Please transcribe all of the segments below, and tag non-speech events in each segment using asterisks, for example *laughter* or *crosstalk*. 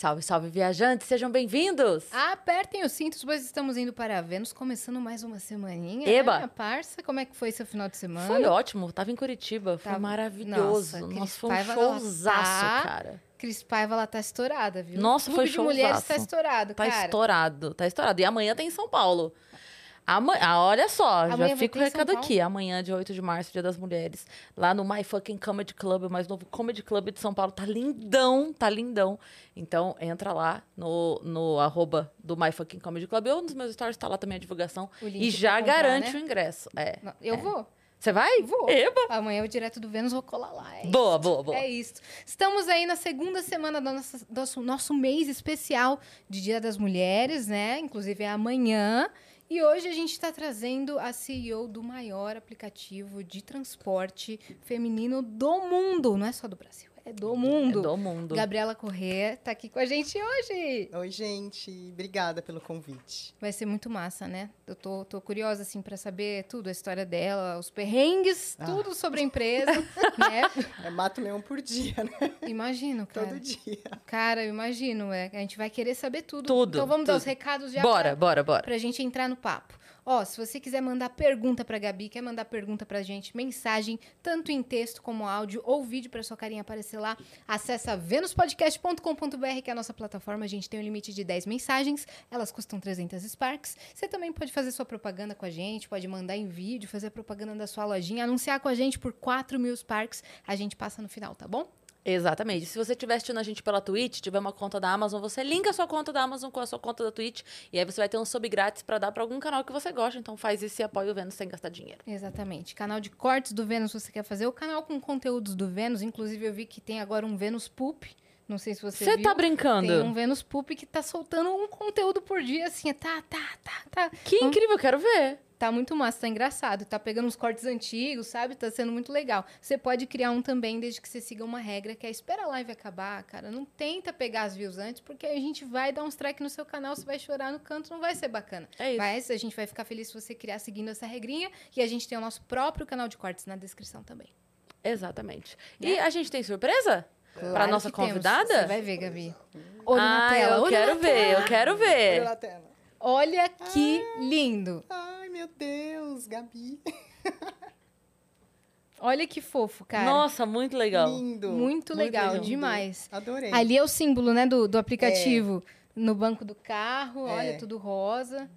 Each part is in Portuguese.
Salve, salve, viajantes, sejam bem-vindos! Apertem os cintos, pois estamos indo para a Vênus, começando mais uma semaninha. Eba! Né, parça, como é que foi seu final de semana? Foi ótimo, tava em Curitiba, foi Tava- maravilhoso. Nossa, Nossa, Cris foi um showzaço, tá- cara. Cris Paiva, ela tá estourada, viu? Nossa, Clube foi de mulheres tá showzaço. estourado, Tá cara. estourado, tá estourado. E amanhã tem em São Paulo. Amanhã, ah, olha só, Amanhã já fica o recado aqui. Amanhã, dia 8 de março, dia das mulheres, lá no My Fucking Comedy Club, o mais novo Comedy Club de São Paulo. Tá lindão, tá lindão. Então, entra lá no, no arroba do My Fucking Comedy Club ou nos meus stories, tá lá também a divulgação. E já comprar, garante né? o ingresso. É. Eu É. vou. Você vai? Vou. Eba! Amanhã eu direto do Vênus vou colar lá. É Boa, isso. boa, boa. É isso. Estamos aí na segunda semana do nosso, nosso, nosso mês especial de Dia das Mulheres, né? Inclusive é amanhã. E hoje a gente está trazendo a CEO do maior aplicativo de transporte feminino do mundo. Não é só do Brasil, é do mundo. É do mundo. Gabriela Corrêa tá aqui com a gente hoje. Oi, gente. Obrigada pelo convite. Vai ser muito massa, né? Eu tô, tô curiosa, assim, para saber tudo, a história dela, os perrengues, Ah. tudo sobre a empresa, *laughs* né? É mato leão por dia, né? Imagino, cara. Todo dia. Cara, eu imagino. É, a gente vai querer saber tudo. Tudo, Então vamos dar tudo. os recados já Bora, pra, bora, bora. pra gente entrar no papo. Ó, se você quiser mandar pergunta pra Gabi, quer mandar pergunta pra gente, mensagem, tanto em texto como áudio ou vídeo pra sua carinha aparecer lá, acessa venuspodcast.com.br, que é a nossa plataforma. A gente tem um limite de 10 mensagens, elas custam 300 Sparks. Você também pode fazer sua propaganda com a gente, pode mandar em vídeo, fazer a propaganda da sua lojinha, anunciar com a gente por 4 mil Sparks. A gente passa no final, tá bom? Exatamente. Se você estiver assistindo a gente pela Twitch, tiver uma conta da Amazon, você linka a sua conta da Amazon com a sua conta da Twitch e aí você vai ter um sub grátis pra dar pra algum canal que você gosta. Então faz isso e apoia o Vênus sem gastar dinheiro. Exatamente. Canal de cortes do Vênus você quer fazer? O canal com conteúdos do Vênus. Inclusive, eu vi que tem agora um Vênus Poop. Não sei se você Você tá brincando? Tem um Vênus Poop que tá soltando um conteúdo por dia, assim. Tá, tá, tá, tá. Que Vamos- incrível, quero ver. Tá muito massa, tá engraçado. Tá pegando uns cortes antigos, sabe? Tá sendo muito legal. Você pode criar um também, desde que você siga uma regra, que é espera a live acabar, cara. Não tenta pegar as views antes, porque a gente vai dar um strike no seu canal, você vai chorar no canto, não vai ser bacana. É isso. Mas a gente vai ficar feliz se você criar seguindo essa regrinha. E a gente tem o nosso próprio canal de cortes na descrição também. Exatamente. E a gente tem surpresa? pra nossa que temos. convidada? Você vai ver, Gabi. Olho na ah, tela. eu olho quero na ver, tela. eu quero Olha ver. na tela. Olha que lindo. Ai, meu Deus, Gabi. *laughs* Olha que fofo, cara. Nossa, muito legal. Lindo. Muito legal, lindo. demais. Adorei. Ali é o símbolo, né, do, do aplicativo. No banco do carro, É. olha, tudo rosa.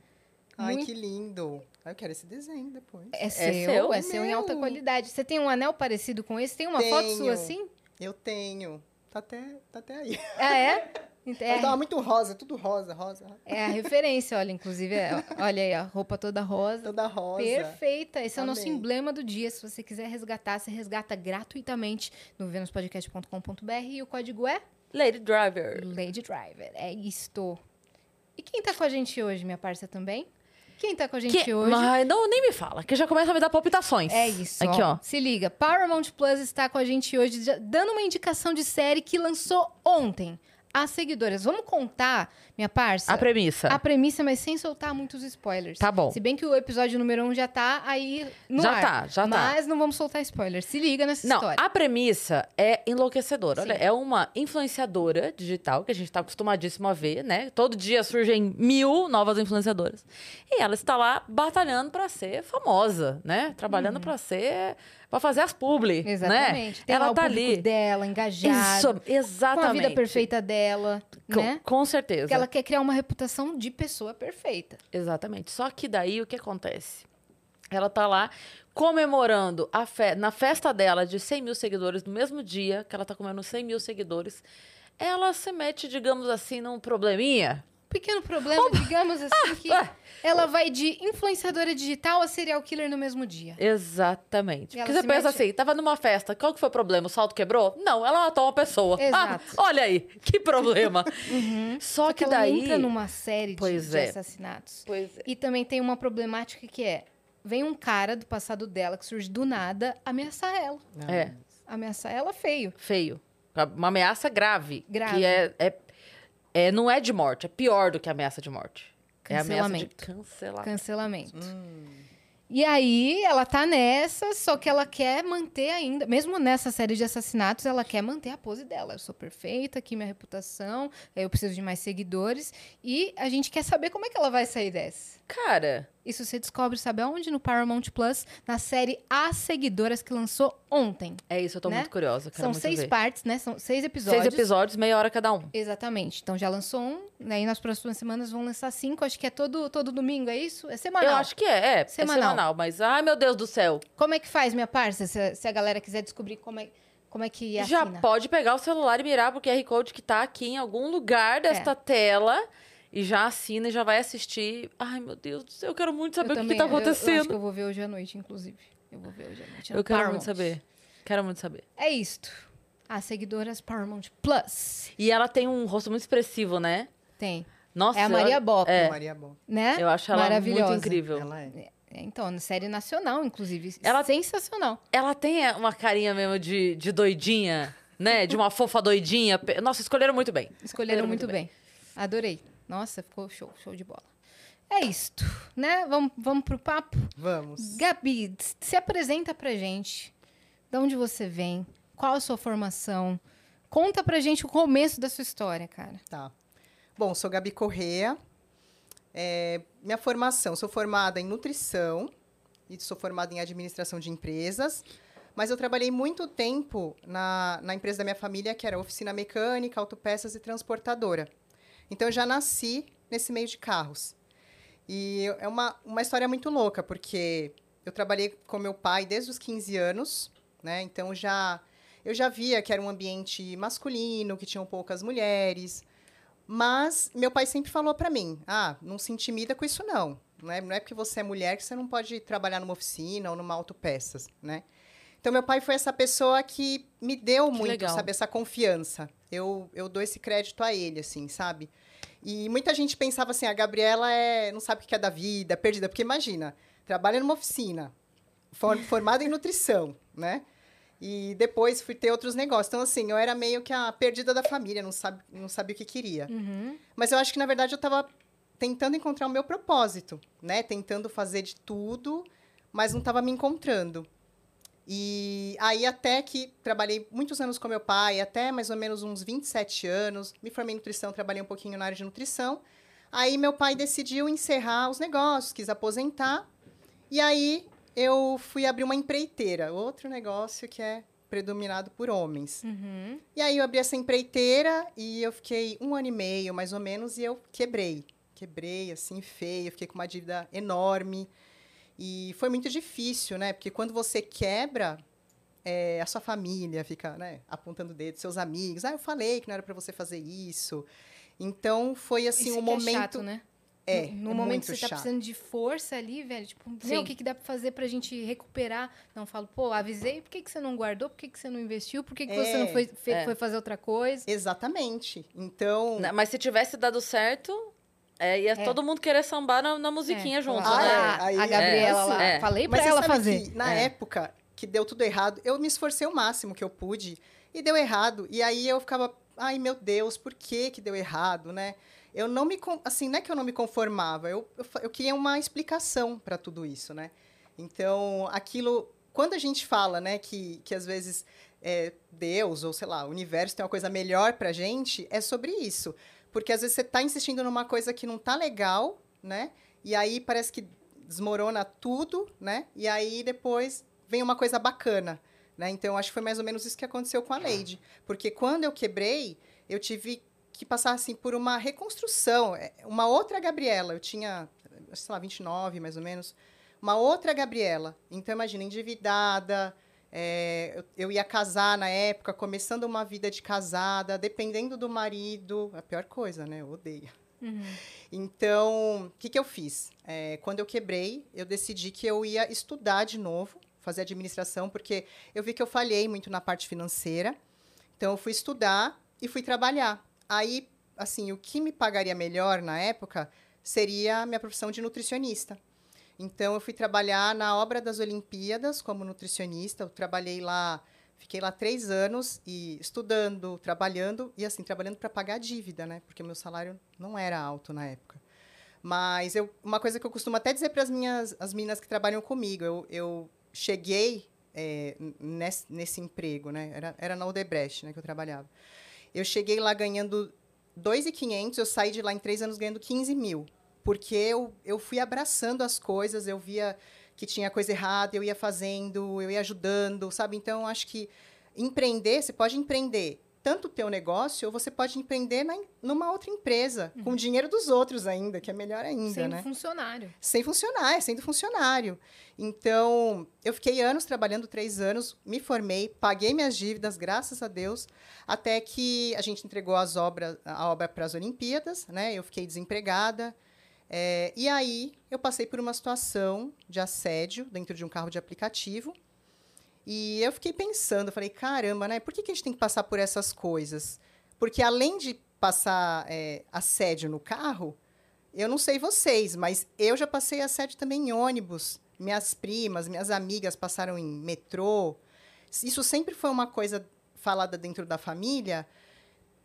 Ai, muito- que lindo. Ai, eu quero esse desenho depois. É seu, é seu? seu, em alta qualidade. Você tem um anel parecido com esse? Tem uma foto Tenho. sua assim? Eu tenho. Tá até, tá até aí. Ah, é? *laughs* Então, É, tava muito rosa, tudo rosa, rosa. é a referência, olha, inclusive, é, olha aí, a roupa toda rosa. Toda rosa. Perfeita. Esse é o nosso emblema do dia. Se você quiser resgatar, você resgata gratuitamente no venuspodcast.com.br e o código é Lady Driver. Lady Driver. É isto. E quem tá com a gente hoje, minha parça também? Quem tá com a gente Que... hoje? Mas não, nem me fala, que já começa a me dar palpitações. É isso. Aqui, ó. Se liga, Paramount Plus está com a gente hoje, dando uma indicação de série que lançou ontem. As seguidoras. Vamos contar, minha parça? A premissa. A premissa, mas sem soltar muitos spoilers. Tá bom. Se bem que o episódio número 1 um já tá aí no Já ar. tá, já tá. Mas não vamos soltar spoilers. Se liga nessa Não, história. a premissa é enlouquecedora. Sim. Olha, é uma influenciadora digital que a gente tá acostumadíssimo a ver, né? Todo dia surgem mil novas influenciadodoras. E ela está lá batalhando pra ser famosa, né? Trabalhando pra ser. Pra fazer as publi. Uhum. Exatamente. Né? Tem ela tá ali. dela, engajado. Isso, Com exatamente. a vida perfeita dela, Com, né? com certeza. Porque ela quer criar uma reputação de pessoa perfeita. Exatamente. Só que daí o que acontece? Ela tá lá comemorando a fe... na festa dela de 100 mil seguidores, no mesmo dia que ela tá comemorando 100 mil seguidores. Ela se mete, digamos assim, num probleminha. Pequeno problema, digamos assim, que ah. ela vai de influenciadora digital a serial killer no mesmo dia. Exatamente. Porque você pensa mete- assim, tava numa festa, qual que foi o problema? O salto quebrou? Não, ela matou uma pessoa. Exato. Ah, olha aí, que problema. *laughs* Só, que, ela daí... entra numa série de, de é. assassinatos. Pois é. E também tem uma problemática que é: vem um cara do passado dela que surge do nada ameaçar ela. É. Ameaçar ela feio. Feio. Uma ameaça grave. Grave. Que é, é, é- não é de morte, é pior do que ameaça de morte. É ameaça de Cancelamento. cancelar. Cancelamento. Hum. E aí ela tá nessa, só que ela quer manter ainda, mesmo nessa série de assassinatos, ela quer manter a pose dela. Eu sou perfeita, aqui minha reputação, eu preciso de mais seguidores. E a gente quer saber como é que ela vai sair dessa. Cara, Isso você descobre, sabe aonde? No Paramount Plus, na série As Seguidoras, que lançou ontem. é isso, eu tô Né? muito curiosa. São seis ver. partes, né? São seis episódios. Seis episódios, meia hora cada um. Exatamente. Então já lançou um, né? e nas próximas semanas vão lançar cinco. Acho que é todo, todo domingo, é isso? É semanal. Eu acho que é, é. Semanal. É semanal, mas ai meu Deus do céu. Como é que faz, minha parça, se, se a galera quiser descobrir como é, como é que Já assina? pode pegar o celular e mirar pro QR Code que tá aqui em algum lugar desta É. tela e já assina e já vai assistir. Ai, meu Deus do céu, eu quero muito saber Eu o que, também, que tá eu- Eu, acho acontecendo. que eu vou ver hoje à noite, inclusive. Eu vou ver hoje à noite. Eu, quero Paramount. muito saber. Quero muito saber. É isto. As seguidoras Paramount Plus. E ela tem um rosto muito expressivo, né? Tem. Nossa, é a Maria ela- Bop, É. Maria Bom. né? Eu acho ela Maravilhosa. muito incrível. Ela é. É, Então, na série nacional, inclusive. Ela- Sensacional. Ela tem é, uma carinha mesmo de, de doidinha, né? De uma fofa doidinha. Nossa, escolheram muito bem. Escolheram muito bem. Adorei. Nossa, ficou show, show de bola. É isto, né? Vamos, vamos pro papo? Vamos. Gabi, se apresenta pra gente. De onde você vem? Qual a sua formação? Conta pra gente o começo da sua história, cara. Tá. Bom, sou Gabi Correa. É, minha formação, sou formada em nutrição e sou formada em administração de empresas. Mas eu trabalhei muito tempo na, na empresa da minha família, que era oficina mecânica, autopeças e transportadora. Então, eu já nasci nesse meio de carros. E é uma, uma história muito louca, porque eu trabalhei com meu pai desde os 15 anos, né? Então, já eu já via que era um ambiente masculino, que tinham poucas mulheres. Mas meu pai sempre falou para mim: ah, não se intimida com isso, não. Não é, não é porque você é mulher que você não pode trabalhar numa oficina ou numa autopeças, né? Então, meu pai foi essa pessoa que me deu muito, legal. sabe, essa confiança. Eu, eu dou esse crédito a ele, assim, sabe? E muita gente pensava assim, a Gabriela é, não sabe o que é da vida, é perdida. Porque imagina, trabalha numa oficina, for- formada em nutrição, né? E depois fui ter outros negócios. Então, assim, eu era meio que a perdida da família, não, sabe, não sabia o que queria. Uhum. Mas eu acho que, na verdade, eu estava tentando encontrar o meu propósito, né? Tentando fazer de tudo, mas não estava me encontrando. E aí, até que trabalhei muitos anos com meu pai, até mais ou menos uns 27 anos, me formei em nutrição, trabalhei um pouquinho na área de nutrição. Aí, meu pai decidiu encerrar os negócios, quis aposentar. E aí, eu fui abrir uma empreiteira, outro negócio que é predominado por homens. Uhum. E aí eu abri essa empreiteira e eu fiquei um ano e meio, mais ou menos, e eu quebrei. Quebrei, assim, feio, fiquei com uma dívida enorme. E foi muito difícil, né? Porque quando você quebra, é, a sua família fica, né, apontando o dedo, seus amigos. Ah, eu falei que não era para você fazer isso. Então, foi, assim, Isso um que é momento... chato, né? É, No, no é momento muito que você tá precisando de força ali, velho, tipo, meu, Sim. o que, que dá pra fazer pra gente recuperar? Não, falo, pô, avisei, por que, que você não guardou? Por que, que você não investiu? Por que, que você É, não foi, fe- é. foi fazer outra coisa? Exatamente. Então... Né, Mas se tivesse dado certo, é, ia É. todo mundo querer sambar na, na musiquinha É, junto, Ah, né? é, "Ah, aí- a Gabriela é, lá, assim, é. falei pra Mas você ela fazer. que, na É. época que deu tudo errado, eu me esforcei o máximo que eu pude e deu errado. E aí eu ficava, ai meu Deus, por que que deu errado, né? Eu não me, assim, não é que eu não me conformava, eu, eu, eu queria uma explicação para tudo isso, né? Então, aquilo, quando a gente fala, né, que, que às vezes é, Deus ou sei lá, o universo tem uma coisa melhor pra gente, é sobre isso. Porque às vezes você tá insistindo numa coisa que não tá legal, né? E aí parece que desmorona tudo, né? E aí depois vem uma coisa bacana, né? Então acho que foi mais ou menos isso que aconteceu com a Lady, porque quando eu quebrei, eu tive que passar assim por uma reconstrução, é, uma outra Gabriela, eu tinha, sei lá, 29 mais ou menos, uma outra Gabriela. Então imagina, endividada, é, eu, eu ia casar na época, começando uma vida de casada, dependendo do marido, a pior coisa, né? Eu odeio. Uhum. Então, o que, que eu fiz? É, quando eu quebrei, eu decidi que eu ia estudar de novo, fazer administração, porque eu vi que eu falhei muito na parte financeira. Então, eu fui estudar e fui trabalhar. Aí, assim, o que me pagaria melhor na época seria a minha profissão de nutricionista. Então, eu fui trabalhar na obra das Olimpíadas como nutricionista. Eu trabalhei lá, fiquei lá três anos e estudando, trabalhando e assim trabalhando para pagar a dívida, né? Porque meu salário não era alto na época. Mas eu, uma coisa que eu costumo até dizer para as minhas as meninas que trabalham comigo, eu, eu cheguei é, nesse, nesse emprego, né? Era, era na Odebrecht, né, que eu trabalhava. Eu cheguei lá ganhando 2.500, eu saí de lá em três anos ganhando 15 mil. Porque eu, eu fui abraçando as coisas, eu via que tinha coisa errada, eu ia fazendo, eu ia ajudando, sabe? Então, acho que empreender, você pode empreender tanto o teu negócio, ou você pode empreender na, numa outra empresa, uhum. com o dinheiro dos outros ainda, que é melhor ainda, sendo né? Sendo funcionário. Sem funcionário, sendo funcionário. Então, eu fiquei anos trabalhando, três anos, me formei, paguei minhas dívidas, graças a Deus, até que a gente entregou as obras, a obra para as Olimpíadas, né? Eu fiquei desempregada, é, e aí eu passei por uma situação de assédio dentro de um carro de aplicativo, e eu fiquei pensando, falei, caramba, né? Por que, que a gente tem que passar por essas coisas? Porque além de passar é, assédio no carro, eu não sei vocês, mas eu já passei assédio também em ônibus. Minhas primas, minhas amigas passaram em metrô. Isso sempre foi uma coisa falada dentro da família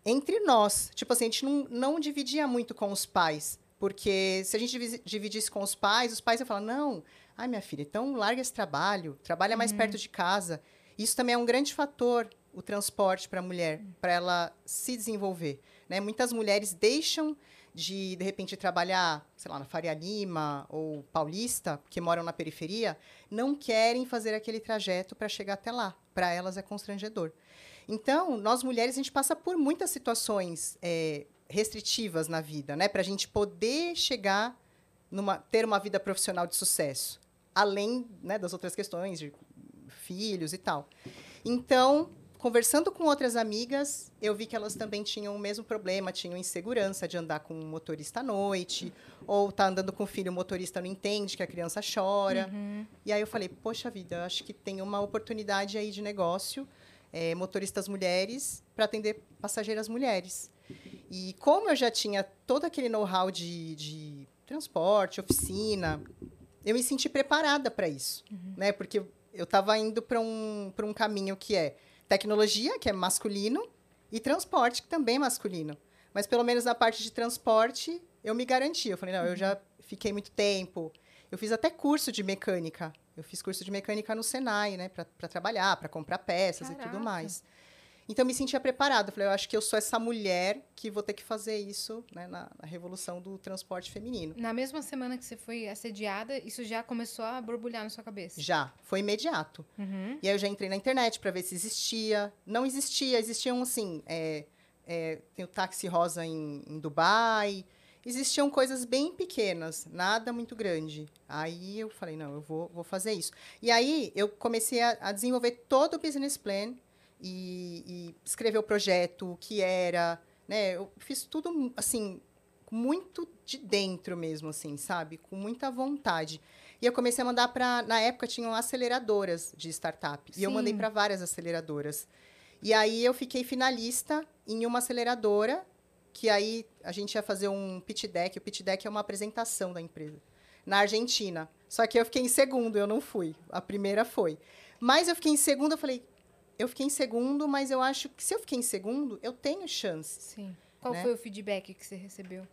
entre nós. Tipo assim, a gente não, não dividia muito com os pais. Porque se a gente dividisse com os pais, os pais iam falar: não, Ai, minha filha, então larga esse trabalho, trabalha mais uhum. perto de casa. Isso também é um grande fator, o transporte para a mulher, para ela se desenvolver. Né? Muitas mulheres deixam de, de repente, trabalhar, sei lá, na Faria Lima ou Paulista, que moram na periferia, não querem fazer aquele trajeto para chegar até lá. Para elas é constrangedor. Então, nós mulheres, a gente passa por muitas situações é, restritivas na vida, né? Para a gente poder chegar numa ter uma vida profissional de sucesso além né, das outras questões de filhos e tal. Então, conversando com outras amigas, eu vi que elas também tinham o mesmo problema, tinham insegurança de andar com um motorista à noite, ou tá andando com o filho, o motorista não entende que a criança chora. Uhum. E aí eu falei, poxa vida, acho que tem uma oportunidade aí de negócio, é, motoristas mulheres, para atender passageiras mulheres. E como eu já tinha todo aquele know-how de, de transporte, oficina, eu me senti preparada para isso, uhum. né? Porque eu estava indo para um, um caminho que é tecnologia, que é masculino, e transporte, que também é masculino. Mas pelo menos na parte de transporte, eu me garanti. Eu falei, não, uhum. eu já fiquei muito tempo. Eu fiz até curso de mecânica. Eu fiz curso de mecânica no Senai, né? Para trabalhar, para comprar peças Caraca. e tudo mais. Então, eu me sentia preparada. Eu falei, eu acho que eu sou essa mulher que vou ter que fazer isso né, na, na, revolução do transporte feminino. Na mesma semana que você foi assediada, isso já começou a borbulhar na sua cabeça? Já, foi imediato. Uhum. E aí eu já entrei na internet para ver se existia. Não existia, existiam assim. É, é, tem o táxi rosa em, em Dubai. Existiam coisas bem pequenas, nada muito grande. Aí eu falei, não, eu vou, vou fazer isso. E aí eu comecei a, a desenvolver todo o business plan e, e escrever o projeto, o que era, né? Eu fiz tudo, assim, muito de dentro mesmo, assim, sabe? Com muita vontade. E eu comecei a mandar para. Na época tinham aceleradoras de startup. Sim. E eu mandei para várias aceleradoras. E aí eu fiquei finalista em uma aceleradora, que aí a gente ia fazer um pitch deck. O pitch deck é uma apresentação da empresa. Na Argentina. Só que eu fiquei em segundo, eu não fui. A primeira foi. Mas eu fiquei em segundo, eu falei, eu fiquei em segundo, mas eu acho que se eu fiquei em segundo, eu tenho chance. Sim. Qual né? foi o feedback que você recebeu?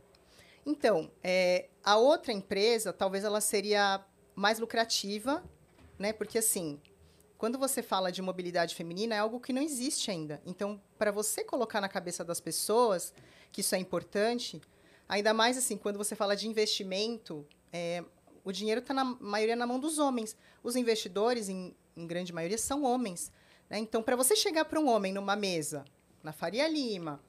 Então, é, a outra empresa, talvez ela seria mais lucrativa, né? Porque assim, quando você fala de mobilidade feminina, é algo que não existe ainda. Então, para você colocar na cabeça das pessoas que isso é importante, ainda mais assim, quando você fala de investimento, é, o dinheiro está na maioria na mão dos homens. Os investidores, em, em grande maioria, são homens. Né? Então, para você chegar para um homem numa mesa, na Faria Lima,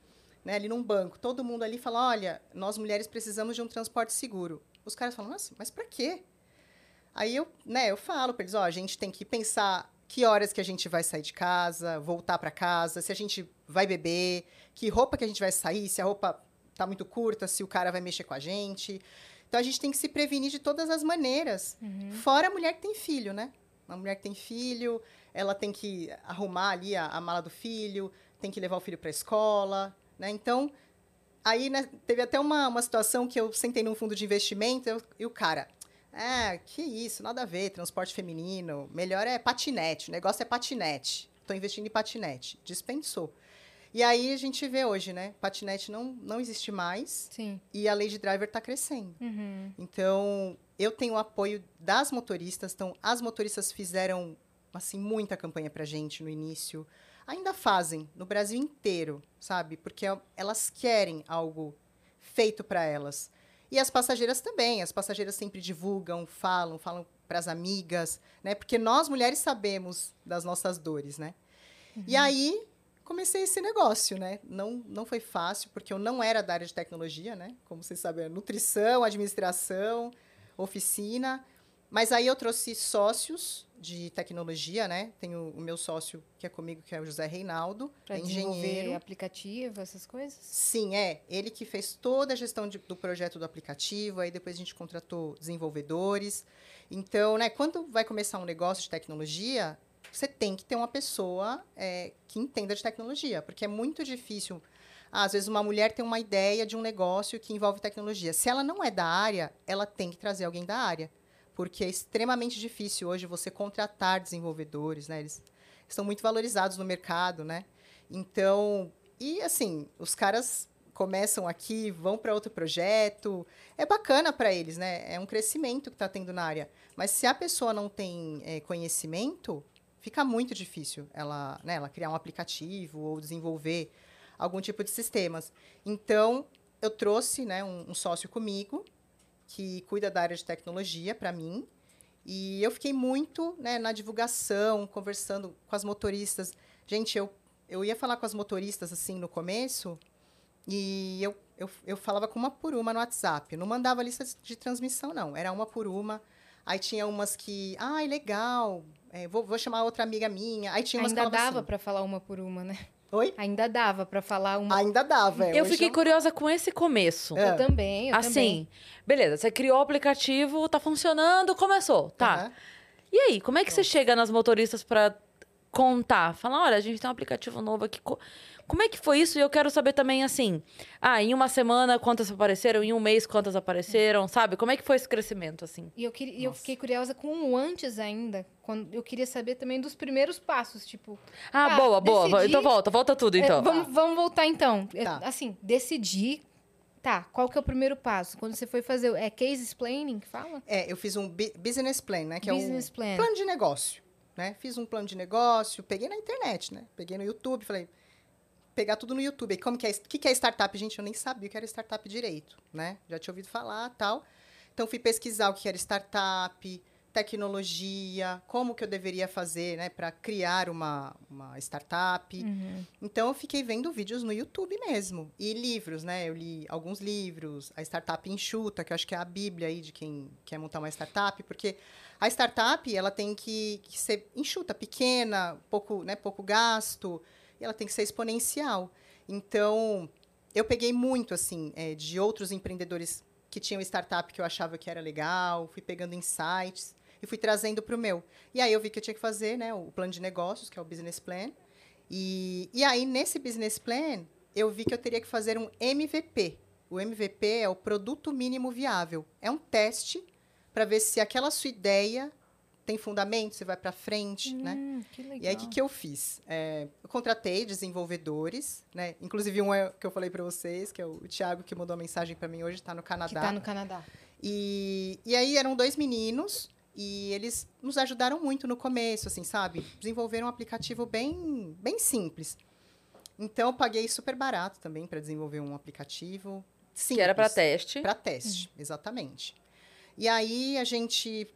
né, ali num banco, todo mundo ali fala: olha, nós mulheres precisamos de um transporte seguro. Os caras falam: nossa, mas para quê? Aí eu, né, eu falo para eles: ó, a gente tem que pensar que horas que a gente vai sair de casa, voltar para casa, se a gente vai beber, que roupa que a gente vai sair, se a roupa tá muito curta, se o cara vai mexer com a gente. Então a gente tem que se prevenir de todas as maneiras. Uhum. Fora a mulher que tem filho, né? Uma mulher que tem filho, ela tem que arrumar ali a, a mala do filho, tem que levar o filho para a escola, né? Então, aí né, teve até uma, uma situação que eu sentei num fundo de investimento eu, e o cara, é, que isso, nada a ver, transporte feminino, melhor é patinete, o negócio é patinete. Estou investindo em patinete. Dispensou. E aí a gente vê hoje, né? Patinete não, não existe mais Sim. e a lei de driver está crescendo. Uhum. Então, eu tenho o apoio das motoristas. Então, as motoristas fizeram, assim, muita campanha pra gente no início. Ainda fazem, no Brasil inteiro, sabe? Porque elas querem algo feito para elas. E as passageiras também. As passageiras sempre divulgam, falam, falam para as amigas, né? Porque nós mulheres sabemos das nossas dores, né? E aí comecei esse negócio, né? Não, não foi fácil, porque eu não era da área de tecnologia, né? Como vocês sabem, é nutrição, administração, oficina. Mas aí eu trouxe sócios de tecnologia, né? Tenho o meu sócio que é comigo, que é o José Reinaldo, Pra é engenheiro. aplicativo, essas coisas? Sim, é. Ele que fez toda a gestão de- do projeto do aplicativo, aí depois a gente contratou desenvolvedores. Então, né, quando vai começar um negócio de tecnologia, você tem que ter uma pessoa é, que entenda de tecnologia, porque é muito difícil. Ah, às vezes uma mulher tem uma ideia de um negócio que envolve tecnologia. Se ela não é da área, ela tem que trazer alguém da área. Porque é extremamente difícil hoje você contratar desenvolvedores, né? Eles estão muito valorizados no mercado, né? Então, e assim, os caras começam aqui, vão para outro projeto. É bacana para eles, né? É um crescimento que está tendo na área. Mas se a pessoa não tem eh, conhecimento, fica muito difícil ela, né, ela criar um aplicativo ou desenvolver algum tipo de sistemas. Então, eu trouxe né, um, um sócio comigo que cuida da área de tecnologia para mim. E eu fiquei muito né, na divulgação, conversando com as motoristas. Gente, eu, eu ia falar com as motoristas assim no começo e eu, eu, eu falava com uma por uma no WhatsApp. Eu não mandava lista de transmissão, não. Era uma por uma. Aí tinha umas que, ai, legal, é, vou, vou chamar outra amiga minha. Aí tinha umas Ainda que dava assim, pra falar uma por uma, né? Oi? Ainda dava pra falar uma. Ainda dava. é, Eu hoje fiquei curiosa com esse começo. É. Eu também, eu também. Assim, beleza, você criou o aplicativo, tá funcionando, começou, tá. Aham. E aí, como é que você chega nas motoristas pra contar? Fala, olha, a gente tem um aplicativo novo aqui. Co- Como é que foi isso? E eu quero saber também, assim, ah, em uma semana quantas apareceram, em um mês quantas apareceram, sabe? Como é que foi esse crescimento, assim? E eu, queria, e eu fiquei curiosa com o antes ainda. Quando eu queria saber também dos primeiros passos, tipo. Ah, Tá, boa, boa. decidi- Então volta, volta tudo, é, então. vamos, vamos voltar então. É, Tá. Assim, decidir. Tá, qual que é o primeiro passo? Quando você foi fazer. É case explaining que fala? É, eu fiz um business plan, né? Que Business é plan. um plano de negócio, né? Fiz um plano de negócio, peguei na internet, né? Peguei no YouTube, falei, pegar tudo no YouTube. Aí, como que é, o que que é startup? Gente, eu nem sabia o que era startup direito, né? Já tinha ouvido falar, tal. Então fui pesquisar o que era startup, tecnologia, como que eu deveria fazer, né, para criar uma, uma startup. Uhum. Então eu fiquei vendo vídeos no YouTube mesmo. E livros, né? Eu li alguns livros, a startup enxuta, que eu acho que é a bíblia aí de quem quer montar uma startup, porque a startup, ela tem que, que ser enxuta, pequena, pouco, né, pouco gasto, e ela tem que ser exponencial. Então, eu peguei muito, assim, eh, de outros empreendedores que tinham startup que eu achava que era legal, fui pegando insights e fui trazendo para o meu. E aí eu vi que eu tinha que fazer, né, o plano de negócios, que é o business plan, e, e aí, nesse business plan, eu vi que eu teria que fazer um MVP. O MVP é o produto mínimo viável. É um teste para ver se aquela sua ideia tem fundamento, se vai para frente, né? Hum, que legal. E aí, o que, que eu fiz? É, eu contratei desenvolvedores, né? Inclusive, um é, que eu falei para vocês, que é o Thiago, que mandou uma mensagem para mim hoje, está no Que Canadá. tá no Canadá. E, e aí eram dois meninos e eles nos ajudaram muito no começo, assim, sabe? Desenvolveram um aplicativo bem, bem simples. Então eu paguei super barato também para desenvolver um aplicativo simples. Que era pra teste. Para teste, exatamente. E aí a gente.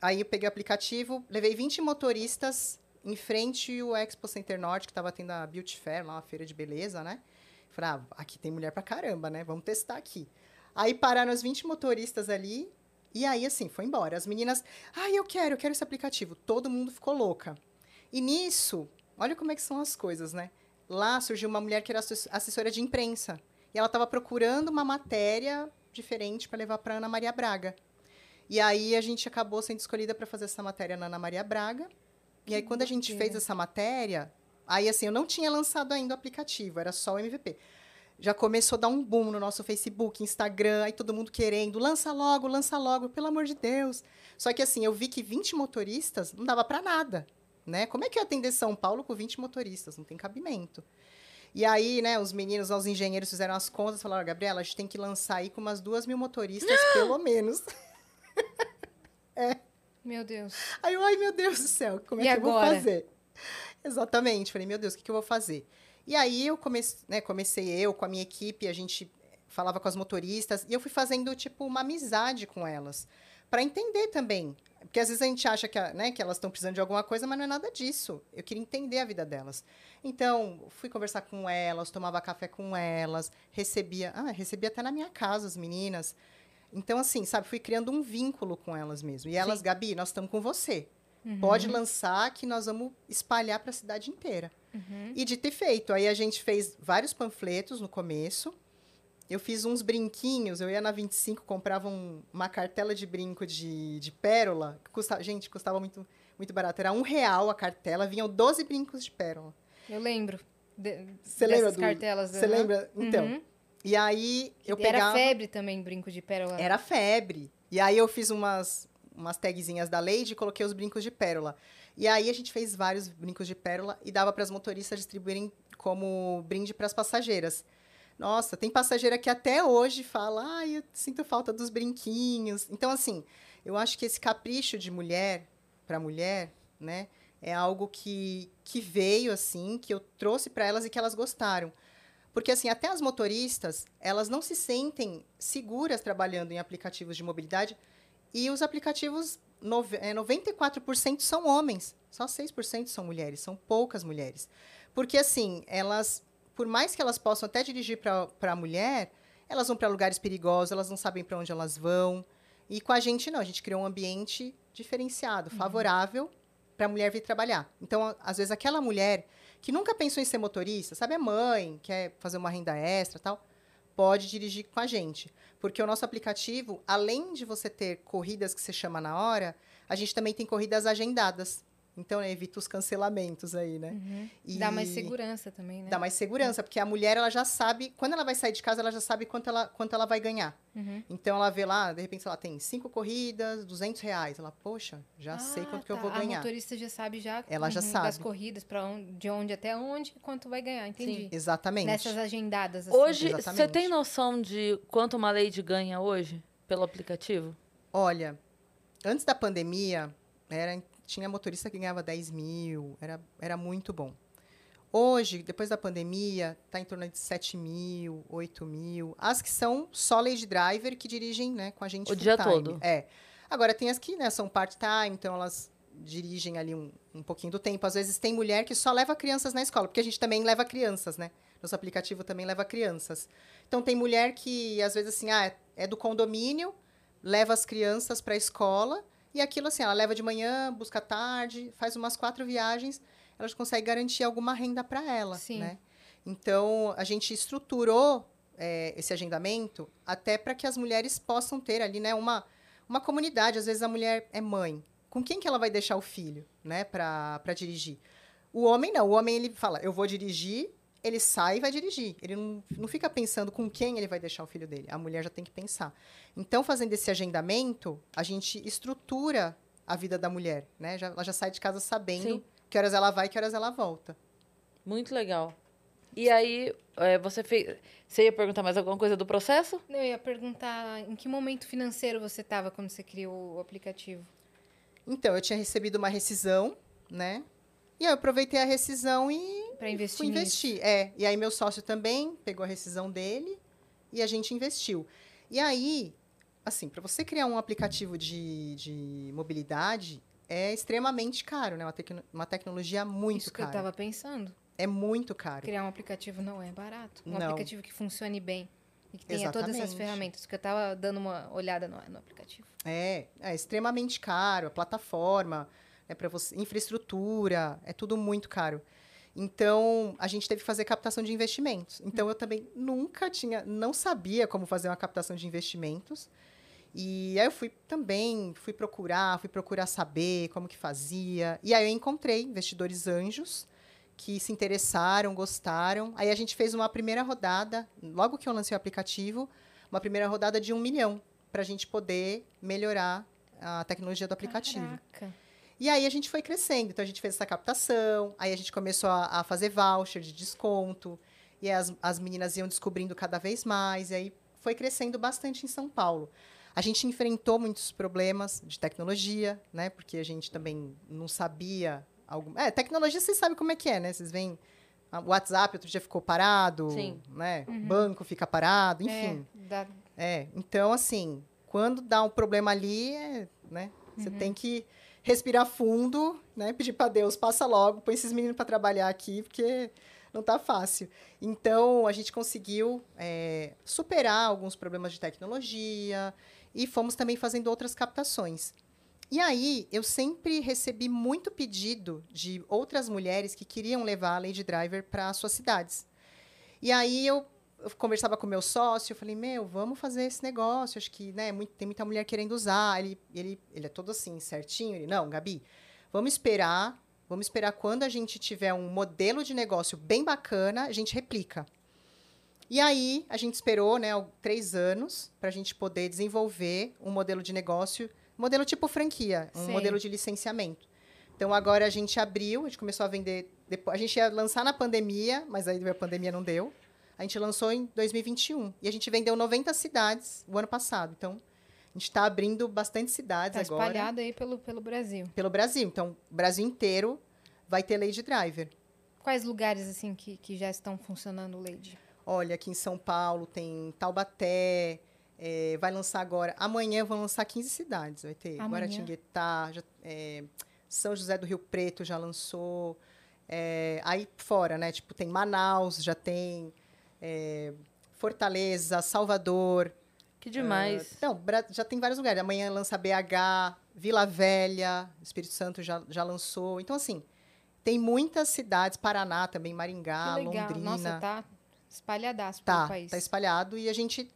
Aí eu peguei o aplicativo, levei 20 motoristas em frente ao Expo Center Norte, que estava tendo a Beauty Fair, lá, uma feira de beleza, né? Falei, ah, aqui tem mulher pra caramba, né? Vamos testar aqui. Aí pararam os 20 motoristas ali, e aí, assim, foi embora. As meninas, ah, eu quero, eu quero esse aplicativo. Todo mundo ficou louca. E nisso, olha como é que são as coisas, né? Lá surgiu uma mulher que era assess- assessora de imprensa. E ela estava procurando uma matéria diferente para levar para Ana Maria Braga. E aí a gente acabou sendo escolhida para fazer essa matéria na Ana Maria Braga. E aí quando a gente fez essa matéria, aí assim, eu não tinha lançado ainda o aplicativo, era só o MVP. Já começou a dar um boom no nosso Facebook, Instagram, aí todo mundo querendo, lança logo, lança logo, pelo amor de Deus. Só que assim, eu vi que 20 motoristas não dava para nada, né? Como é que eu ia atender São Paulo com 20 motoristas? Não tem cabimento. E aí, né, os meninos, os engenheiros fizeram as contas falaram, Gabriela, a gente tem que lançar aí com umas duas mil motoristas, *gasps* pelo menos. Meu Deus. Aí eu, ai meu Deus do céu, como é E que eu vou agora? fazer? Exatamente, falei, meu Deus, o que, que eu vou fazer? E aí eu comecei, né, comecei eu com a minha equipe, a gente falava com as motoristas, e eu fui fazendo, tipo, uma amizade com elas, para entender também. Porque às vezes a gente acha que, né, que elas estão precisando de alguma coisa, mas não é nada disso. Eu queria entender a vida delas. Então, fui conversar com elas, tomava café com elas, recebia, ah, recebia até na minha casa as meninas. Então, assim, sabe, fui criando um vínculo com elas mesmo. E elas, Sim. Gabi, nós estamos com você. Uhum. Pode lançar que nós vamos espalhar para a cidade inteira. Uhum. E de ter feito, aí a gente fez vários panfletos no começo. Eu fiz uns brinquinhos, eu ia na 25, comprava um- uma cartela de brinco de, de pérola. que Custa, gente, custava muito, muito barato. Era um real a cartela, vinham 12 brincos de pérola. Eu lembro. de- Você lembra do- cartelas. Você aham. lembra? Então. Uhum. E aí eu Era pegava. febre também, brinco de pérola. Era febre. E aí eu fiz umas, umas tagzinhas da Lady e coloquei os brincos de pérola. E aí a gente fez vários brincos de pérola e dava para as motoristas distribuírem como brinde para as passageiras. Nossa, tem passageira que até hoje fala, ai, eu sinto falta dos brinquinhos. Então, assim, eu acho que esse capricho de mulher para mulher, né, é algo que, que veio, assim, que eu trouxe para elas e que elas gostaram. Porque, assim, até as motoristas, elas não se sentem seguras trabalhando em aplicativos de mobilidade. E os aplicativos, nove- é, 94% são homens. Só 6% são mulheres. São poucas mulheres. Porque, assim, elas, por mais que elas possam até dirigir para a mulher, elas vão para lugares perigosos, elas não sabem para onde elas vão. E com a gente, não. A gente criou um ambiente diferenciado, favorável para a mulher vir trabalhar. Então, às vezes, aquela mulher que nunca pensou em ser motorista, sabe, é mãe, quer fazer uma renda extra tal, pode dirigir com a gente. Porque o nosso aplicativo, além de você ter corridas que você chama na hora, a gente também tem corridas agendadas. Então, né, evita os cancelamentos aí, né? Uhum. E Dá mais segurança também, né? Dá mais segurança, porque a mulher, ela já sabe, quando ela vai sair de casa, ela já sabe quanto ela, quanto ela vai ganhar. Uhum. Então, ela vê lá, de repente, ela tem cinco corridas, 200 reais. Ela, poxa, já sei Ah, quanto que eu tá. vou A ganhar. motorista já sabe já, Ela já uhum, sabe. das corridas, para onde, de onde até onde, quanto vai ganhar, entendi. Exatamente. Nessas agendadas. assim. Hoje, você tem noção de quanto uma Lady ganha hoje pelo aplicativo? Olha, antes da pandemia, era, tinha motorista que ganhava 10 mil, era, era muito bom. Hoje, depois da pandemia, está em torno de 7 mil, 8 mil. As que são só lady driver que dirigem né, com a gente O dia time. todo. É. Agora, tem as que né, são part-time, então elas dirigem ali um, um pouquinho do tempo. Às vezes tem mulher que só leva crianças na escola, porque a gente também leva crianças, né? Nosso aplicativo também leva crianças. Então, tem mulher que, às vezes, assim, ah, é do condomínio, leva as crianças para a escola e aquilo assim, ela leva de manhã, busca tarde, faz umas quatro viagens, ela já consegue garantir alguma renda para ela, Sim. né? Então, a gente estruturou é, esse agendamento até para que as mulheres possam ter ali, né, uma, uma comunidade. Às vezes a mulher é mãe. Com quem que ela vai deixar o filho, né, para dirigir? O homem não. O homem, ele fala, eu vou dirigir, ele sai e vai dirigir. Ele não, não fica pensando com quem ele vai deixar o filho dele. A mulher já tem que pensar. Então, fazendo esse agendamento, a gente estrutura a vida da mulher, né? Já, ela já sai de casa sabendo Sim. que horas ela vai e que horas ela volta. Muito legal. E aí, é, você fez. Você ia perguntar mais alguma coisa do processo? Eu ia perguntar em que momento financeiro você estava quando você criou o aplicativo. Então, eu tinha recebido uma rescisão, né? E aí eu aproveitei a rescisão e investir fui nisso. investir. É, e aí meu sócio também pegou a rescisão dele e a gente investiu. E aí, assim, para você criar um aplicativo de, de mobilidade é extremamente caro, né? Uma, tecno- uma tecnologia muito Isso que eu cara. estava pensando. É muito caro. Criar um aplicativo não é barato. Um Não. aplicativo que funcione bem e que tenha todas essas Exatamente. ferramentas. Que eu estava dando uma olhada no, no aplicativo. É, é extremamente caro, a plataforma, né, para você, infraestrutura, é tudo muito caro. Então, a gente teve que fazer captação de investimentos. Então, eu também nunca tinha, não sabia como fazer uma captação de investimentos. E aí eu fui também, fui procurar, fui procurar saber como que fazia. E aí eu encontrei investidores anjos que se interessaram, gostaram. Aí a gente fez uma primeira rodada, logo que eu lancei o aplicativo, uma primeira rodada de um milhão para a gente poder melhorar a tecnologia do aplicativo. Caraca. E aí a gente foi crescendo. Então a gente fez essa captação, aí a gente começou a, a fazer voucher de desconto. E as, as meninas iam descobrindo cada vez mais. E aí foi crescendo bastante em São Paulo. A gente enfrentou muitos problemas de tecnologia, né? Porque a gente também não sabia. Algum... É, tecnologia vocês sabem como é que é, né? Vocês veem. O WhatsApp outro dia ficou parado, Sim. né? O banco fica parado, enfim. É, dá- É, então, assim, quando dá um problema ali, é, né? Você tem que respirar fundo, né? Pedir para Deus, passa logo, põe esses meninos para trabalhar aqui, porque não tá fácil. Então, a gente conseguiu é, superar alguns problemas de tecnologia e fomos também fazendo outras captações. E aí, eu sempre recebi muito pedido de outras mulheres que queriam levar a Lady Driver para suas cidades. E aí, eu eu conversava com o meu sócio, eu falei, meu, vamos fazer esse negócio, acho que, né, muito- tem muita mulher querendo usar, ele, ele, ele é todo assim, certinho, ele, não, Gabi, vamos esperar, vamos esperar quando a gente tiver um modelo de negócio bem bacana, a gente replica. E aí, a gente esperou, né, três anos para a gente poder desenvolver um modelo de negócio, modelo tipo franquia, um Sei. modelo de licenciamento. Então, agora a gente abriu, a gente começou a vender, depois, a gente ia lançar na pandemia, mas aí a pandemia não deu. A gente lançou em 2021 e a gente vendeu 90 cidades o ano passado. Então, a gente está abrindo bastante cidades tá agora espalhado aí pelo, pelo Brasil. pelo Brasil. Então, o Brasil inteiro vai ter Lady Driver. Quais lugares, assim, que, que já estão funcionando Lady? Olha, aqui em São Paulo tem Taubaté, eh, vai lançar agora. Amanhã vão lançar 15 cidades. Vai ter Amanhã? Guaratinguetá, já- eh, São José do Rio Preto já lançou. eh, aí fora, né? Tipo, tem Manaus, já tem eh, Fortaleza, Salvador. Que demais. Ah, não, já tem vários lugares. Amanhã lança BH, Vila Velha, Espírito Santo já, já lançou. Então, assim, tem muitas cidades, Paraná também, Maringá. Londrina. Nossa, tá espalhadaço Tá, pelo país. tá espalhado e a gente,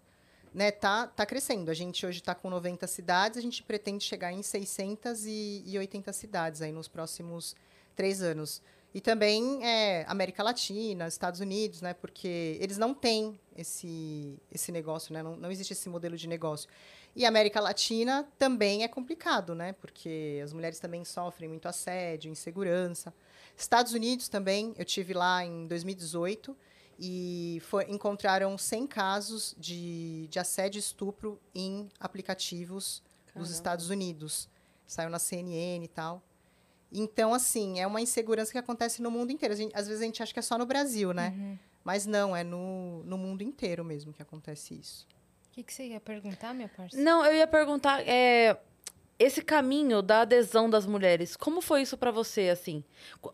né, tá, tá crescendo. A gente hoje tá com 90 cidades, a gente pretende chegar em 680 cidades aí nos próximos três anos. E também é, América Latina, Estados Unidos, né, porque eles não têm esse, esse negócio, né, não, não existe esse modelo de negócio. E América Latina também é complicado, né, porque as mulheres também sofrem muito assédio, insegurança. Estados Unidos também, eu tive lá em 2018 e foi- encontraram 100 casos de, de assédio e estupro em aplicativos dos Caramba. Estados Unidos. Saiu na CNN e tal. Então, assim, é uma insegurança que acontece no mundo inteiro. A gente- às vezes a gente acha que é só no Brasil, né? Uhum. Mas não, é no, no mundo inteiro mesmo que acontece isso. O que, que você ia perguntar, minha parceira? Não, eu ia perguntar, é, esse caminho da adesão das mulheres, como foi isso pra você, assim?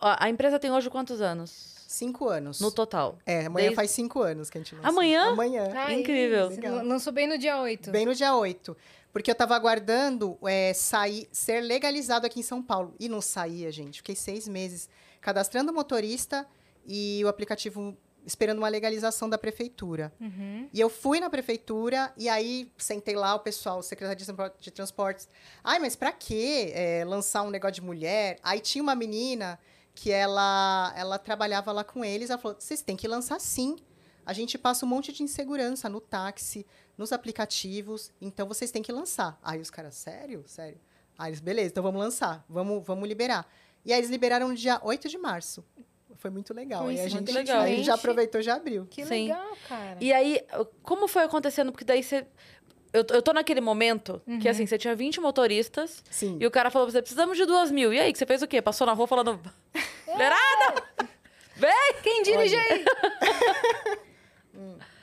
A, a empresa tem hoje quantos anos? Cinco anos. No total. É, amanhã Desde- faz cinco anos que a gente lançou. Amanhã? Amanhã. Ai, Incrível. você Legal. Lançou bem no dia 8. Bem no dia 8. Porque eu tava aguardando é, sair, ser legalizado aqui em São Paulo. E não saía, gente. Fiquei seis meses cadastrando o motorista e o aplicativo esperando uma legalização da prefeitura. Uhum. E eu fui na prefeitura e aí sentei lá o pessoal, o secretário de Transpor- de transportes. Ai, mas pra quê é, lançar um negócio de mulher? Aí tinha uma menina que ela, ela trabalhava lá com eles. Ela falou: vocês têm que lançar sim. A gente passa um monte de insegurança no táxi, nos aplicativos, então vocês têm que lançar. Aí os caras, sério? Sério? Aí eles, beleza, então vamos lançar, vamos, vamos liberar. E aí eles liberaram no dia 8 de março. Foi muito legal. E a gente, Coincidência. a gente já aproveitou e já abriu. Que Sim. legal, cara. E aí, como foi acontecendo? Porque daí você. Eu, eu tô naquele momento que, Uhum. assim, você tinha 20 motoristas Sim. e o cara falou pra você: precisamos de duas mil. E aí, que você fez o quê? Passou na rua falando. Mulherada! Vem! Quem dirige aí? *laughs* *laughs*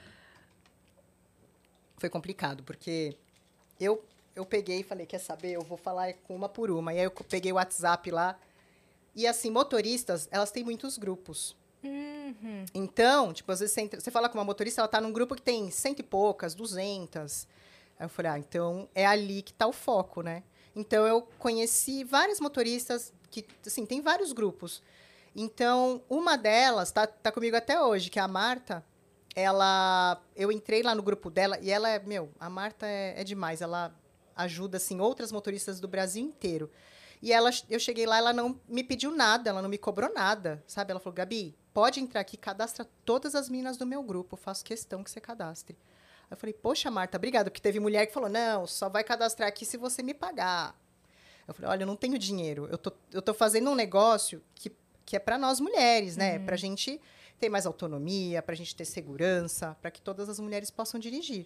foi complicado, porque eu, eu peguei e falei, quer saber, eu vou falar com uma por uma. E aí eu peguei o WhatsApp lá. E assim, motoristas, elas têm muitos grupos. Uhum. Então, tipo, às vezes você, entra- você fala com uma motorista, ela tá num grupo que tem cento e poucas, duzentas. Aí eu falei, ah, então é ali que tá o foco, né? Então eu conheci várias motoristas que, assim, tem vários grupos. Então, uma delas tá, tá comigo até hoje, que é a Marta. Ela. Eu entrei lá no grupo dela e ela é. Meu, a Marta é, é demais. Ela ajuda, assim, outras motoristas do Brasil inteiro. E ela, eu cheguei lá, ela não me pediu nada, ela não me cobrou nada, sabe? Ela falou, Gabi, pode entrar aqui, cadastra todas as meninas do meu grupo, faço questão que você cadastre. Eu falei, poxa, Marta, obrigada, porque teve mulher que falou, não, só vai cadastrar aqui se você me pagar. Eu falei, olha, eu não tenho dinheiro, eu tô, eu tô fazendo um negócio que, que é para nós mulheres, né? Pra gente ter mais autonomia, para a gente ter segurança, para que todas as mulheres possam dirigir.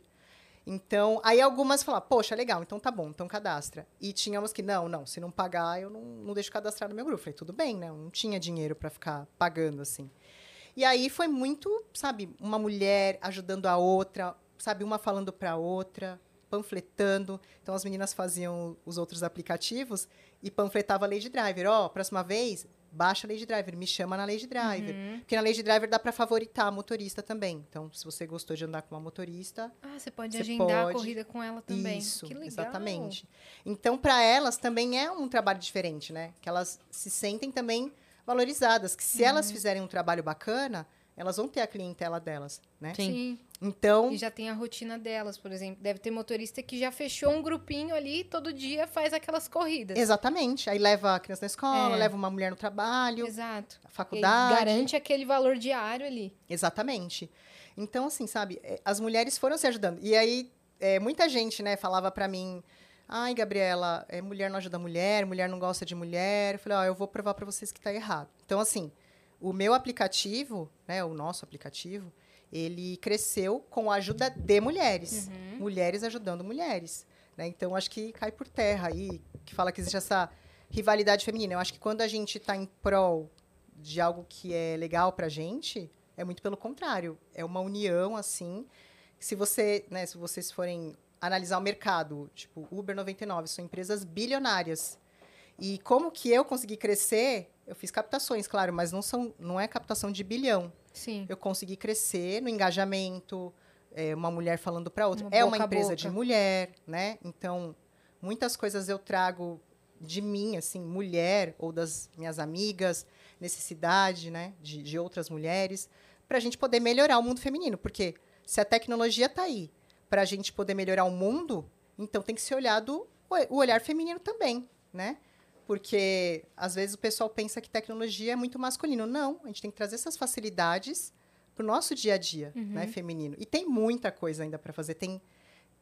Então, aí algumas falaram, poxa, legal, então tá bom, então cadastra. E tínhamos que, não, não, se não pagar, eu não, não deixo cadastrar no meu grupo. Falei, tudo bem, né? Eu não tinha dinheiro para ficar pagando assim. E aí foi muito, sabe, uma mulher ajudando a outra, sabe, uma falando para outra, panfletando. Então as meninas faziam os outros aplicativos e panfletava a Lady Driver. Ó, oh, próxima vez, baixa a Lady Driver, me chama na Lady Driver. Uhum. Porque na Lady Driver dá para favoritar a motorista também. Então, se você gostou de andar com uma motorista. Ah, você pode você agendar pode... a corrida com ela também. Isso, exatamente. Então, para elas também é um trabalho diferente, né? Que elas se sentem também valorizadas. Que se uhum. elas fizerem um trabalho bacana, elas vão ter a clientela delas, né? Sim. Sim. Então. E já tem a rotina delas, por exemplo. Deve ter motorista que já fechou um grupinho ali todo dia faz aquelas corridas. Exatamente. Aí leva a criança na escola, é. leva uma mulher no trabalho. Exato. A faculdade. E garante aquele valor diário ali. Exatamente. Então, assim, sabe, é, as mulheres foram se ajudando. E aí, é, muita gente, né, falava para mim. Ai, Gabriela, é, mulher não ajuda mulher, mulher não gosta de mulher. Eu falei, ó, eu vou provar para vocês que tá errado. Então, assim, o meu aplicativo, né, o nosso aplicativo, ele cresceu com a ajuda de mulheres. Uhum. Mulheres ajudando mulheres. Né? Então, acho que cai por terra aí, que fala que existe essa rivalidade feminina. Eu acho que quando a gente está em prol de algo que é legal para a gente, é muito pelo contrário. É uma união, assim. Se você, né, se vocês forem analisar o mercado, tipo, Uber 99, são empresas bilionárias. E como que eu consegui crescer? Eu fiz captações, claro, mas não, são, não é captação de bilhão. Sim. Eu consegui crescer no engajamento, é, uma mulher falando para outra. Uma é uma empresa de mulher, né? Então, muitas coisas eu trago de mim, assim, mulher ou das minhas amigas, necessidade, né, de, de outras mulheres, para a gente poder melhorar o mundo feminino. Porque se a tecnologia está aí para a gente poder melhorar o mundo, então tem que ser olhado o olhar feminino também, né? Porque às vezes o pessoal pensa que tecnologia é muito masculino. Não, a gente tem que trazer essas facilidades para o nosso dia a dia, uhum. né, feminino. E tem muita coisa ainda para fazer. Tem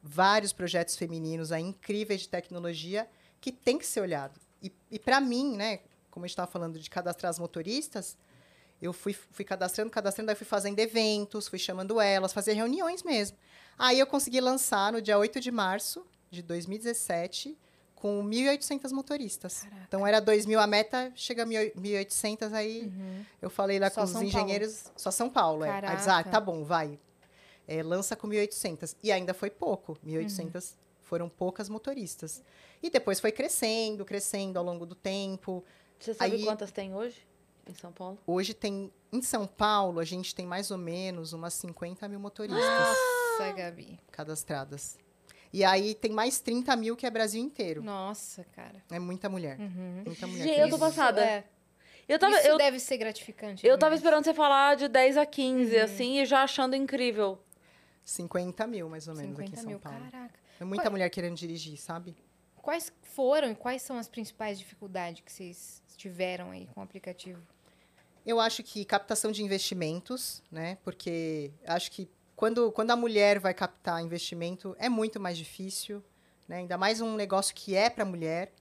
vários projetos femininos aí incríveis de tecnologia que tem que ser olhado. E, e para mim, né, como a gente estava falando de cadastrar as motoristas, eu fui, fui cadastrando, cadastrando, aí fui fazendo eventos, fui chamando elas, fazer reuniões mesmo. Aí eu consegui lançar no dia 8 de março de 2017 com 1.800 motoristas. Caraca. Então era 2.000 a meta, chega a 1.800, aí uhum. eu falei lá só com São os engenheiros, Paulo. só São Paulo, é. Aí diz, ah, tá bom, vai. É, lança com 1.800. E ainda foi pouco, 1.800 uhum. foram poucas motoristas. E depois foi crescendo, crescendo ao longo do tempo. Você sabe aí, quantas tem hoje em São Paulo? Hoje tem, em São Paulo, a gente tem mais ou menos umas 50 mil motoristas. Nossa, Gabi. Cadastradas. E aí tem mais 30 mil que é Brasil inteiro. Nossa, cara. É muita mulher. Uhum. Muita mulher. Gente, eu tô passada. É. Eu tava, Isso eu, deve ser gratificante. Eu demais. tava esperando você falar de 10 a 15, uhum. assim, e já achando incrível. 50 mil, mais ou menos, aqui em São mil, Paulo. Caraca. É muita Qual... mulher querendo dirigir, sabe? Quais foram e quais são as principais dificuldades que vocês tiveram aí com o aplicativo? Eu acho que captação de investimentos, né? Porque acho que quando, quando a mulher vai captar investimento, é muito mais difícil, né? Ainda mais um negócio que é para mulher.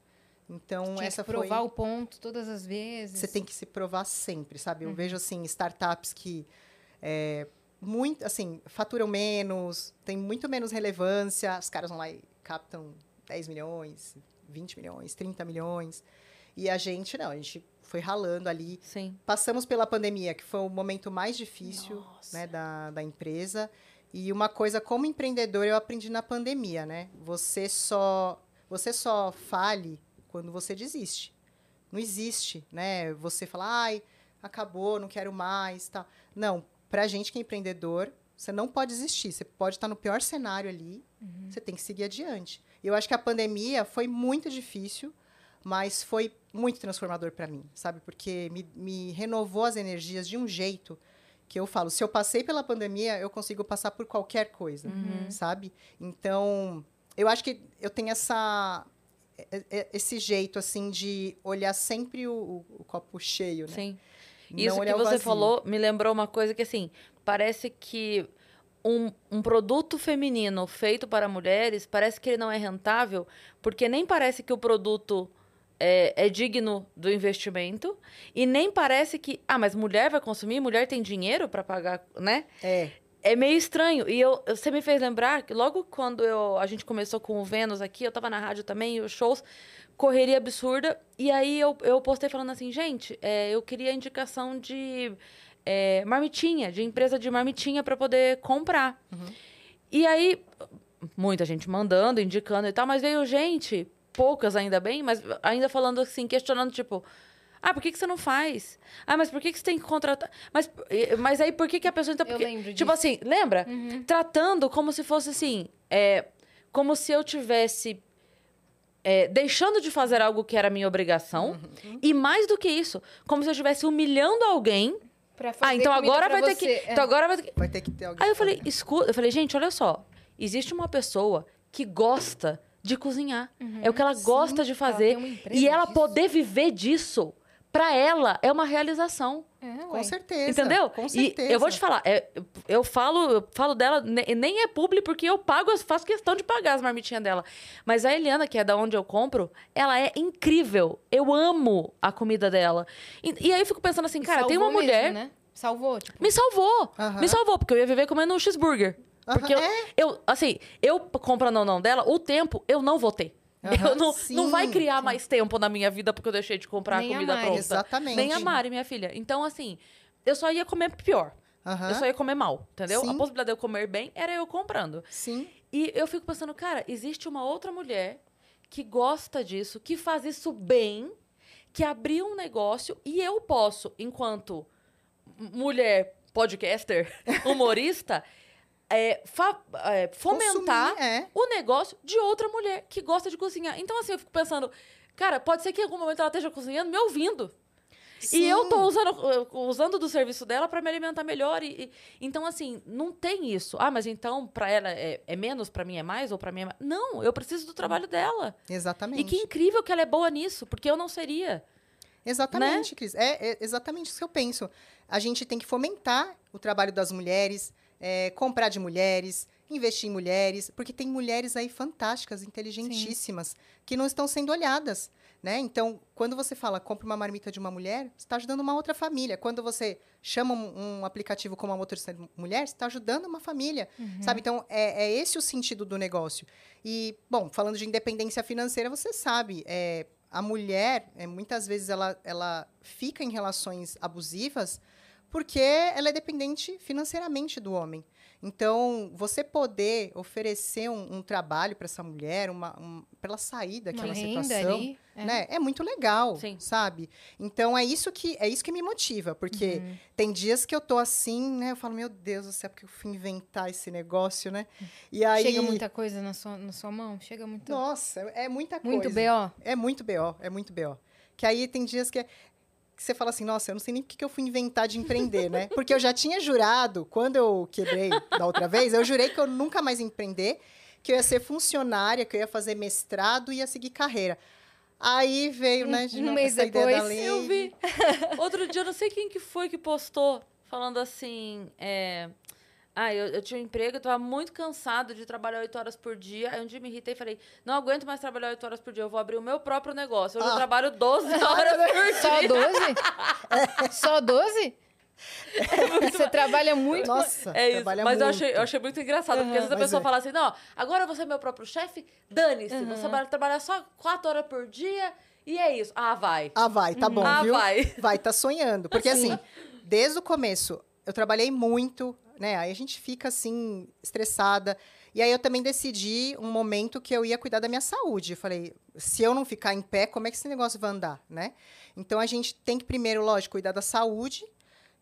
Então, Tinha essa que provar foi... o ponto todas as vezes. Você tem que se provar sempre, sabe? Eu uhum. vejo, assim, startups que... É, muito, assim, faturam menos, tem muito menos relevância. Os caras vão lá e captam 10 milhões, 20 milhões, 30 milhões. E a gente, não, a gente foi ralando ali. Sim. Passamos pela pandemia, que foi o momento mais difícil né, da, da empresa. E uma coisa, como empreendedor, eu aprendi na pandemia, né? Você só, você só fale quando você desiste. Não existe, né? Você fala, ai, acabou, não quero mais, tá. Não, pra gente que é empreendedor, você não pode desistir. Você pode estar no pior cenário ali, uhum. você tem que seguir adiante. Eu acho que a pandemia foi muito difícil, mas foi muito transformador para mim, sabe? Porque me, me renovou as energias de um jeito que eu falo, se eu passei pela pandemia, eu consigo passar por qualquer coisa, uhum. sabe? Então, eu acho que eu tenho essa esse jeito assim de olhar sempre o, o copo cheio, né? Sim. Isso que você falou me lembrou uma coisa que assim, parece que um, um produto feminino feito para mulheres, parece que ele não é rentável, porque nem parece que o produto é, é digno do investimento e nem parece que, ah, mas mulher vai consumir, mulher tem dinheiro para pagar, né? É. É meio estranho. E eu, você me fez lembrar que logo quando eu, a gente começou com o Vênus aqui, eu tava na rádio também, os shows, correria absurda. E aí eu, eu postei falando assim, gente, é, eu queria indicação de é, marmitinha, de empresa de marmitinha para poder comprar. E aí, muita gente mandando, indicando e tal, mas veio gente, poucas ainda bem, mas ainda falando assim, questionando, tipo. Ah, por que, que você não faz? Ah, mas por que, que você tem que contratar? Mas, mas aí por que, que a pessoa. Então, Eu porque- lembro Tipo disso. assim, lembra? Tratando como se fosse assim. É, como se eu tivesse. é, deixando de fazer algo que era minha obrigação. E mais do que isso, como se eu estivesse humilhando alguém. Pra fazer Ah, então agora vai ter você. que. É. Então agora vai ter que. Vai ter que ter alguém. Aí eu falei, escuta, eu falei, gente, olha só. Existe uma pessoa que gosta de cozinhar. É o que ela gosta de fazer. empresa e ela disso. poder viver disso, pra ela, é uma realização. É, Com certeza. Entendeu? Com E certeza. eu vou te falar, é, eu falo, eu falo dela, ne- nem é publi, porque eu pago, eu faço questão de pagar as marmitinhas dela. Mas a Eliana, que é da onde eu compro, ela é incrível. Eu amo a comida dela. E, e aí eu fico pensando assim, E cara, tem uma mulher. mesmo, né? Salvou, tipo. Me salvou. Aham. Me salvou, porque eu ia viver comendo um cheeseburger. Porque eu, é. eu, assim, eu comprando ou não dela, o tempo eu não vou ter. *laughs* Aham, eu não, sim, não vai criar mais tempo na minha vida porque eu deixei de comprar Nem a comida Mari. pronta. Exatamente. Nem a Mari, minha filha. Então, assim, eu só ia comer pior. Aham. Eu só ia comer mal, entendeu? Sim. A possibilidade de eu comer bem era eu comprando. Sim. E eu fico pensando, cara, existe uma outra mulher que gosta disso, que faz isso bem, que abriu um negócio e eu posso, enquanto mulher podcaster, *laughs* humorista, é, fa- é, fomentar Consumir, é. o negócio de outra mulher que gosta de cozinhar. Então, assim, eu fico pensando, cara, pode ser que em algum momento ela esteja cozinhando me ouvindo. E eu tô usando, usando do serviço dela para me alimentar melhor. E, e- então, assim, não tem isso. Ah, mas então para ela é, é menos, para mim é mais, ou para mim é mais. Não, eu preciso do trabalho dela. Exatamente. E que incrível que ela é boa nisso, porque eu não seria. Exatamente, Né? Cris. É, é exatamente isso que eu penso. A gente tem que fomentar o trabalho das mulheres, é, comprar de mulheres, investir em mulheres, porque tem mulheres aí fantásticas, inteligentíssimas, que não estão sendo olhadas. Né? Então, quando você fala compra uma marmita de uma mulher, você está ajudando uma outra família. Quando você chama um, um aplicativo como a motorista mulher, você está ajudando uma família. Sabe? Então, é, é esse o sentido do negócio. E, bom, falando de independência financeira, você sabe, é, a mulher, é, muitas vezes, ela, ela fica em relações abusivas porque ela é dependente financeiramente do homem. Então, você poder oferecer um, um trabalho para essa mulher, uma, um, para ela sair daquela Uma renda situação, ali. É. né? É muito legal, Sim. sabe? Então é isso que é isso que me motiva, porque Uhum. tem dias que eu tô assim, né? Eu falo, meu Deus do céu, porque eu fui inventar esse negócio, né? E aí Chega muita coisa na sua, na sua mão? Chega muito. Nossa, é muita coisa. muito B.O. É muito BO, é muito BO. Que aí tem dias que, é- que você fala assim, nossa, eu não sei nem porque que eu fui inventar de empreender, né? Porque eu já tinha jurado, quando eu quebrei da outra vez, eu jurei que eu nunca mais ia empreender, que eu ia ser funcionária, que eu ia fazer mestrado e ia seguir carreira. Aí veio, né, de um novo mês essa ideia da depois. Eu vi. Outro dia, eu não sei quem que foi que postou, falando assim. É... Ah, eu, eu tinha um emprego, eu tava muito cansado de trabalhar oito horas por dia. Aí um dia me irritei e falei: não aguento mais trabalhar oito horas por dia, eu vou abrir o meu próprio negócio. Hoje eu Ah. trabalho 12 *laughs* horas por Só dia. 12? *laughs* Só 12? *laughs* Você trabalha muito. Nossa, É isso, trabalha mas eu muito. achei, eu achei muito engraçado, porque às vezes a pessoa é. fala assim, não, agora eu vou ser meu próprio chefe, dane-se, você vai trabalhar só quatro horas por dia e é isso. Ah, vai. Ah, vai, tá bom, ah, viu? vai. Vai, tá sonhando. Porque assim, desde o começo, eu trabalhei muito, né? Aí a gente fica assim, estressada. E aí eu também decidi um momento que eu ia cuidar da minha saúde. Eu falei, se eu não ficar em pé, como é que esse negócio vai andar, né? Então a gente tem que primeiro, lógico, cuidar da saúde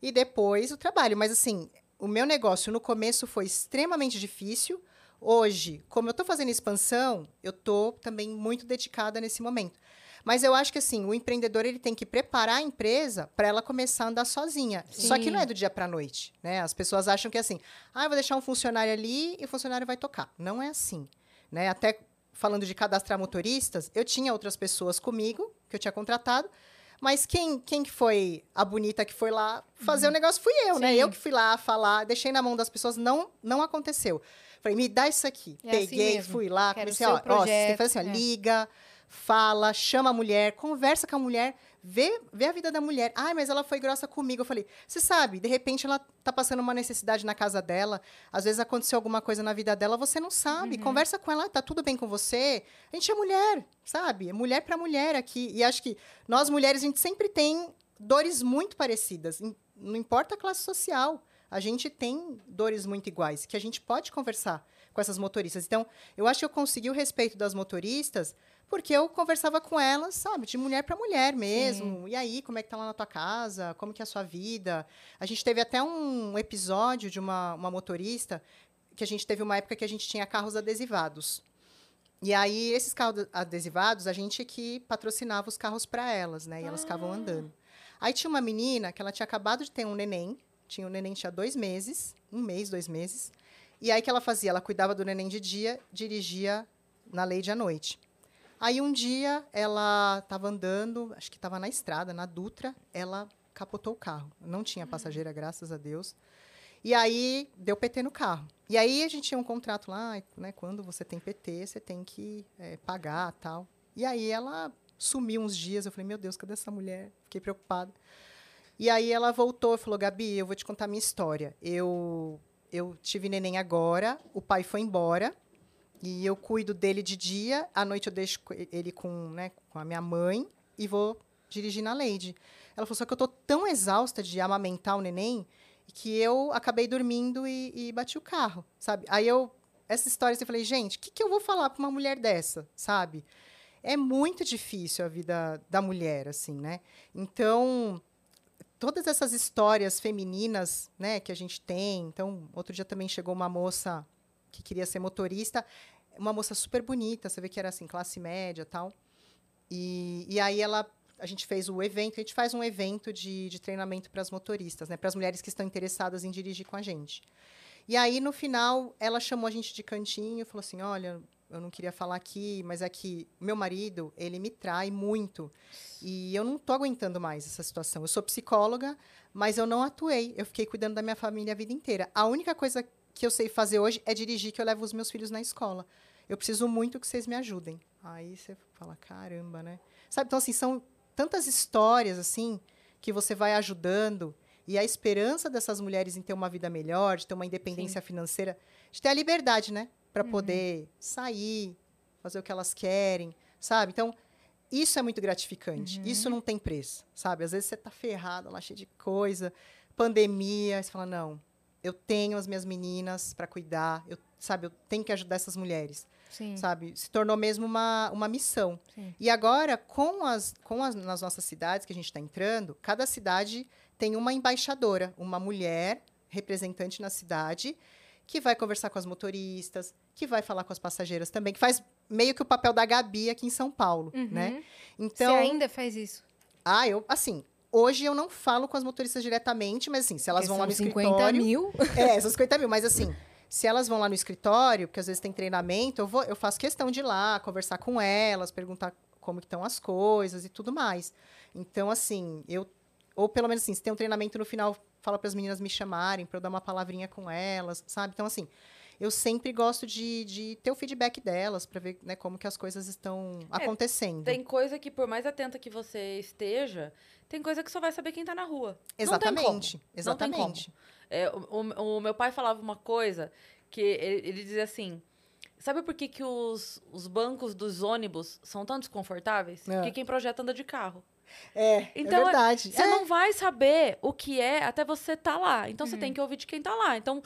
e depois o trabalho. Mas assim, o meu negócio no começo foi extremamente difícil. Hoje, como eu tô fazendo expansão, eu tô também muito dedicada nesse momento. Mas eu acho que assim, o empreendedor ele tem que preparar a empresa para ela começar a andar sozinha. Só que Sim. não é do dia para noite, né? As pessoas acham que é assim, ah, eu vou deixar um funcionário ali e o funcionário vai tocar. Não é assim, né? Até falando de cadastrar motoristas, eu tinha outras pessoas comigo que eu tinha contratado, mas quem quem que foi a bonita que foi lá fazer o negócio fui eu, né? Sim. Eu que fui lá falar, deixei na mão das pessoas, não não aconteceu. Falei, me dá isso aqui. É assim Peguei, mesmo. fui lá, Quero comecei, ó, ó, você tem que projeto, fazer assim, ó, é. liga, fala, chama a mulher, conversa com a mulher, vê, vê a vida da mulher. Ai, mas ela foi grossa comigo. Eu falei, você sabe, de repente ela tá passando uma necessidade na casa dela, às vezes aconteceu alguma coisa na vida dela, você não sabe. Uhum. Conversa com ela, tá tudo bem com você? A gente é mulher, sabe? É mulher para mulher aqui. E acho que nós mulheres, a gente sempre tem dores muito parecidas, não importa a classe social. A gente tem dores muito iguais, que a gente pode conversar com essas motoristas. Então, eu acho que eu consegui o respeito das motoristas porque eu conversava com elas, sabe, de mulher para mulher mesmo. E aí, como é que tá lá na tua casa? Como que é a sua vida? A gente teve até um episódio de uma, uma motorista que a gente teve uma época que a gente tinha carros adesivados. E aí, esses carros adesivados, a gente que patrocinava os carros para elas, né? E elas ficavam andando. Aí tinha uma menina que ela tinha acabado de ter um neném, tinha um neném tinha dois meses, um mês, dois meses. E aí o que ela fazia? Ela cuidava do neném de dia, dirigia na Lady à noite. Aí um dia ela estava andando, acho que estava na estrada, na Dutra, ela capotou o carro. Não tinha passageira, graças a Deus. E aí deu PT no carro. E aí a gente tinha um contrato lá, né? Quando você tem PT, você tem que eh, pagar tal. E aí ela sumiu uns dias. Eu falei, meu Deus, cadê essa mulher? Fiquei preocupada. E aí ela voltou e falou, Gabi, eu vou te contar minha história. Eu, eu tive neném agora, o pai foi embora. E eu cuido dele de dia, à noite eu deixo ele com, né, com a minha mãe e vou dirigir na Lady. Ela falou, só que eu tô tão exausta de amamentar o neném que eu acabei dormindo e, e bati o carro, sabe? Aí eu, essa história, assim, eu falei, gente, o que, que eu vou falar para uma mulher dessa, sabe? É muito difícil a vida da mulher, assim, né? Então, todas essas histórias femininas, né, que a gente tem. Então, outro dia também chegou uma moça que queria ser motorista, uma moça super bonita, você vê que era assim, classe média tal. E, e aí ela, a gente fez o evento, a gente faz um evento de, de treinamento para as motoristas, né, para as mulheres que estão interessadas em dirigir com a gente. E aí, no final, ela chamou a gente de cantinho falou assim: olha, eu não queria falar aqui, mas é que meu marido, ele me trai muito. E eu não tô aguentando mais essa situação. Eu sou psicóloga, mas eu não atuei. Eu fiquei cuidando da minha família a vida inteira. A única coisa que eu sei fazer hoje é dirigir, que eu levo os meus filhos na escola. Eu preciso muito que vocês me ajudem. Aí você fala, caramba, né? Sabe, então assim, são tantas histórias assim que você vai ajudando e a esperança dessas mulheres em ter uma vida melhor, de ter uma independência financeira, de ter a liberdade, né, para poder sair, fazer o que elas querem, sabe? Então, isso é muito gratificante. Isso não tem preço, sabe? Às vezes você tá ferrado lá, cheio de coisa, pandemia, aí você fala, não, eu tenho as minhas meninas para cuidar, eu, sabe, eu tenho que ajudar essas mulheres Sim. sabe? Se tornou mesmo uma, uma missão. Sim. E agora, com as, com as nas nossas cidades que a gente está entrando, cada cidade tem uma embaixadora, uma mulher representante na cidade, que vai conversar com as motoristas, que vai falar com as passageiras também, que faz meio que o papel da Gabi aqui em São Paulo, né? Uhum. Então, Você ainda faz isso? ah, eu, assim, hoje eu não falo com as motoristas diretamente, mas assim, se elas Porque vão lá são no 50 escritório... mil. *laughs* É, essas 50 mil. Mas assim, se elas vão lá no escritório, porque às vezes tem treinamento, eu, vou, eu faço questão de ir lá, conversar com elas, perguntar como estão as coisas e tudo mais. Então, assim, eu... Ou pelo menos assim, se tem um treinamento no final, fala para as meninas me chamarem, para eu dar uma palavrinha com elas, sabe? Então, assim, eu sempre gosto de, de ter o feedback delas, para ver né, como que as coisas estão acontecendo. Tem coisa que, por mais atenta que você esteja, tem coisa que só vai saber quem tá na rua. Exatamente, Não tem como. exatamente. É, o, o- meu pai falava uma coisa que ele, ele dizia assim: sabe por que, que os, os bancos dos ônibus são tão desconfortáveis? É. Porque quem projeta anda de carro. É, Então, é verdade. Você É. não vai saber o que é até você tá lá. Então Uhum. você tem que ouvir de quem tá lá. Então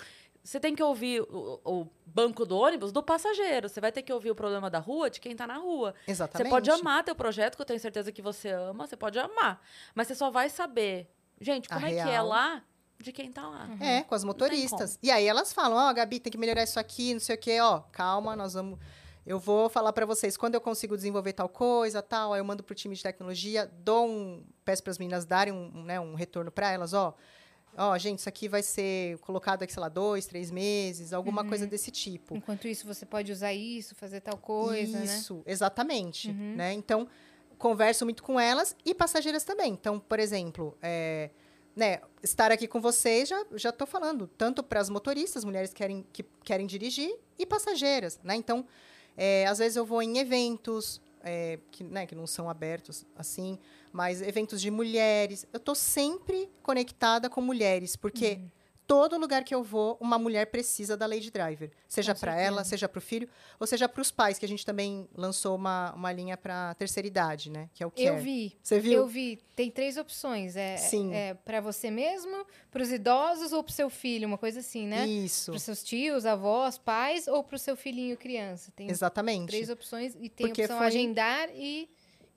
você tem que ouvir o, o banco do ônibus do passageiro. Você vai ter que ouvir o problema da rua de quem tá na rua. Exatamente. Você pode amar teu projeto, que eu tenho certeza que você ama, você pode amar. Mas você só vai saber, gente, A como é que é real. lá de quem tá lá. É, com as motoristas. E aí elas falam, ó, Gabi, tem que melhorar isso aqui, não sei o quê, ó, calma, nós vamos. Eu vou falar pra vocês quando eu consigo desenvolver tal coisa, tal, aí eu mando pro time de tecnologia, dou um, peço para as meninas darem um, né, um retorno pra elas, ó. Ó, gente, isso aqui vai ser colocado aqui, sei lá, dois, três meses, alguma coisa desse tipo. Enquanto isso, você pode usar isso, fazer tal coisa, né? Isso, exatamente. Né? Então, converso muito com elas e passageiras também. Então, por exemplo, é, né, estar aqui com vocês, já já estou falando, tanto para as motoristas, mulheres que querem, que querem dirigir, e passageiras. Né? Então, é, às vezes eu vou em eventos, é, que, né, que não são abertos assim, mas eventos de mulheres. Eu tô sempre conectada com mulheres, porque todo lugar que eu vou, uma mulher precisa da Lady Driver. Seja para ela, seja para o filho, ou seja para os pais, que a gente também lançou uma, uma linha para terceira idade, né? Que é o Care. Eu vi. Você viu? Eu vi. Tem três opções. É, Sim. é para você mesmo, para os idosos ou para seu filho, uma coisa assim, né? Isso. Para seus tios, avós, pais ou para o seu filhinho criança. Tem Exatamente. três opções e tem Porque a opção foi- agendar e,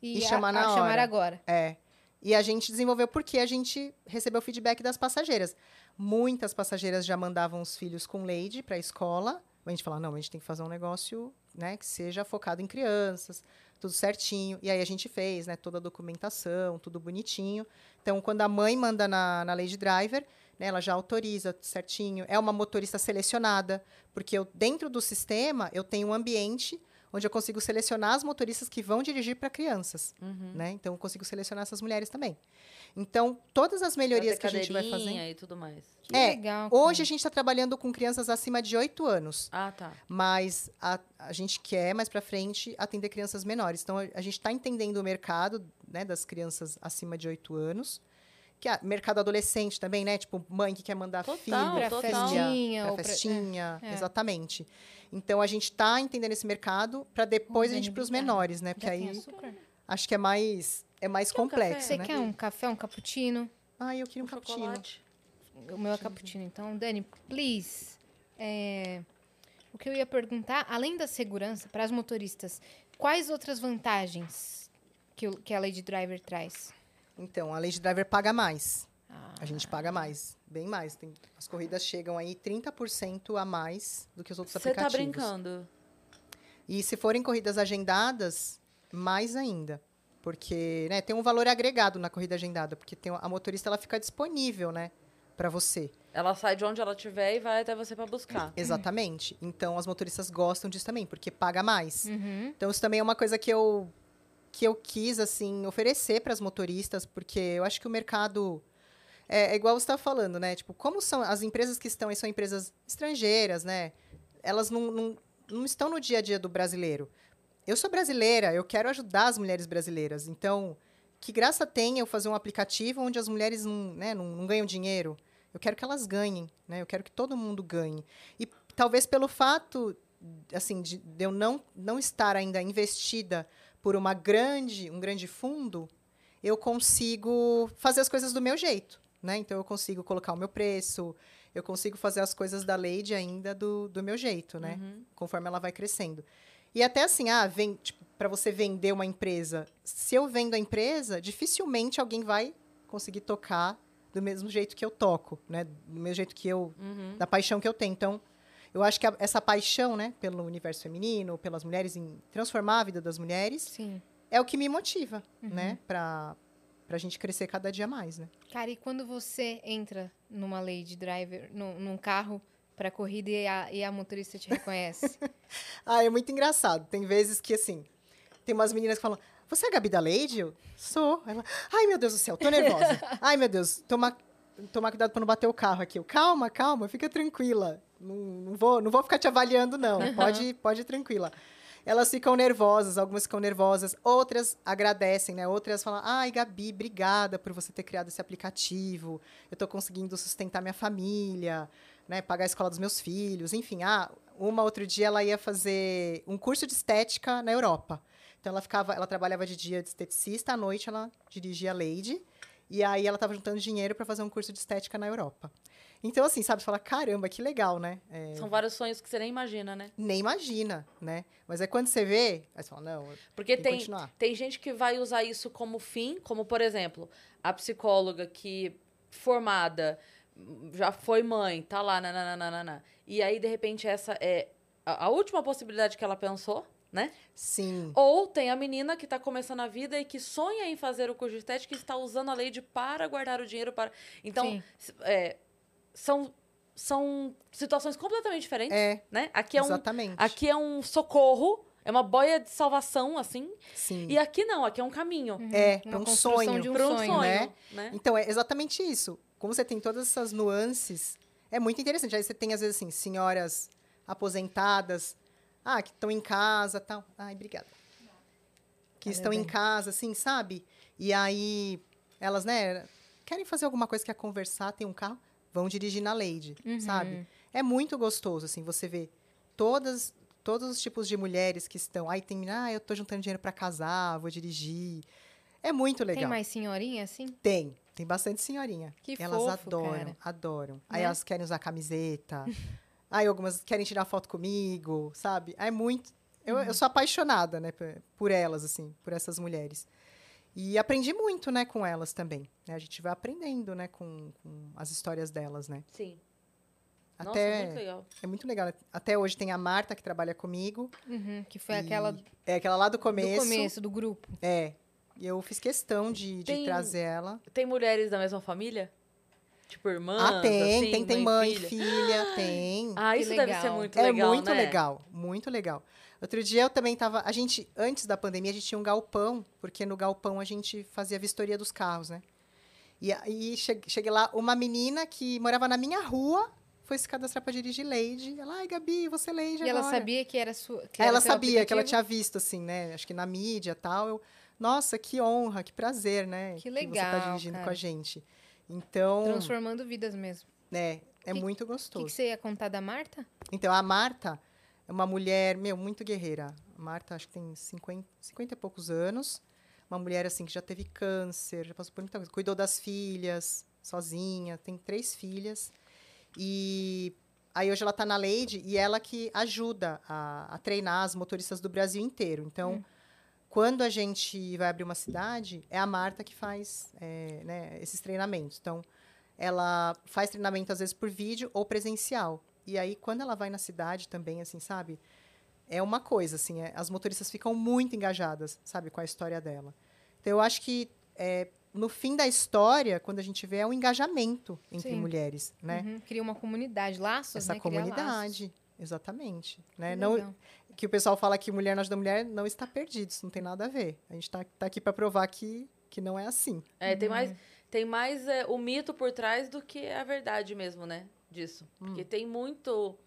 E a- chamar na a chamar agora. É. E a gente desenvolveu porque a gente recebeu feedback das passageiras. Muitas passageiras já mandavam os filhos com Lady para a escola. A gente falou, não, a gente tem que fazer um negócio, né, que seja focado em crianças, tudo certinho. E aí a gente fez, né, toda a documentação, tudo bonitinho. Então, quando a mãe manda na, na Lady Driver, né, ela já autoriza certinho. É uma motorista selecionada, porque eu, dentro do sistema eu tenho um ambiente onde eu consigo selecionar as motoristas que vão dirigir para crianças Uhum. né? Então eu consigo selecionar essas mulheres também. Então, todas as melhorias que Pra a gente vai fazer. cadeirinha e tudo mais. Que É, legal. Hoje cara. a gente está trabalhando com crianças acima de 8 anos, Ah, tá. mas a, a gente quer mais para frente atender crianças menores. Então a, a gente está entendendo o mercado né, das crianças acima de 8 anos. Que é mercado adolescente também, né? Tipo, mãe que quer mandar Total, filho Pra total. festinha. pra- festinha, é, é. exatamente. Então a gente está entendendo esse mercado para depois a gente para os menores, né? Porque Já aí açúcar? acho que é mais é mais Quer um complexo, café? Você né? quer um café, um cappuccino? Ah, eu queria um Um cappuccino. chocolate. O meu é cappuccino. Então, Dani, please. é, o que eu ia perguntar, além da segurança para as motoristas, quais outras vantagens que, o- que a Lady Driver traz? Então, a Lady Driver paga mais. Ah, A gente paga mais, bem mais. Tem- as corridas chegam aí 30% a mais do que os outros Você tá aplicativos. brincando. E se forem corridas agendadas, mais ainda. Porque né, tem um valor agregado na corrida agendada, porque tem, a motorista ela fica disponível, né, para você. Ela sai de onde ela estiver e vai até você pra buscar. Exatamente. Então as motoristas gostam disso também, porque paga mais. Uhum. Então isso também é uma coisa que eu que eu quis assim oferecer para as motoristas, porque eu acho que o mercado é, é igual você estava falando, né? Tipo, como são as empresas que estão aí são empresas estrangeiras, né? Elas não, não, não estão no dia a dia do brasileiro. Eu sou brasileira, eu quero ajudar as mulheres brasileiras. Então, que graça tem eu fazer um aplicativo onde as mulheres não, né, não, não ganham dinheiro? Eu quero que elas ganhem, né? Eu quero que todo mundo ganhe. E talvez pelo fato, assim, de, de eu não, não estar ainda investida por uma grande, um grande fundo, eu consigo fazer as coisas do meu jeito, né? Então eu consigo colocar o meu preço, eu consigo fazer as coisas da Lady ainda do, do meu jeito, né? Uhum. Conforme ela vai crescendo. E até assim, ah, vem, tipo, para você vender uma empresa, se eu vendo a empresa, dificilmente alguém vai conseguir tocar do mesmo jeito que eu toco, né? Do mesmo jeito que eu Uhum. da paixão que eu tenho. Então, eu acho que a- essa paixão, né, pelo universo feminino, pelas mulheres, em transformar a vida das mulheres, Sim. é o que me motiva, né, pra, pra gente crescer cada dia mais, né? Cara, e quando você entra numa Lady Driver, num, num carro pra corrida e a, e a motorista te reconhece? *laughs* Ah, é muito engraçado. Tem vezes que, assim, tem umas meninas que falam, você é a Gabi da Lady? Eu, sou. Ela, ai, meu Deus do céu, tô nervosa. *laughs* ai, meu Deus, toma, tomar cuidado pra não bater o carro aqui. Eu, calma, calma, fica tranquila. Não, não, vou, não vou ficar te avaliando, não. Pode, pode ir tranquila. Elas ficam nervosas, algumas ficam nervosas, outras agradecem, né? Outras falam, ai, Gabi, obrigada por você ter criado esse aplicativo. Eu tô conseguindo sustentar minha família, né? Pagar a escola dos meus filhos, enfim. Ah, uma outro dia ela ia fazer um curso de estética na Europa. Então ela ficava, ela trabalhava de dia de esteticista, à noite ela dirigia a Lady. E aí ela estava juntando dinheiro para fazer um curso de estética na Europa. Então, assim, sabe, você fala, caramba, que legal, né? É, São vários sonhos que você nem imagina, né? nem imagina, né? Mas é quando você vê, aí você fala, não, Porque tem tem, tem gente que vai usar isso como fim, como, por exemplo, a psicóloga que, formada, já foi mãe, tá lá, nananana. E aí, de repente, essa é a, a última possibilidade que ela pensou, né? Sim, Ou tem a menina que tá começando a vida e que sonha em fazer o curso de estética e está usando a Lady para guardar o dinheiro para... Então, é, são, são situações completamente diferentes, é, né? Aqui é, um, exatamente. aqui é um socorro, é uma boia de salvação, assim. Sim. E aqui não, aqui é um caminho. É, Uma um sonho. de um para um sonho, sonho, né? né? Então, é exatamente isso. Como você tem todas essas nuances, é muito interessante. Aí você tem, às vezes, assim, senhoras aposentadas, ah, que estão em casa tal. Ai, obrigada. que estão em casa, assim, sabe? E aí elas, né, querem fazer alguma coisa, quer conversar, tem um carro, vão dirigir na Lady, Uhum. sabe? É muito gostoso, assim, você vê todas, todos os tipos de mulheres que estão. Aí tem, ah, eu tô juntando dinheiro para casar, vou dirigir. É muito legal. Tem mais senhorinha assim? Tem, tem bastante senhorinha. Que elas fofo, adoram, cara. adoram. Aí Né? elas querem usar camiseta. *laughs* aí algumas querem tirar foto comigo, sabe? É muito. Eu, Uhum. eu sou apaixonada, né, por, por elas, assim, por essas mulheres. E aprendi muito, né, com elas também. né? A gente vai aprendendo, né, com, com as histórias delas, né? Sim. Nossa, Até, muito legal. é muito legal. Até hoje tem a Marta, que trabalha comigo. Uhum, que foi aquela do É aquela lá do começo. começo do grupo. É. E eu fiz questão de, de Tem- trazer ela. Tem mulheres da mesma família? Tipo, irmãs? Ah, tem, assim, tem, tem mãe, filha? filha, tem. Ah, isso deve ser legal. muito é legal, muito né? legal, muito legal. Outro dia eu também tava. A gente, antes da pandemia, a gente tinha um galpão, porque no galpão a gente fazia a vistoria dos carros, né? E aí che- cheguei lá, uma menina que morava na minha rua foi se cadastrar pra dirigir Lady. Ela, ai, Gabi, você é Lady E ela agora." sabia que era sua. Que era ela pelo sabia que ela tinha visto, assim, né? Acho que na mídia e tal. Eu, Nossa, que honra, que prazer, né? Que você legal, tá dirigindo com cara. a gente. Então, Transformando vidas mesmo. é, é Que- muito O que, gostoso. que você ia contar da Marta? Então, a Marta uma mulher, meu, muito guerreira. A Marta, acho que tem 50, 50 e poucos anos. Uma mulher, assim, que já teve câncer, já passou por muita coisa. Cuidou das filhas, sozinha, tem três filhas. E aí, hoje ela tá na Lady e ela que ajuda a, a treinar as motoristas do Brasil inteiro. Então, quando a gente vai abrir uma cidade, é a Marta que faz é, né, esses treinamentos. Então, ela faz treinamento, às vezes, por vídeo ou presencial. E aí, quando ela vai na cidade também, assim, sabe? É uma coisa, assim, é- as motoristas ficam muito engajadas, sabe, com a história dela. Então, eu acho que é, no fim da história, quando a gente vê, é um engajamento entre Sim. mulheres, né? Uhum, Cria uma comunidade, laços, Essa né? Comunidade. Exatamente. Né? laços. Não, que o pessoal fala que mulher não ajuda mulher, não está perdido, isso não tem nada a ver. A gente está tá aqui para provar que, que não é assim. É, tem Uhum. mais, tem mais é, o mito por trás do que a verdade mesmo, né? Disso. Hum. Porque tem muito.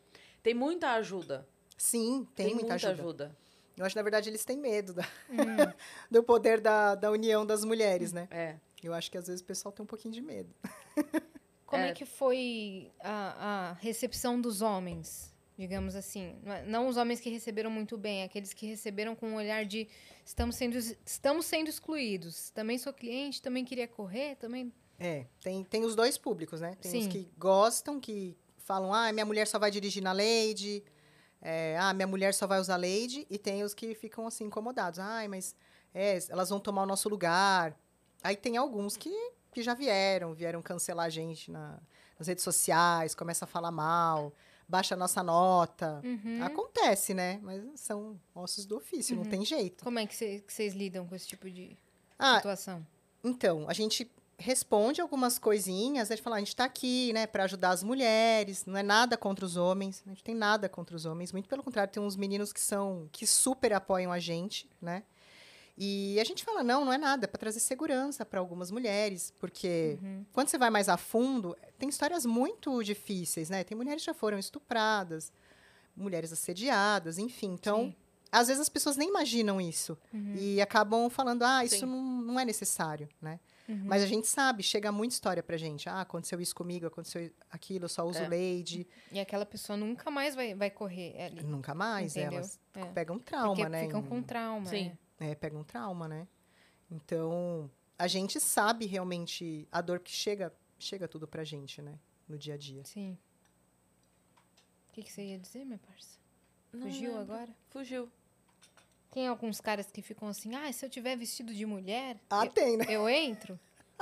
Tem muita ajuda. Sim, tem, muita, ajuda. Eu acho que, na verdade, eles têm medo da- Hum, *laughs* do poder da, da união das mulheres, né? É. Eu acho que às vezes o pessoal tem um pouquinho de medo. *laughs* Como é. É. que foi a, a recepção dos homens? Digamos assim, não é- não os homens que receberam muito bem, aqueles que receberam com um olhar de estamos sendo, estamos sendo excluídos. Também sou cliente, também queria correr, também. É, tem, tem os dois públicos, né? Tem os Sim. que gostam, que falam, ah, minha mulher só vai dirigir na Lady, é, ah, minha mulher só vai usar Lady, e tem os que ficam assim incomodados, ai, mas é, elas vão tomar o nosso lugar. Aí tem alguns que, que já vieram, vieram cancelar a gente na- nas redes sociais, começa a falar mal, baixa a nossa nota. Uhum. Acontece, né? Mas são ossos do ofício, não tem jeito. Como é que vocês lidam com esse tipo de Ah, situação? Então, a gente responde algumas coisinhas, a gente fala, a gente está aqui, né, para ajudar as mulheres, não é nada contra os homens, a gente tem nada contra os homens, muito pelo contrário, tem uns meninos que são, que super apoiam a gente, né, e a gente fala, não, não é nada, é para trazer segurança para algumas mulheres, porque Uhum. quando você vai mais a fundo, tem histórias muito difíceis, né, tem mulheres que já foram estupradas, mulheres assediadas, enfim, então... Sim. Às vezes as pessoas nem imaginam isso Uhum. e acabam falando, ah, isso não, não é necessário, né? Uhum. Mas a gente sabe, chega muita história pra gente. Ah, aconteceu isso comigo, aconteceu aquilo, eu só uso É. Lady. E aquela pessoa nunca mais vai, vai correr ali. Nunca mais, Entendeu? elas É. pegam trauma, Porque né? ficam com trauma. Sim. é. é, pegam trauma, né? Então, a gente sabe realmente a dor que chega, chega tudo pra gente, né? No dia a dia. Sim. O que, que você ia dizer, minha parça? Não Fugiu lembro. agora? Fugiu. Tem alguns caras que ficam assim, ah, se eu tiver vestido de mulher, Ah, eu, tem, né? eu entro?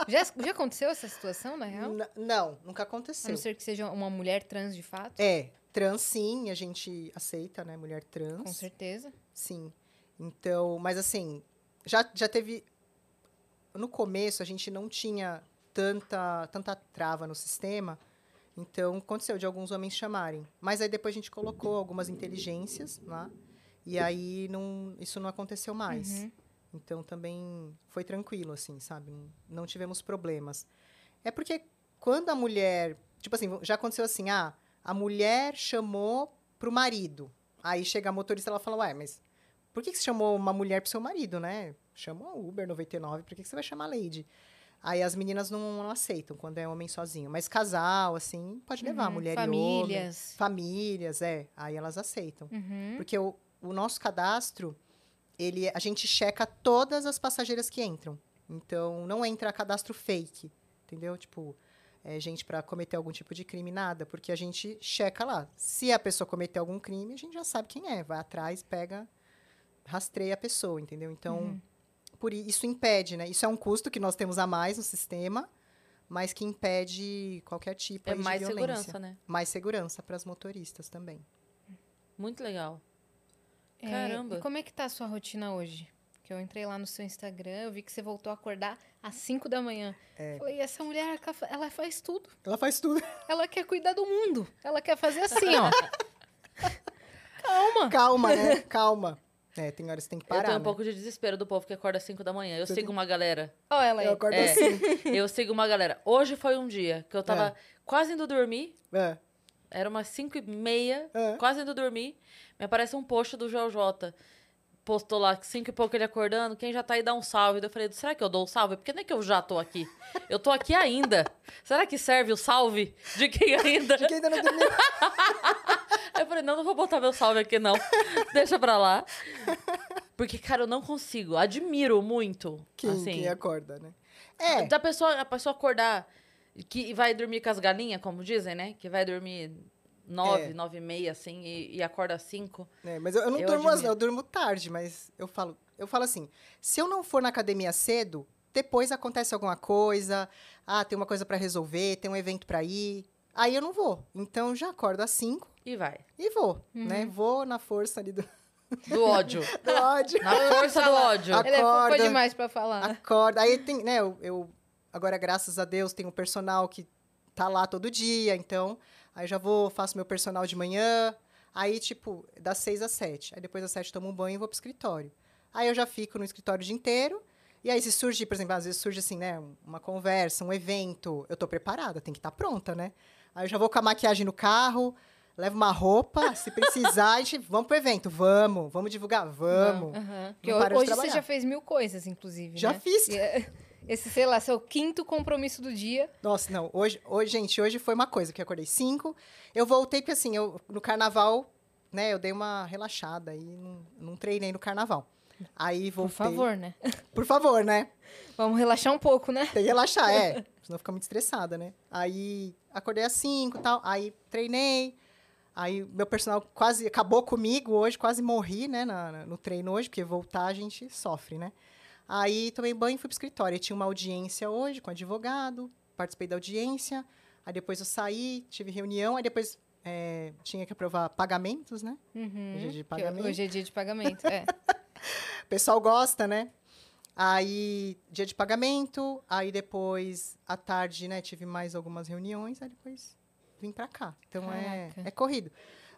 Já, já aconteceu essa situação, na real? N- não, nunca A aconteceu. não ser que seja uma mulher trans de fato? É, trans sim, a gente aceita, né? Mulher trans. Com certeza. Sim. Então, mas assim, já, já teve. No começo, a gente não tinha tanta, tanta trava no sistema. Então, aconteceu de alguns homens chamarem. Mas aí depois a gente colocou algumas inteligências lá. E aí não, isso não aconteceu mais. Uhum. Então também foi tranquilo, assim, sabe? Não, tivemos problemas. É porque quando a mulher. Tipo assim, já aconteceu assim, ah, a mulher chamou pro marido. Aí chega a motorista e ela fala, ué, mas por que, que você chamou uma mulher pro seu marido, né? Chama uma Uber 99, por que, que você vai chamar Lady? Aí as meninas não, não aceitam quando é homem sozinho. Mas casal, assim, pode levar, Uhum. mulher e homem. Famílias. Famílias, é. Aí elas aceitam. Uhum. Porque o, o nosso cadastro, ele, a gente checa todas as passageiras que entram. Então, não entra cadastro fake, entendeu? Tipo, é, gente para cometer algum tipo de crime, nada. Porque a gente checa lá. Se a pessoa cometer algum crime, a gente já sabe quem é. Vai atrás, pega, rastreia a pessoa, entendeu? Então, Uhum. por isso impede, né? Isso é um custo que nós temos a mais no sistema, mas que impede qualquer tipo É de mais violência. segurança, né? Mais segurança para as motoristas também. Muito legal. É, Caramba. e como é que tá a sua rotina hoje? Que eu entrei lá no seu Instagram, eu vi que você voltou a acordar às 5 da manhã. É. Falei, essa mulher, ela faz tudo. Ela faz tudo. Ela quer cuidar do mundo. Ela quer fazer assim, ó. Calma. Calma, né? *laughs* Calma. É, tem horas que tem que parar. eu tenho um né? pouco de desespero do povo que acorda às 5 da manhã. Eu Você sigo tem- uma galera. Ó, ela aí. Eu acordo É. assim. *laughs* Eu sigo uma galera. Hoje foi um dia que eu tava É. quase indo dormir. É. Era umas 5 e meia, É. quase indo dormir. Me aparece um post do Joel J. Postou lá, 5 e pouco ele acordando. Quem já tá aí dá um salve. Eu falei, será que eu dou um salve? Porque não é que eu já tô aqui. Eu tô aqui ainda. Será que serve o salve de quem ainda? De quem ainda não dormiu. *laughs* Eu falei, não, não vou botar meu salve aqui, não. Deixa pra lá. Porque, cara, eu não consigo. Admiro muito. Quem, assim, quem acorda, né? É. Da pessoa, a pessoa acordar que vai dormir com as galinhas, como dizem, né? Que vai dormir nove, É. nove e meia, assim, e, e acorda às cinco. É, mas eu, eu não Eu durmo, as- admiro. eu durmo tarde, mas eu falo, eu falo assim, se eu não for na academia cedo, depois acontece alguma coisa, ah, tem uma coisa pra resolver, tem um evento pra ir, aí eu não vou. Então já acordo às 5 E vai. e vou, Uhum. né? Vou na força ali do, Do ódio. *laughs* do ódio. Na força do ódio. A- Ele é Acorda. demais pra falar. Acorda. Aí tem, né, eu, eu- agora graças a Deus tem um personal que tá lá todo dia, então aí já vou, faço meu personal de manhã, aí tipo, das seis às sete. Aí depois das sete tomo um banho e vou pro escritório. Aí eu já fico no escritório o dia inteiro. E aí se surge, por exemplo, às vezes surge assim, né, uma conversa, um evento, eu tô preparada, tem que estar pronta, né? Aí eu já vou com a maquiagem no carro, levo uma roupa, se *laughs* precisar, a gente, vamos pro evento, vamos, vamos divulgar, vamos. Porque Não para de hoje você já fez mil coisas, inclusive. Já né? fiz. Esse, sei lá, seu quinto compromisso do dia. Nossa, não. Hoje, hoje, gente, hoje foi uma coisa que eu acordei cinco. Eu voltei porque assim, eu no carnaval, né, eu dei uma relaxada e não, não treinei no carnaval. Aí Por voltei. favor, né? Por favor, né? Vamos relaxar um pouco, né? Tem que relaxar, é. Senão fica muito estressada, né? Aí acordei às cinco e tal. Aí treinei. Aí meu personal quase acabou comigo hoje, quase morri, né, na- no treino hoje, porque voltar a gente sofre, né? Aí tomei banho e fui pro escritório. Aí tinha uma audiência hoje com advogado, participei da audiência. Aí depois eu saí, tive reunião, aí depois é, tinha que aprovar pagamentos, né? Uhum. Hoje é de Que pagamento. Hoje é dia de pagamento, é. *laughs* O pessoal gosta, né? Aí, dia de pagamento, aí depois, à tarde, né, tive mais algumas reuniões, aí depois vim pra cá. Então, é, é corrido.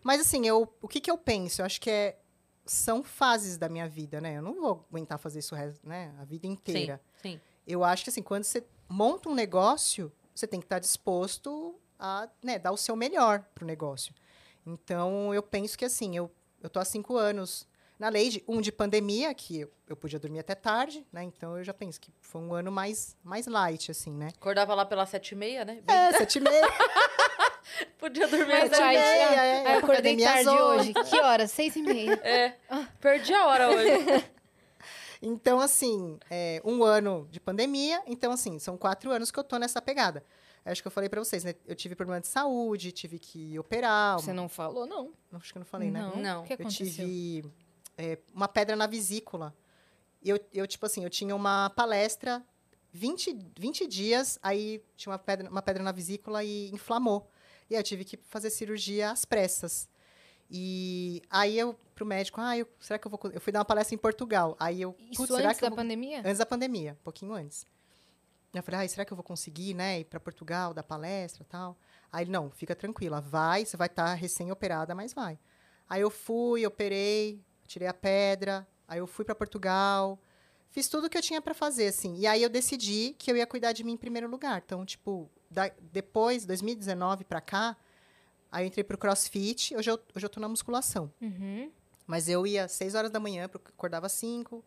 Mas, assim, eu, o que que eu penso? Eu acho que é, são fases da minha vida, né? Eu não vou aguentar fazer isso o né, a vida Sim, inteira. sim. Eu acho que, assim, quando você monta um negócio, você tem que estar disposto a né, dar o seu melhor pro negócio. Então, eu penso que, assim, eu, tô há cinco anos na lei de um de pandemia, que eu, eu podia dormir até tarde, né? Então, eu já penso que foi um ano mais, mais light, assim, né? Acordava lá pelas sete e meia, né? É, sete e meia. *laughs* *laughs* Podia dormir Mas às Sete e aí, aí eu acordei tarde hoje. oito. Que horas? Seis e meia. *laughs* É. Perdi a hora hoje. *laughs* Então, assim, é, um ano de pandemia. Então, assim, são quatro anos que eu tô nessa pegada. Acho que eu falei pra vocês, né? Eu tive problema de saúde, tive que operar. Você não falou, não. Acho que eu não falei, né? Não. Não. O que Eu aconteceu? tive é, uma pedra na vesícula. Eu, eu, tipo assim, eu tinha uma palestra 20, 20 dias, aí tinha uma pedra, uma pedra na vesícula e inflamou. E aí eu tive que fazer cirurgia às pressas. E aí eu, pro médico, ah, eu, será que eu vou... co-" Eu fui dar uma palestra em Portugal. Aí eu, Isso "Putz, será antes que da vou... pandemia? Antes da pandemia, um pouquinho antes. Eu falei, ai, será que eu vou conseguir, né, ir para Portugal, dar palestra tal? Aí ele, não, fica tranquila, vai, você vai estar recém-operada, mas vai. Aí eu fui, operei, tirei a pedra, aí eu fui para Portugal, fiz tudo o que eu tinha para fazer, assim. E aí eu decidi que eu ia cuidar de mim em primeiro lugar. Então, tipo, da- depois, 2019 para cá, aí eu entrei pro CrossFit, hoje eu, hoje eu tô na musculação. Uhum. Mas eu ia às 6 horas da manhã, eu acordava às 5,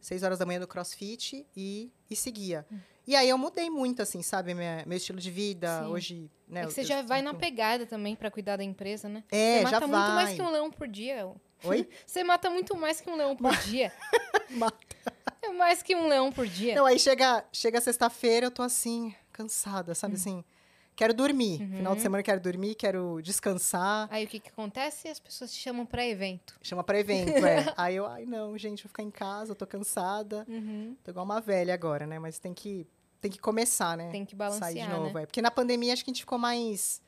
6 horas da manhã do crossfit e, e seguia. Hum. E aí eu mudei muito, assim, sabe? Minha, meu estilo de vida. Sim. Hoje, né? É eu- que você eu já vai na pegada também pra cuidar da empresa, né? É, você já mata muito mais que um leão por dia. Oi? *laughs* Você mata muito mais que um leão por *laughs* dia. Mata. É mais que um leão por dia. Não, aí chega, chega sexta-feira, eu tô assim, cansada, sabe Hum. assim? Quero dormir. Uhum. Final de semana quero dormir, quero descansar. Aí o que, que acontece? As pessoas te chamam pra evento. Chama pra evento, é. *laughs* Aí eu, ai não, gente, vou ficar em casa, tô cansada. Uhum. Tô igual uma velha agora, né? Mas tem que, tem que começar, né? Tem que Sair de balancear, novo. né? É. Porque na pandemia acho que a gente ficou mais,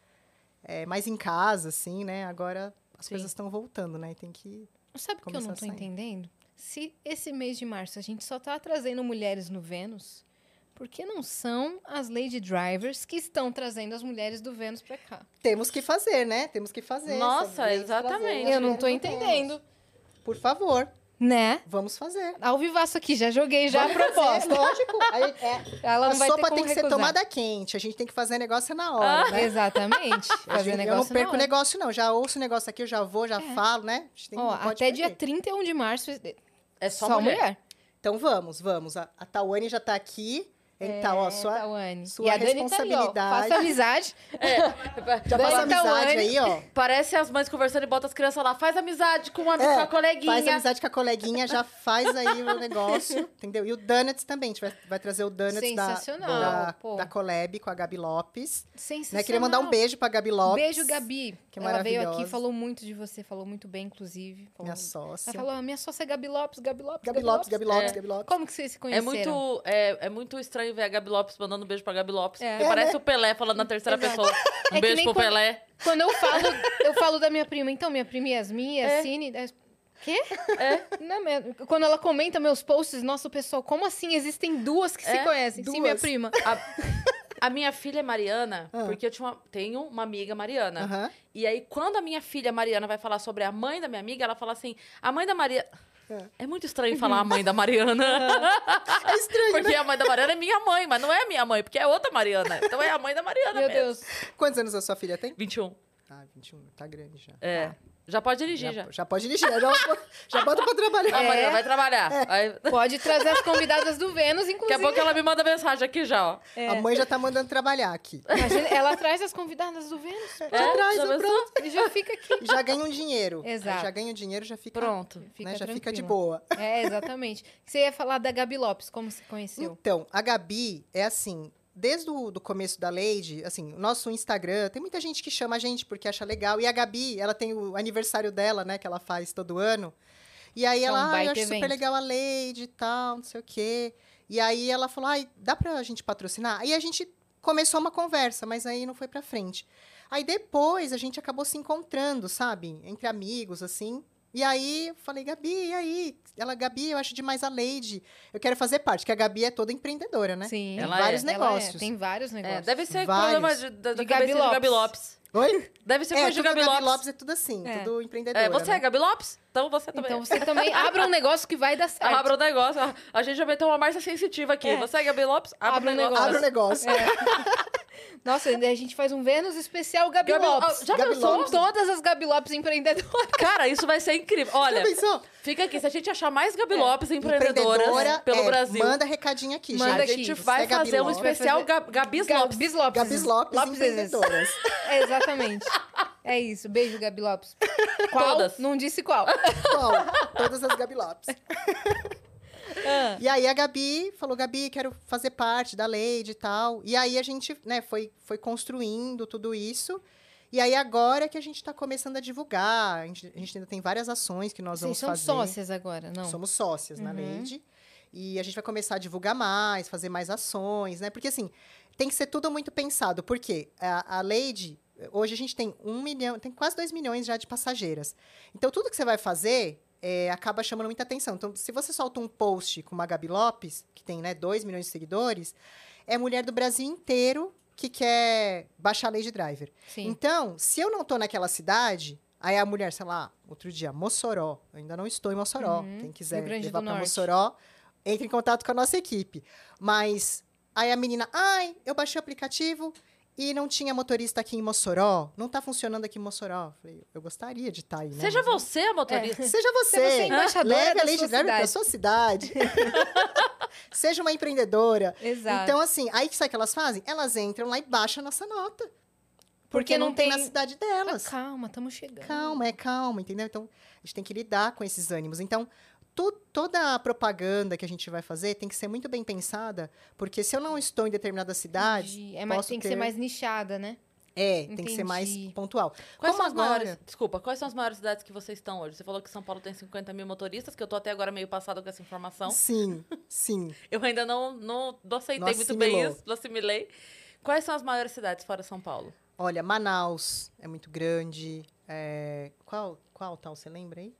é, mais em casa, assim, né? Agora as Sim. coisas estão voltando, né? E tem que. Sabe o que eu não sair. entendendo? Se esse mês de março a gente só tá trazendo mulheres no Vênus, por que não são as Lady Drivers que estão trazendo as mulheres do Vênus pra cá? Temos que fazer, né? Temos que fazer. Nossa, exatamente. Eu não Vênus. entendendo. Por favor, Né? vamos fazer. Ao vivaço aqui, já joguei já a Vamos fazer, proposta. lógico. Aí, *laughs* é, Ela a não vai sopa tem que ser recusar. tomada quente. A gente tem que fazer negócio na hora, Ah, né? Exatamente. *laughs* A Fazer gente- negócio eu não na perco hora. negócio, não. Já ouço o negócio aqui, eu já vou, já falo, né? A gente tem, Ó, até dia perder. 31 de março, É só, só, mulher. mulher. Então vamos, vamos. A, a Tawane já tá aqui. Então, ó, sua, Tawane. sua e a Dani tá ali, ó. responsabilidade. Faça amizade. *laughs* já Dani passa amizade Tawane. aí, ó. Parece as mães conversando e botam as crianças lá. Faz amizade com, uma, É, com a coleguinha. Faz amizade com a coleguinha, já faz aí o negócio, *laughs* entendeu? E o Donuts também, a gente vai, vai trazer o Donuts da, Sensacional, da, pô. da Collab com a Gabi Lopes. Sensacional. Né? Queria mandar um beijo pra Gabi Lopes. Beijo, Gabi. que Ela veio aqui, falou muito de você, falou muito bem, inclusive. Falou- Minha sócia. Ela falou, "Ah, minha sócia é Gabi Lopes, Gabi Lopes, Gabi Lopes, Gabi Lopes, É. Gabi Lopes. Como que vocês se É conheceram? muito, é, é muito estranho ver a Gabi Lopes mandando um beijo pra Gabi Lopes. É. É, parece né? o Pelé falando na terceira Exato. pessoa. Um É beijo pro quando- Pelé. Quando eu falo, *laughs* eu falo da minha prima, então, minha prima Yasmin. É. Quê? É. Não é mesmo? Quando ela comenta meus posts, nossa, pessoal, como assim? Existem duas que se É, conhecem? Sim, duas. minha prima. A, a minha filha é Mariana, Ah. porque eu tinha uma- tenho uma amiga Mariana. Aham. E aí, quando a minha filha Mariana vai falar sobre a mãe da minha amiga, ela fala assim: a mãe da Maria. É. É muito estranho falar a mãe da Mariana. *laughs* É estranho, porque a mãe da Mariana é minha mãe, mas não é minha mãe, porque é outra Mariana. Então é a mãe da Mariana Meu mesmo. Deus. Quantos anos a sua filha tem? 21. Ah, 21, tá grande já. É. Já pode dirigir, já. Já, já pode dirigir, já, já bota pra trabalhar. A É. Mariana vai trabalhar. Aí- Pode trazer as convidadas do Vênus, Daqui a inclusive. pouco ela me manda mensagem aqui já, ó. É. A mãe já tá mandando trabalhar aqui. Imagina, ela traz as convidadas do Vênus. Já traz, já é pronto. E já fica aqui. Já ganha um dinheiro. Exato. Aí Já ganha um dinheiro, já fica, Pronto. Fica né, já fica de boa. É, exatamente. Você ia falar da Gabi Lopes, como você conheceu? Então, a Gabi é assim, desde o do começo da Lady, assim, o nosso Instagram, tem muita gente que chama a gente porque acha legal. E a Gabi, ela tem o aniversário dela, né, que ela faz todo ano. E aí É ela, ah, eu acho super legal a Lady e tal, não sei o quê. E aí ela falou, ai, dá pra gente patrocinar? Aí a gente começou uma conversa, mas aí não foi pra frente. Aí depois a gente acabou se encontrando, sabe? Entre amigos, assim. E aí eu falei, Gabi, e aí? Ela, Gabi, eu acho demais a Lady. Eu quero fazer parte, que a Gabi é toda empreendedora, né? Sim. Ela vários é. negócios. Tem vários É, negócios. deve ser Vários. problema de, da, da De Gabi de Gabi Lopes. Lopes. Oi? Deve ser É, coisa de tudo Gabi Lopes. é tudo assim, É. tudo empreendedora. É, você é né? Gabi Lopes? Então você também. Então você também *laughs* abra um negócio que vai dar certo. Abra o negócio. A- gente já meteu uma marcha sensitiva aqui. É. Você é Gabi Lopes? Abra Abre o um negócio. Abre o negócio. *laughs* Nossa, a gente faz um Vênus especial Gabi, Gabi- Lopes. Já Gabi pensou? Lopes. Todas as Gabi Lopes empreendedoras. Cara, isso vai ser incrível. Olha, fica aqui. Se a gente achar mais Gabi É. Lopes empreendedoras Empreendedora, pelo é, Brasil, Manda recadinho aqui, Manda a gente. gente aqui. vai é Gabi fazer um especial Ga- Gabis Lopes. Gabis Lopes. Gabis Lopes, Lopes empreendedoras. É, *laughs* exatamente. É isso. Beijo, Gabi Lopes. Qual? Todas. Não disse qual. Qual? Todas as Gabi Lopes. *laughs* Ah, E aí a Gabi falou, Gabi, quero fazer parte da Lady e tal. E aí a gente, né, foi, foi construindo tudo isso. E aí agora que a gente está começando a divulgar. A gente, a gente ainda tem várias ações que nós Vocês vamos são fazer. sócias agora, não? Somos sócias na Uhum. Lady. E a gente vai começar a divulgar mais, fazer mais ações, né? Porque, assim, tem que ser tudo muito pensado. Por quê? A, a Lady, hoje a gente tem um milhão, tem quase dois milhões já de passageiras. Então, tudo que você vai fazer é, acaba chamando muita atenção. Então, se você solta um post com uma Gabi Lopes, que tem, né, dois milhões de seguidores, é mulher do Brasil inteiro que quer baixar a Lady Driver. Sim. Então, se eu não tô naquela cidade, aí a mulher, sei lá, outro dia, Mossoró. Eu ainda não estou em Mossoró. Uhum. Quem quiser levar para. Mossoró, entre em contato com a nossa equipe. Mas aí a menina, ai, eu baixei o aplicativo e não tinha motorista aqui em Mossoró, não tá funcionando aqui em Mossoró. Falei, eu gostaria de estar aí, né? Seja você a motorista. Seja você. Seja você embaixadora Leve da a sua Driver pra cidade. sua cidade. *laughs* Seja uma empreendedora. Exato. Então, assim, aí sabe o que elas fazem? Elas entram lá e baixam a nossa nota. Porque, Porque não, não tem tem- na cidade delas. Ah, calma, estamos chegando. Calma, é calma, entendeu? Então, a gente tem que lidar com esses ânimos. Então, to- toda a propaganda que a gente vai fazer tem que ser muito bem pensada, porque se eu não estou em determinada cidade, Entendi. É mais, posso tem que ter- ser mais nichada, né? é, tem que ser mais Entendi. pontual. Quais Como são as agora? maiores. Desculpa, quais são as maiores cidades que vocês estão hoje? Você falou que São Paulo tem 50 mil motoristas, que eu tô até agora meio passada com essa informação. Sim, *laughs* sim. Eu ainda não, não, não aceitei Não muito bem isso, não assimilei. Quais são as maiores cidades fora São Paulo? Olha, Manaus é muito grande. É, Qual, qual tal, você lembra aí?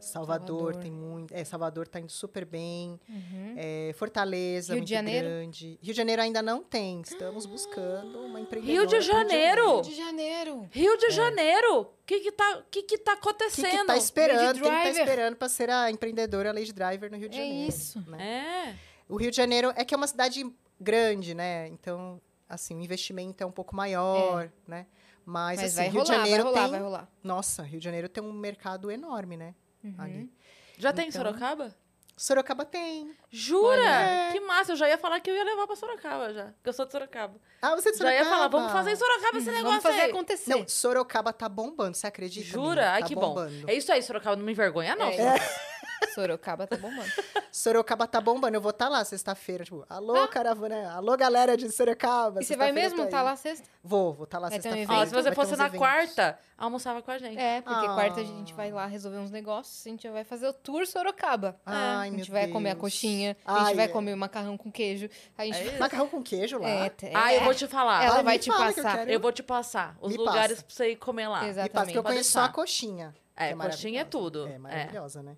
Salvador. Salvador. tem muito. É, Salvador tá indo super bem. Uhum. É, Fortaleza, Rio de muito Janeiro? grande. Rio de Janeiro ainda não tem. Estamos buscando uma empreendedora. Rio de Janeiro! Rio de Janeiro. Rio de Janeiro! O que que tá, que que tá O É. que, acontecendo? que tá esperando? Quem tá esperando para ser a empreendedora Lady Driver no Rio de É Janeiro? isso. né? É. O Rio de Janeiro é que é uma cidade grande, né? Então, assim, o investimento é um pouco maior, né? Mas, Mas assim, vai Rio rolar, de Janeiro vai rolar, tem. vai rolar. Nossa, Rio de Janeiro tem um mercado enorme, né? Uhum. Ali. Já tem em Então- Sorocaba? Sorocaba tem. Jura? Olha. Que massa, eu já ia falar que eu ia levar pra Sorocaba já. Porque eu sou de Sorocaba. Ah, você é de Já Sorocaba? ia falar, vamos fazer em Sorocaba esse negócio Vamos fazer aí. acontecer. Não, Sorocaba tá bombando, você acredita? Jura? menina? Ai, Tá que bombando. bom. É isso aí, Sorocaba, não me envergonha, não. É. *laughs* Sorocaba tá bombando. Sorocaba tá bombando. Eu vou estar lá sexta-feira. Tipo, alô, caravana. Alô, galera de Sorocaba. Ah. E você vai mesmo estar aí. lá sexta? Vou, vou estar lá ter um sexta-feira. Evento? se você Vai fosse na eventos. quarta, almoçava com a gente. É, porque Ah. quarta a gente vai lá resolver uns negócios, a gente vai fazer o tour Sorocaba. Ai, a meu gente vai comer a Deus. coxinha, a Ai, gente vai é. comer o macarrão com queijo, a gente É. Macarrão com queijo lá. É, Ah, eu é. vou te falar. Ela Ai, vai te fala que eu passar. Eu vou te passar os Me lugares passa. pra você ir comer lá. Exato. Me passa, porque eu conheço só a coxinha. É, que coxinha é tudo. É É. maravilhosa, né?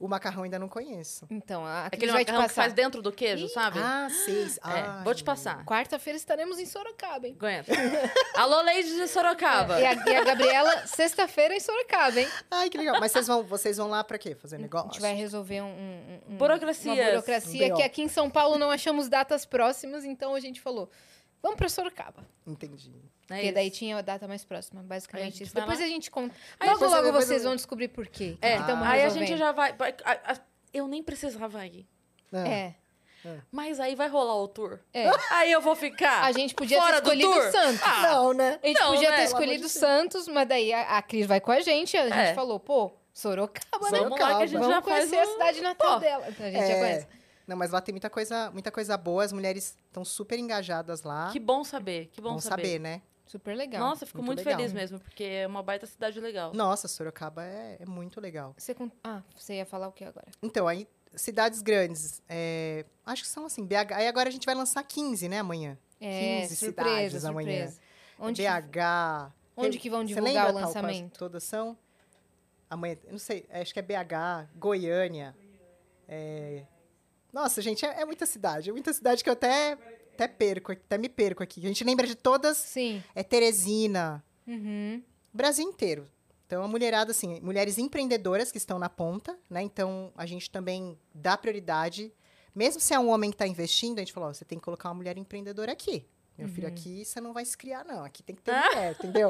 O macarrão ainda não conheço. Então, a Aquele vai te macarrão que passar. faz dentro do queijo, sabe? Ah, seis. É, Ai, vou te passar. Quarta-feira estaremos em Sorocaba, hein? Aguenta. *laughs* Alô, Lady de Sorocaba. E a, e a Gabriela, sexta-feira em Sorocaba, hein? Ai, que legal. Mas vocês vão, vocês vão lá pra quê? Fazer A negócio? gente vai resolver um, um- um- Burocracias. uma burocracia Um que aqui em São Paulo não achamos datas próximas, então a gente falou, vamos pra Sorocaba. Entendi. É porque isso. daí tinha a data mais próxima, a basicamente gente isso. Depois lá. a gente conta. Aí logo, depois- logo vocês vão descobrir por quê. É, tamo aí a gente já vai. a- a- eu nem precisava ir. Ah, É, Mas aí vai rolar o tour. é. *laughs* Aí eu vou ficar. A gente podia fora ter escolhido do tour. Santos. Ah, Não, né? A gente Não, podia né? ter escolhido Deus. Santos, mas daí a, a Cris vai com a gente. A gente É. falou, pô, Sorocaba, né? Vamos lá que a gente Vamos já faz conhecer a um- cidade natal Pô. dela. Então, a gente já É. conhece. Não, mas lá tem muita coisa, muita coisa boa. As mulheres estão super engajadas lá. Que bom saber, que bom, Bom saber. saber, né? Super legal. Nossa, eu fico Muito muito, legal. feliz mesmo, porque é uma baita cidade legal. Nossa, Sorocaba é, é muito legal. Você con- Ah, você ia falar o que agora? Então, aí, cidades grandes. é, acho que são assim, BH. Aí agora a gente vai lançar 15, né, amanhã? É, 15 surpresa, cidades amanhã. surpresa. Onde que, BH. onde que vão divulgar o tal lançamento? Todas são? Amanhã, não sei, acho que é BH, Goiânia. é, Nossa, gente, é, é muita cidade. É muita cidade que eu até, até perco, até me perco aqui. A gente lembra de todas. Sim. É Teresina, Uhum. Brasil inteiro. Então, a mulherada, assim, mulheres empreendedoras que estão na ponta, né? Então, a gente também dá prioridade. Mesmo se é um homem que está investindo, a gente falou, ó, você tem que colocar uma mulher empreendedora aqui. Meu filho, aqui você não vai se criar, não. Aqui tem que ter *laughs* mulher, entendeu?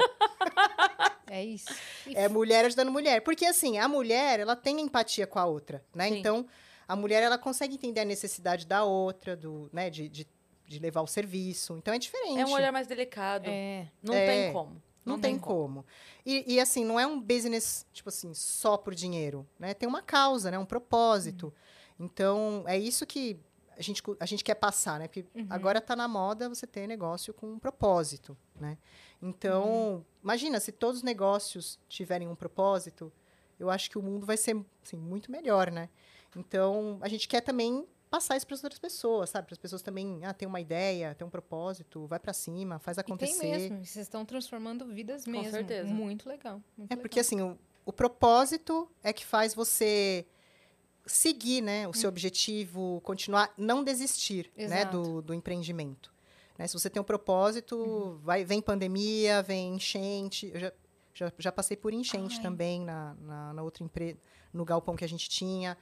É isso. É mulher ajudando mulher. Porque, assim, a mulher, ela tem empatia com a outra, né? Sim. Então, a mulher, ela consegue entender a necessidade da outra, do, né? De, de, de levar o serviço. Então, é diferente. É um olhar mais delicado. É. Não É. tem como. Não, tem, como. E, e, assim, não é um business, tipo assim, só por dinheiro, né? Tem uma causa, né? Um propósito. Então, é isso que a gente, a gente quer passar, né? Porque agora tá na moda você ter negócio com um propósito, né? Então, imagina, se todos os negócios tiverem um propósito, eu acho que o mundo vai ser, assim, muito melhor, né? Então, a gente quer também passar isso para as outras pessoas, sabe? Para as pessoas também, ah, tem uma ideia, tem um propósito, vai para cima, faz E acontecer. tem mesmo. Vocês estão transformando vidas Com mesmo. certeza. Muito legal. muito É legal. porque assim, o, o propósito é que faz você seguir, né, o seu objetivo, continuar, não desistir, né, do, do empreendimento. Né, se você tem um propósito, vai, vem pandemia, vem enchente. Eu já, já, já passei por enchente Ai. também na, na, na outra empresa, no galpão que a gente tinha.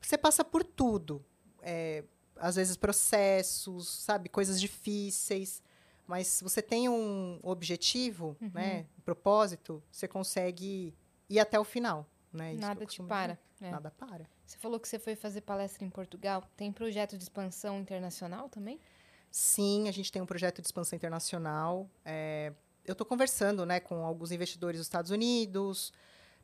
Você passa por tudo. É, às vezes processos, sabe, coisas difíceis. Mas se você tem um objetivo, Uhum. né? Um propósito, você consegue ir até o final. Né? Eu Nada te para. É. Nada para. Você falou que você foi fazer palestra em Portugal. Tem projeto de expansão internacional também? Sim, a gente tem um projeto de expansão internacional. É, eu estou conversando né, com alguns investidores dos Estados Unidos,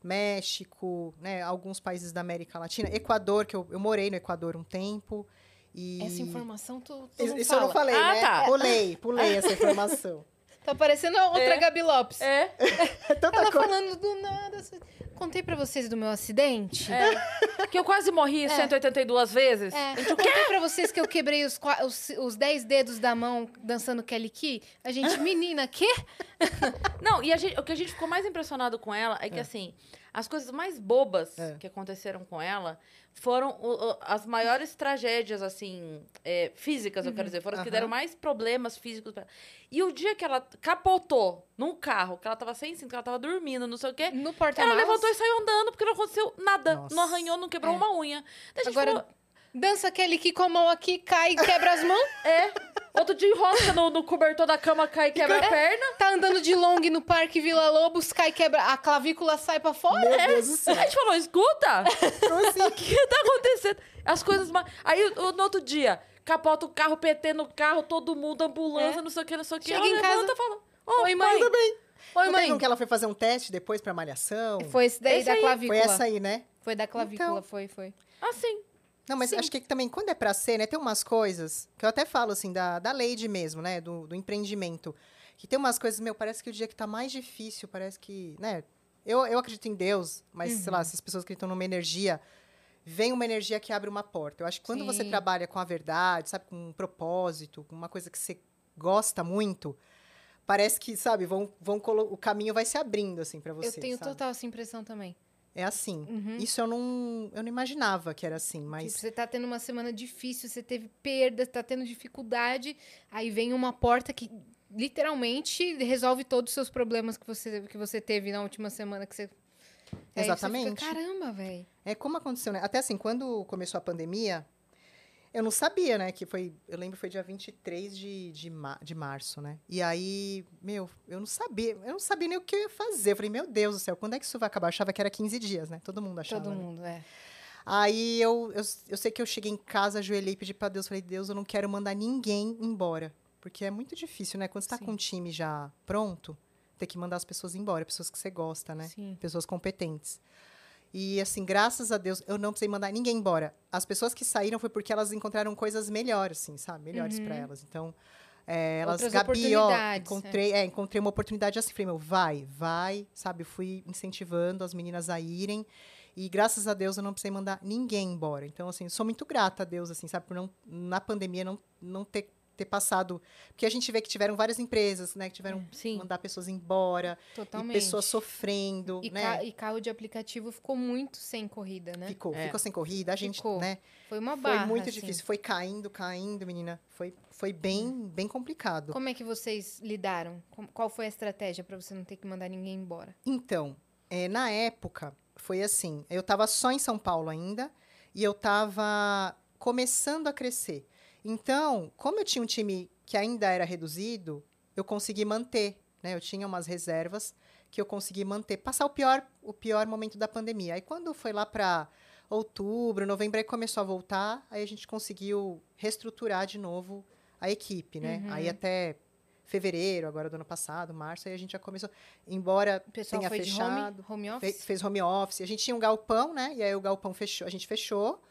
México, né, alguns países da América Latina, Equador, que eu, eu morei no Equador um tempo. E... Essa informação tu, tu Isso, não isso eu não falei, Ah, né? tá. Pulei, pulei essa *laughs* informação. Tá parecendo a outra É. Gabi Lopes. É, Tanta Ela coisa. falando do nada. assim. Contei pra vocês do meu acidente. é. Que eu quase morri 182 vezes. É, eu contei pra vocês que eu quebrei os, os, os 10 dedos da mão dançando Kelly Key. A gente, menina, quê? Não, e a gente- o que a gente ficou mais impressionado com ela é que, assim, as coisas mais bobas É. que aconteceram com ela foram o- o- as maiores tragédias, assim, é, físicas, eu quero dizer. Foram as que deram mais problemas físicos pra ela. E o dia que ela capotou num carro, que ela tava sem cinto, que ela tava dormindo, não sei o quê, No porta ela levantou e saiu andando, porque não aconteceu nada. Nossa. Não arranhou, não quebrou É. uma unha. Agora, falou, dança Kelly Key com a mão aqui, cai e quebra as mãos. *laughs* é. Outro dia enrosca no, no cobertor da cama, cai e quebra a perna. Tá andando de long no Parque Vila Lobos, cai e quebra. A clavícula sai pra fora. Meu Deus do céu. A gente falou, escuta! *laughs* Assim? O que tá acontecendo? As coisas. ma- Aí no outro dia, capota o carro, PT no carro, todo mundo, ambulância, É. não sei o que, não sei o que. Chega Ela em casa- e fala: Ô, Oi, mãe. Tudo bem. Oi, Não mãe. teve um que ela foi fazer um teste depois pra malhação? Foi esse daí Esse da aí. clavícula. Foi essa aí, né? Foi da clavícula, Então. foi, foi. Assim. Não, mas Sim. acho que também, quando é pra ser, né? Tem umas coisas que eu até falo, assim, da, da Lady mesmo, né? Do, do empreendimento. Que tem umas coisas, meu, parece que o dia que tá mais difícil, parece que, né? Eu, eu acredito em Deus, mas, sei Uhum. lá, se as pessoas acreditam numa energia, vem uma energia que abre uma porta. Eu acho que quando você Sim. trabalha com a verdade, sabe, com um propósito, com uma coisa que você gosta muito, parece que, sabe, vão, vão o caminho vai se abrindo, assim, pra você. eu tenho sabe? total essa impressão também. É assim. Uhum. Isso eu não, eu não imaginava que era assim, mas. Tipo, você tá tendo uma semana difícil, você teve perda, tá tendo dificuldade, aí vem uma porta que literalmente resolve todos os seus problemas que você, que você teve na última semana que você. Aí você Exatamente. fica, Caramba, velho. É como aconteceu, né? Até assim, quando começou a pandemia, eu não sabia, né? Que foi, eu lembro, foi dia 23 de, de, ma de março, né? E aí, meu, eu não sabia, eu não sabia nem o que eu ia fazer. Eu falei, meu Deus do céu, quando é que isso vai acabar? Eu achava que era 15 dias, né? Todo mundo achava. Todo né? mundo, é. Aí eu, eu, eu sei que eu cheguei em casa, ajoelhei e pedi pra Deus, falei, Deus, eu não quero mandar ninguém embora. Porque é muito difícil, né? Quando você tá Sim. com um time já pronto, ter que mandar as pessoas embora, pessoas que você gosta, né? Sim. pessoas competentes. E assim, graças a Deus, eu não precisei mandar ninguém embora. As pessoas que saíram foi porque elas encontraram coisas melhores, assim, sabe? Melhores pra elas. Então, é, elas, Uhum. Outras Gabi, ó, oportunidades, encontrei, é, encontrei uma oportunidade assim, falei, meu, vai, vai, sabe? Fui incentivando as meninas a irem. E graças a Deus eu não precisei mandar ninguém embora. Então, assim, sou muito grata a Deus, assim, sabe? Por não, na pandemia, não, não ter, ter passado. Porque a gente vê que tiveram várias empresas, né? Que tiveram que Sim. mandar pessoas embora. Totalmente. E pessoas sofrendo, E, né? ca- e carro de aplicativo ficou muito sem corrida, né? Ficou, É. ficou sem corrida, a gente, Ficou. né? Foi uma Foi barra. muito assim. difícil, foi caindo, caindo, menina. Foi, foi bem, bem complicado. Como é que vocês lidaram? Com- Qual foi a estratégia pra você não ter que mandar ninguém embora? Então, é, na época, foi assim, eu tava só em São Paulo ainda, e eu tava começando a crescer. Então, como eu tinha um time que ainda era reduzido, eu consegui manter, né? Eu tinha umas reservas que eu consegui manter, passar o pior, o pior momento da pandemia. Aí quando foi lá para outubro, novembro, aí começou a voltar, aí a gente conseguiu reestruturar de novo a equipe, né? Uhum. Aí até fevereiro, agora do ano passado, março, aí a gente já começou, embora O tenha fechado, home, home fe- office? fez home office. A gente tinha um galpão, né? E aí o galpão fechou, a gente fechou,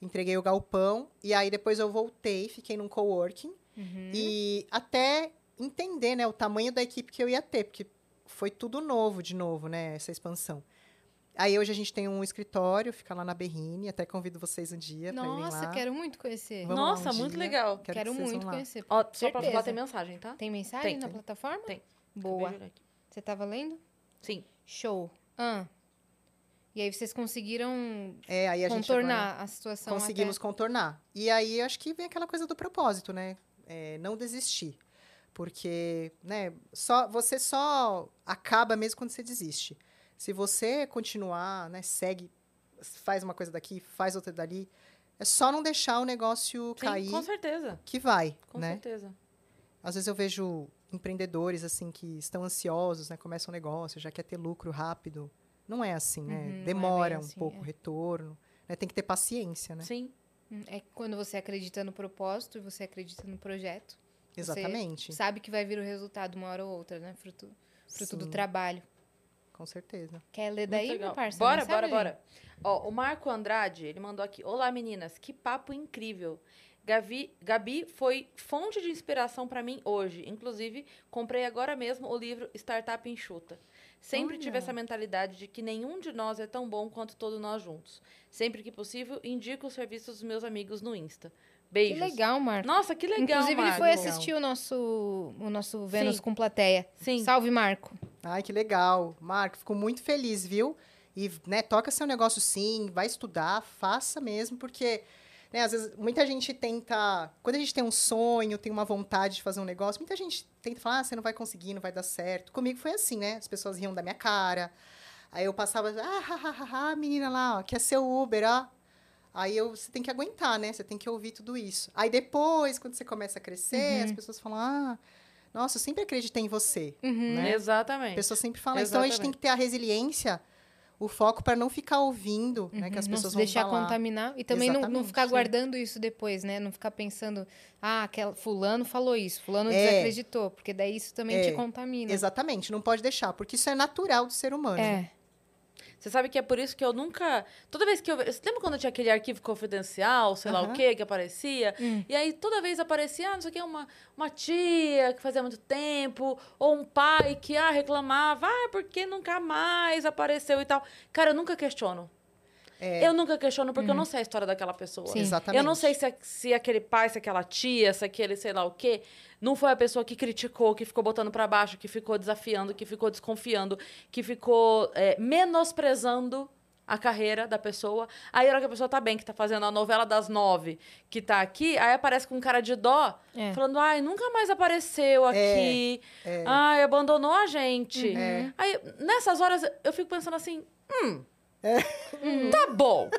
entreguei o galpão, e aí depois eu voltei, fiquei num coworking, Uhum. e até entender, né, o tamanho da equipe que eu ia ter, porque foi tudo novo de novo, né, essa expansão. Aí hoje a gente tem um escritório, fica lá na Berrine, até convido vocês um dia para irem Nossa, lá. quero muito conhecer. Vamos Nossa, um muito dia. legal. Quero, Quero muito conhecer. Ó, só pra Certeza. falar, tem mensagem, tá? Tem mensagem Tem, na tem. plataforma? Tem. Boa. Você tava lendo? Sim. Show. Ah. E aí vocês conseguiram É, aí a gente agora- contornar a situação conseguimos contornar. E aí acho que vem aquela coisa do propósito, né? É, não desistir. Porque, né, só, você só acaba mesmo quando você desiste. Se você continuar, né, segue, faz uma coisa daqui, faz outra dali, é só não deixar o negócio Sim, cair com certeza. que vai, Com né? certeza. às vezes eu vejo empreendedores assim que estão ansiosos, né? Começam um negócio, já quer ter lucro rápido. Não é assim, né? Uhum, é Demora um assim, pouco é. o retorno. Né? Tem que ter paciência, né? Sim. Hum, É quando você acredita no propósito e você acredita no projeto. Exatamente. Sabe que vai vir o resultado uma hora ou outra, né? Fruto, fruto do trabalho. Com certeza. Quer ler daí, meu parceiro? Bora, Mensagem? bora, bora. Ó, o Marco Andrade, ele mandou aqui. Olá, meninas. Que papo incrível. Gabi, Gabi foi fonte de inspiração para mim hoje. Inclusive, comprei agora mesmo o livro Startup Enxuta. Sempre tive Olha. essa mentalidade de que nenhum de nós é tão bom quanto todos nós juntos. Sempre que possível, indico os serviços dos meus amigos no Insta. Que Beijos. legal, Marco. Nossa, que legal, Inclusive, ele Marco. foi assistir o nosso, o nosso Vênus Sim. com plateia. Sim. Salve, Marco. Ai, que legal. Marco, fico muito feliz, viu? E, né, toca seu negócio sim, vai estudar, faça mesmo, porque, né, às vezes, muita gente tenta... Quando a gente tem um sonho, tem uma vontade de fazer um negócio, muita gente tenta falar, ah, você não vai conseguir, não vai dar certo. Comigo foi assim, né? As pessoas riam da minha cara. Aí eu passava, ah, ha, ha, ha, ha, menina lá, ó, quer ser o Uber, ó. Aí eu, você tem que aguentar, né? Você tem que ouvir tudo isso. Aí depois, quando você começa a crescer, as pessoas falam, ah, nossa, eu sempre acreditei em você, né? A Exatamente. pessoa sempre fala isso. Então a gente tem Exatamente. que ter a resiliência, o foco para não ficar ouvindo, né? Que as Uhum, pessoas não deixar falar. contaminar. E também não, não ficar sim. guardando isso depois, né? Não ficar pensando, ah, aquela, fulano falou isso, fulano É. desacreditou. Porque daí isso também te É. contamina. Exatamente, não pode deixar, porque isso é natural do ser humano. É. Você sabe que é por isso que eu nunca. Toda vez que eu. Você lembra quando tinha aquele arquivo confidencial, sei lá o quê, que aparecia? Hum. E aí toda vez aparecia, ah, não sei o quê, uma, uma tia que fazia muito tempo, ou um pai que ah, reclamava, ah, porque nunca mais apareceu e tal. Cara, eu nunca questiono. É. Eu nunca questiono porque eu não sei a história daquela pessoa. Sim. Exatamente. Eu não sei se, se aquele pai, se aquela tia, se aquele sei lá o quê, não foi a pessoa que criticou, que ficou botando pra baixo, que ficou desafiando, que ficou desconfiando, que ficou é, menosprezando a carreira da pessoa. Aí a hora que a pessoa tá bem, que tá fazendo a novela das nove, que tá aqui, aí aparece com um cara de dó, É. falando, ai, nunca mais apareceu aqui. Ai, abandonou a gente. É. Aí, nessas horas, eu fico pensando assim, hum, tá bom.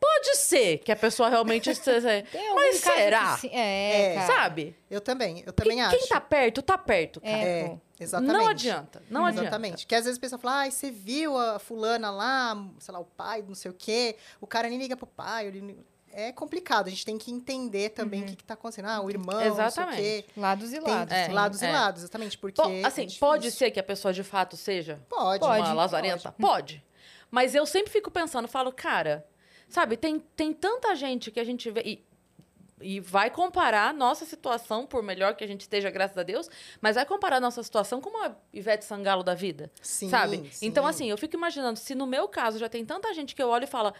Pode ser que a pessoa realmente esteja... Tem Mas que será? É, É. cara. Sabe? Eu também, eu também quem, acho. quem tá perto, tá perto, cara. É, É, exatamente. Não adianta, não adianta. Exatamente. Que às vezes a pessoa fala, ai, você viu a fulana lá, sei lá, o pai, não sei o quê, o cara nem liga pro pai. ele É complicado, a gente tem que entender também o que, que tá acontecendo. Ah, o irmão, não sei o Exatamente. quê. Lados e Tem lados. É. sim. lados é. e lados, exatamente, porque Bom, é assim, difícil. pode ser que a pessoa de fato seja Pode. Pode. uma lazarenta? Pode. Mas eu sempre fico pensando, falo, cara, sabe, tem, tem tanta gente que a gente vê. E, e vai comparar nossa situação, por melhor que a gente esteja, graças a Deus, mas vai comparar nossa situação com uma Ivete Sangalo da vida. Sim, sabe? sim. Então, assim, eu fico imaginando, se no meu caso já tem tanta gente que eu olho e falo,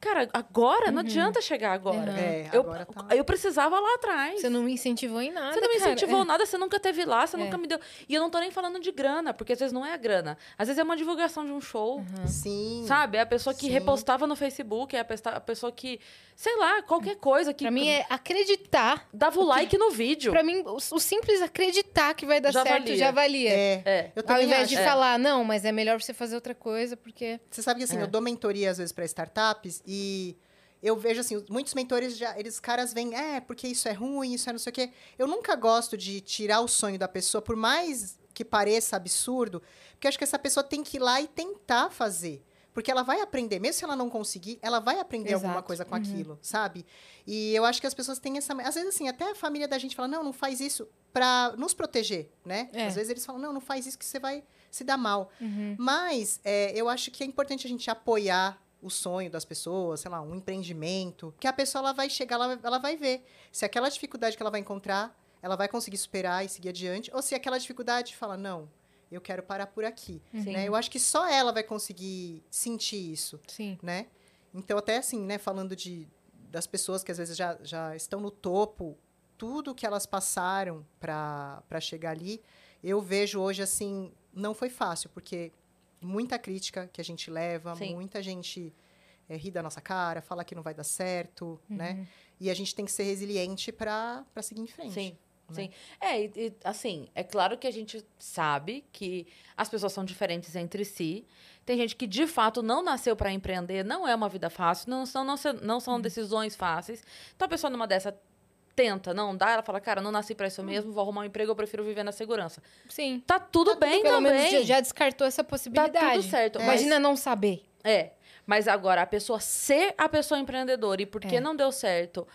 cara, agora não adianta chegar agora. Uhum. É, eu, agora tá. eu precisava lá atrás. Você não me incentivou em nada, Você não me cara. incentivou É. nada, você nunca teve lá, você É. nunca me deu. E eu não tô nem falando de grana, porque às vezes não é a grana. Às vezes é uma divulgação de um show. Sim. Sabe? É a pessoa que Sim. repostava no Facebook, é a pessoa que, sei lá, qualquer coisa que Pra mim é acreditar. dava o like no vídeo. Pra mim, o, simples acreditar que vai dar Já certo valia. já valia. É, É. eu Ao invés acho. de É. falar, não, mas é melhor você fazer outra coisa, porque. Você sabe que assim, É. eu dou mentoria às vezes para startups e eu vejo assim, muitos mentores já, eles caras vêm, é, porque isso é ruim, isso é não sei o quê. Eu nunca gosto de tirar o sonho da pessoa, por mais que pareça absurdo, porque acho que essa pessoa tem que ir lá e tentar fazer. Porque ela vai aprender, mesmo se ela não conseguir, ela vai aprender alguma Exato. coisa com Uhum. aquilo, sabe? E eu acho que as pessoas têm essa. Às vezes, assim, até a família da gente fala, não, não faz isso pra nos proteger, né? É. Às vezes eles falam, não, não faz isso que você vai se dar mal. Uhum. Mas é, eu acho que é importante a gente apoiar o sonho das pessoas, sei lá, um empreendimento, que a pessoa ela vai chegar, ela, ela vai ver se aquela dificuldade que ela vai encontrar, ela vai conseguir superar e seguir adiante, ou se aquela dificuldade fala, não, eu quero parar por aqui. Né? Eu acho que só ela vai conseguir sentir isso, Sim. né? Então, até assim, né, falando de, das pessoas que às vezes já, já estão no topo, tudo que elas passaram para chegar ali, eu vejo hoje assim, não foi fácil, porque muita crítica que a gente leva, Sim. muita gente é, ri da nossa cara, fala que não vai dar certo, Uhum. né? E a gente tem que ser resiliente para seguir em frente. Sim. né? Sim. É, e, e, assim, é claro que a gente sabe que as pessoas são diferentes entre si. Tem gente que de fato não nasceu para empreender, não é uma vida fácil, não são, não, não são decisões fáceis. Então a pessoa numa dessa tenta, não dá, ela fala, cara, não nasci pra isso mesmo, vou arrumar um emprego, eu prefiro viver na segurança. Sim. Tá tudo bem Pelo também. menos já- já descartou essa possibilidade. Tá tudo certo. mas- Imagina não saber. É. Mas agora, a pessoa ser a pessoa empreendedora e porque É. não deu certo,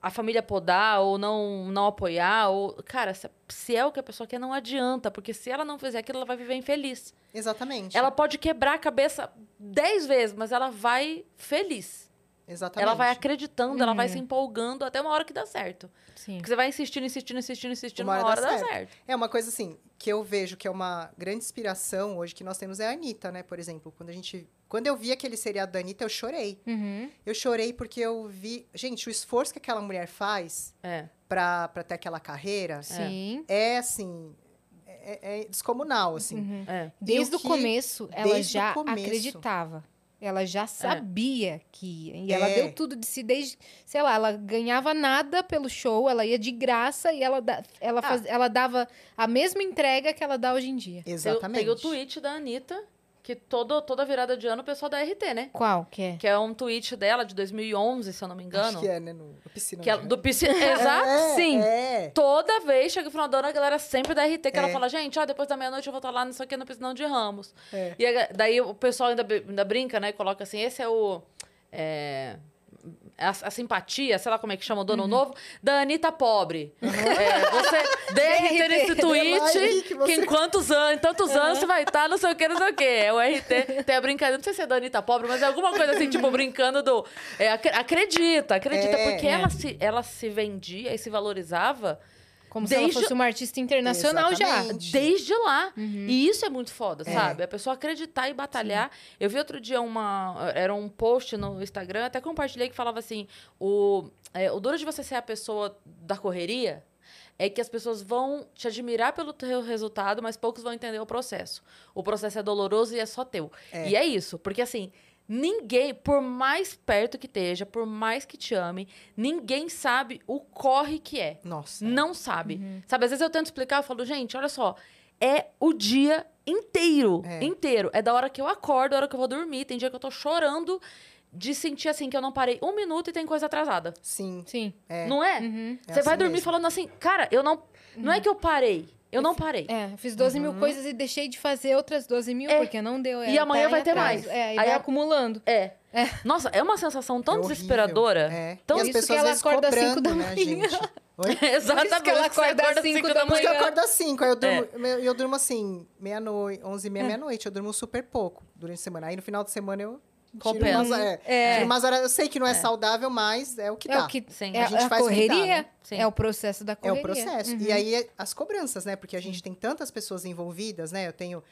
a família podar ou não, não apoiar, ou. Cara, se, se é o que a pessoa quer, não adianta. Porque se ela não fizer aquilo, ela vai viver infeliz. Exatamente. Ela pode quebrar a cabeça dez vezes, mas ela vai feliz. Exatamente. Ela vai acreditando, ela vai Uhum. se empolgando até uma hora que dá certo. Sim. Porque você vai insistindo, insistindo, insistindo, insistindo, Uma uma hora hora dá dá certo. certo. É uma coisa assim, que eu vejo que é uma grande inspiração hoje que nós temos é a Anitta, né? Por exemplo, quando a gente. Quando eu vi aquele seriado da Anitta, eu chorei. Uhum. Eu chorei porque eu vi. Gente, o esforço que aquela mulher faz É. pra, pra ter aquela carreira Sim. é assim. É, é descomunal, assim. Uhum. É. Desde o que- começo, ela desde o já começo. acreditava. Ela já sabia que ia. E ela É. deu tudo de si desde. Sei lá, ela ganhava nada pelo show, ela ia de graça e ela, da- ela, Ah. faz- ela dava a mesma entrega que ela dá hoje em dia. Exatamente. tem o tweet da Anitta, que todo, toda virada de ano o pessoal da RT, né? Qual que é? Que é um tweet dela de 2011, se eu não me engano. Acho que é, né? No, no piscina. Que ela- né? do piscina. *laughs* Exato, É, sim. É. Toda vez chega no final do ano, a galera sempre da RT, que ela É. fala, gente, ó, depois da meia-noite eu vou estar lá nisso aqui no piscinão de Ramos. É. E a- daí o pessoal ainda, ainda brinca, né? Coloca assim, esse é o. é, a, a simpatia, sei lá como é que chama o Uhum. dono novo, da Anitta pobre. É, você *laughs* DRT nesse tweet, Vai aí que que, em quantos anos, em tantos anos você vai estar, não sei o que, não sei o que. É o RT, tem a brincadeira, não sei se é da Anitta pobre, mas é alguma coisa assim, tipo, brincando do. é, ac- acredita, acredita, É. porque Ela, se, ela se vendia e se valorizava Como se ela Desde- fosse uma artista internacional já. Exatamente. desde lá. Uhum. E isso é muito foda, É. sabe? A pessoa acreditar e batalhar. Eu vi outro dia uma. Era um post no Instagram, até compartilhei que falava assim: o, é, o duro de você ser a pessoa da correria é que as pessoas vão te admirar pelo teu resultado, mas poucos vão entender o processo. O processo é doloroso e é só teu. É. E é isso, porque assim. Ninguém, por mais perto que esteja, por mais que te ame, ninguém sabe o corre que é. Nossa. Não sabe. Uhum. Sabe, às vezes eu tento explicar, eu falo, gente, olha só, é o dia inteiro, É. inteiro. É da hora que eu acordo, da hora que eu vou dormir. Tem dia que eu tô chorando de sentir assim que eu não parei um minuto e tem coisa atrasada. Sim. Sim. É. Não é? Uhum. É Você vai assim dormir mesmo. falando assim, cara, eu não. Não é que eu parei. Eu não parei. É, fiz 12 mil coisas e deixei de fazer outras 12 mil É. porque não deu. E é, amanhã tá vai ter mais. É, e Aí vai acumulando. É. É. Nossa, é uma sensação tão É desesperadora. É. Tão e as Isso que pessoas ela acorda às cobrando, cinco da né, manhã. gente? Oi? Exatamente. Por isso que ela acorda às cinco da Por isso que eu manhã. acordo às 5, aí eu durmo, eu, eu durmo assim, meia-noite, 11 e meia, meia-noite. Eu durmo super pouco durante a semana. Aí no final de semana eu Compensa. umas, é, É. tiro umas horas. Eu sei que não é, saudável, mas é o que É dá. o que Sim. é A gente a, faz o que dá, correria, né? Sim. é o processo da É correria. o processo. Uhum. E aí é as cobranças, né? Porque a gente tem tantas pessoas envolvidas, né? Eu tenho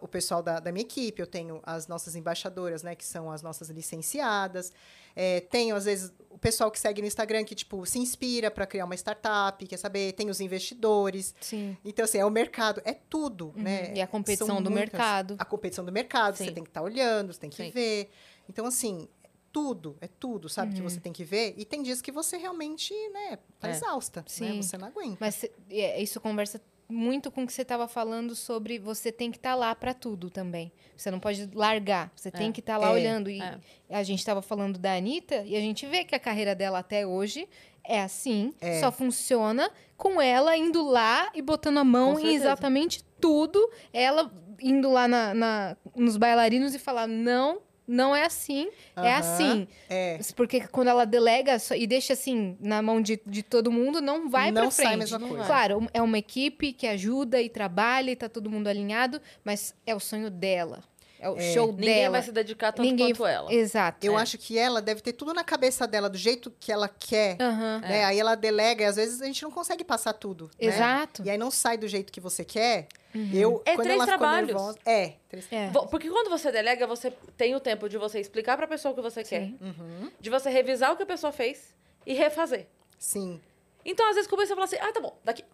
o pessoal da, da minha equipe, eu tenho as nossas embaixadoras, né? Que são as nossas licenciadas. É, tenho, às vezes, o pessoal que segue no Instagram que, tipo, se inspira para criar uma startup, quer saber? Tem os investidores. Sim. Então, assim, é o mercado, é tudo, né? Uhum. E a competição São do muitas- mercado. A competição do mercado, Sim. você tem que estar olhando, você tem que Sim. ver. Então, assim, é tudo, é tudo, sabe? Que você tem que ver. E tem dias que você realmente, né, tá É. exausta, Sim. né? Você não aguenta. Mas é, isso conversa muito com o que você estava falando sobre você tem que estar lá para tudo também. Você não pode largar, você tem que estar lá É. olhando. E É. a gente estava falando da Anitta e a gente vê que a carreira dela até hoje é assim, É. só funciona com ela indo lá e botando a mão em exatamente tudo. Ela indo lá na, na- nos bailarinos e falar: não, não é assim, é Aham. assim. É. Porque quando ela delega e deixa assim na mão de, de todo mundo, não vai Não pra sai a frente. mesma coisa. Claro, é uma equipe que ajuda e trabalha e tá todo mundo alinhado, mas é o sonho dela. É o show Ninguém dela. vai se dedicar tanto Ninguém- quanto ela. Exato. Eu é. acho que ela deve ter tudo na cabeça dela, do jeito que ela quer. Aham. Né? Aí ela delega e às vezes a gente não consegue passar tudo. né? Exato. E aí não sai do jeito que você quer. Eu, É quando três ela ficou trabalhos. nervosa. É, três É. Porque quando você delega, você tem o tempo de você explicar pra pessoa o que você quer. Sim. Uhum. De você revisar o que a pessoa fez e refazer. Sim. Então, às vezes, começa a falar assim, ah, tá bom, daqui.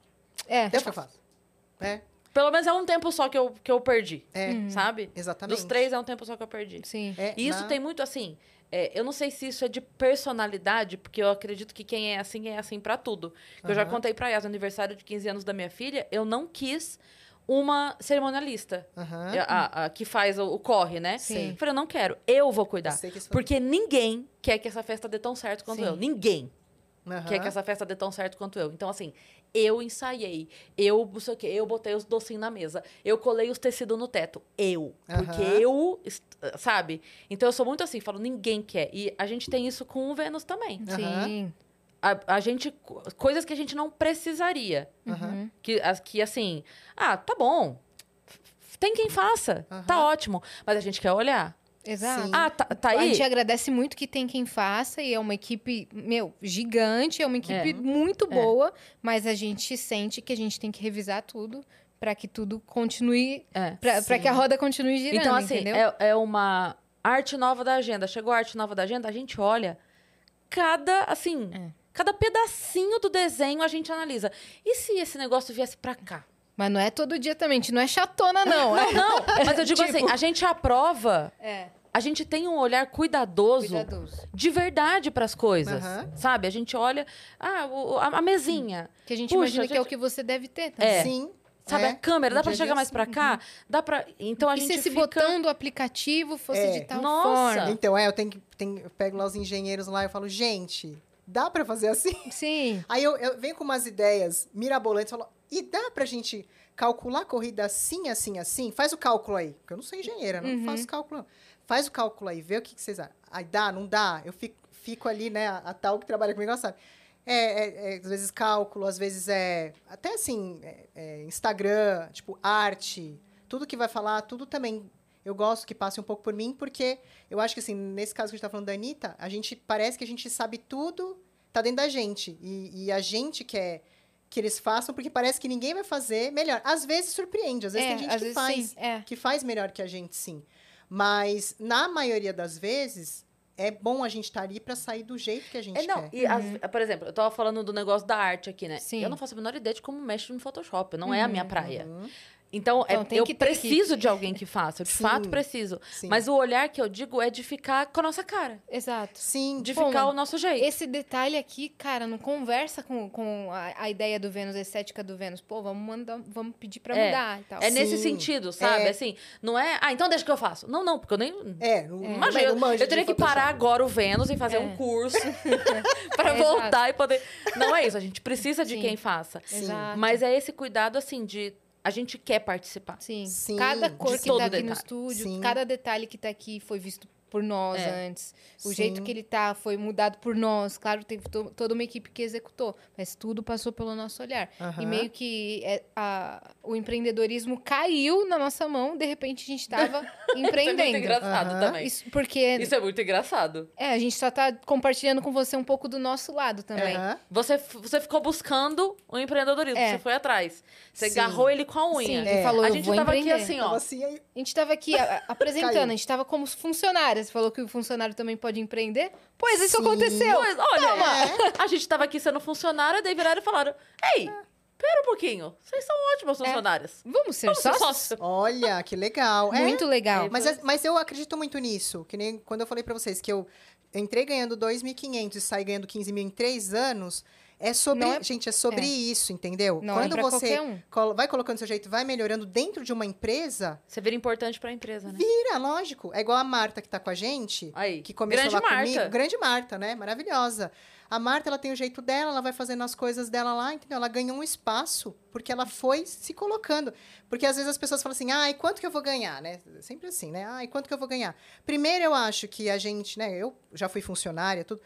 É. Deixa que eu faço. É, Pelo menos é um tempo só que eu, que eu perdi, é, sabe? exatamente. Dos três é um tempo só que eu perdi. Sim. É, E isso na- tem muito assim. é, eu não sei se isso é de personalidade, porque eu acredito que quem é assim é assim pra tudo. Eu já contei pra Yas, no aniversário de 15 anos da minha filha, eu não quis uma cerimonialista Aham. a- a- que faz o, o corre, né? Sim. Eu falei, eu não quero, eu vou cuidar. Eu foi- Porque ninguém quer que essa festa dê tão certo quanto Sim. eu. Ninguém. quer Aham. que essa festa dê tão certo quanto eu. Então, assim, eu ensaiei, eu não sei o quê, eu botei os docinhos na mesa, eu colei os tecidos no teto. Eu. Porque Aham. eu, sabe? Então eu sou muito assim, falo, ninguém quer. E a gente tem isso com o Vênus também. Sim. A, a gente. co- Coisas que a gente não precisaria. Aham. Que, as- que assim, ah, tá bom. Tem quem faça. Tá Aham. ótimo. Mas a gente quer olhar. Exato. Sim. Ah, tá, tá A aí? gente agradece muito que tem quem faça e é uma equipe, meu, gigante, é uma equipe É. muito boa, mas a gente sente que a gente tem que revisar tudo pra que tudo continue, É. Sim. que a roda continue girando, Então, assim, é, é uma arte nova da agenda. Chegou a arte nova da agenda, a gente olha cada, assim, É. cada pedacinho do desenho a gente analisa. E se esse negócio viesse pra cá? Mas não é todo dia também, a gente não é chatona, não. *laughs* é, Não, mas eu digo *laughs* Tipo- assim, a gente aprova, é a gente tem um olhar cuidadoso. cuidadoso. De verdade pras coisas, Aham. sabe? A gente olha, ah, o- a, a mesinha, Que a gente Puxa, imagina que é gente- o que você deve ter também. É. Sim. sabe? é. A câmera, dá No pra dia a chegar mais pra cá? Dá pra... Então a e gente se esse fica... botão do aplicativo fosse É. de tal Nossa. forma? Então, é, eu tenho que. tenho- eu pego lá os engenheiros lá e falo, gente, dá pra fazer assim? Sim. Aí eu, eu venho com umas ideias mirabolantes e falo, e dá pra gente calcular a corrida assim, assim, assim? Faz o cálculo aí. Porque eu não sou engenheira, não Uhum. faço cálculo. não. Faz o cálculo aí, vê o que, que vocês acham. Aí dá, não dá? Eu fico, fico ali, né? A, a tal que trabalha comigo, ela sabe. É, é- é, às vezes cálculo, às vezes é. Até assim, é- é Instagram, tipo, arte. Tudo que vai falar, tudo também. Eu gosto que passe um pouco por mim, porque eu acho que, assim, nesse caso que a gente tá falando da Anitta, a gente parece que a gente sabe tudo, tá dentro da gente. E, e a gente quer que eles façam, porque parece que ninguém vai fazer melhor. Às vezes surpreende, às vezes é, tem gente que faz sim. É. que faz melhor que a gente, sim. Mas, na maioria das vezes, é bom a gente estar ali pra sair do jeito que a gente É, não, quer. e as- por exemplo, eu tava falando do negócio da arte aqui, né? Sim. Eu não faço a menor ideia de como mexe no Photoshop, não é a minha praia. Uhum, Então, é- Então, tem eu que preciso de *laughs* alguém que faça, eu de Sim. fato preciso. sim. Mas o olhar que eu digo é de ficar com a nossa cara, Exato. Sim, de Pô, ficar o nosso jeito. Esse detalhe aqui, cara, não conversa com, com a, a ideia do Vênus, a estética do Vênus. Pô, vamos mandar, vamos pedir pra É. mudar e tal. É nesse Sim, sentido, sabe? é. Assim, não é, ah, então deixa que eu faço. Não, não, porque eu nem É, não, É. Imagina, eu, eu teria que parar agora o Vênus e fazer É. um curso *laughs* pra É, voltar e poder. Não é isso, a gente precisa de Sim. quem faça. Sim. Exato. Mas é esse cuidado, assim, de a gente quer participar. Sim. Sim, Cada de cor que todo tá aqui no estúdio, Sim. cada detalhe que tá aqui foi visto por nós É. antes. O Sim. jeito que ele tá foi mudado por nós. Claro, teve to- toda uma equipe que executou, mas tudo passou pelo nosso olhar. E Aham. meio que é, a- o empreendedorismo caiu na nossa mão, de repente a gente tava *laughs* Isso é muito empreendendo. engraçado Aham. também. Isso porque Isso é muito engraçado. é, a gente só tá compartilhando com você um pouco do nosso lado também. Aham. Você, você ficou buscando o empreendedorismo, É. você foi atrás. Você Sim. agarrou ele com a unha. Sim, É. e falou, A gente tava aqui empreender. assim, Então, ó. assim, aí, A gente tava aqui a- *laughs* apresentando, a gente tava como funcionária. Você falou que o funcionário também pode empreender? Pois isso Sim. aconteceu. Pois, olha, Toma! a gente tava aqui sendo funcionário, daí viraram e falaram: Ei, pera um pouquinho, vocês são ótimas funcionárias. Vamos ser Vamos ser sócios? sócio. olha, que legal. *laughs* É, Muito legal. É, Mas, é- mas eu acredito muito nisso. Que nem quando eu falei pra vocês que eu entrei ganhando 2.500 e saí ganhando 15 mil em três anos. É sobre. É- Gente, é sobre é. isso, entendeu? Não quando é você um. vai colocando seu jeito, vai melhorando dentro de uma empresa, Você vira importante pra empresa, né? vira, lógico. É igual a Marta que tá com a gente. Aí, que começou grande lá Marta. comigo. Grande Marta, né? Maravilhosa. A Marta, ela tem o jeito dela, ela vai fazendo as coisas dela lá, entendeu? Ela ganhou um espaço porque ela foi se colocando. Porque às vezes as pessoas falam assim, ah, e quanto que eu vou ganhar, né? Sempre assim, né? Ah, e quanto que eu vou ganhar? Primeiro, eu acho que a gente, né? Eu já fui funcionária, tudo.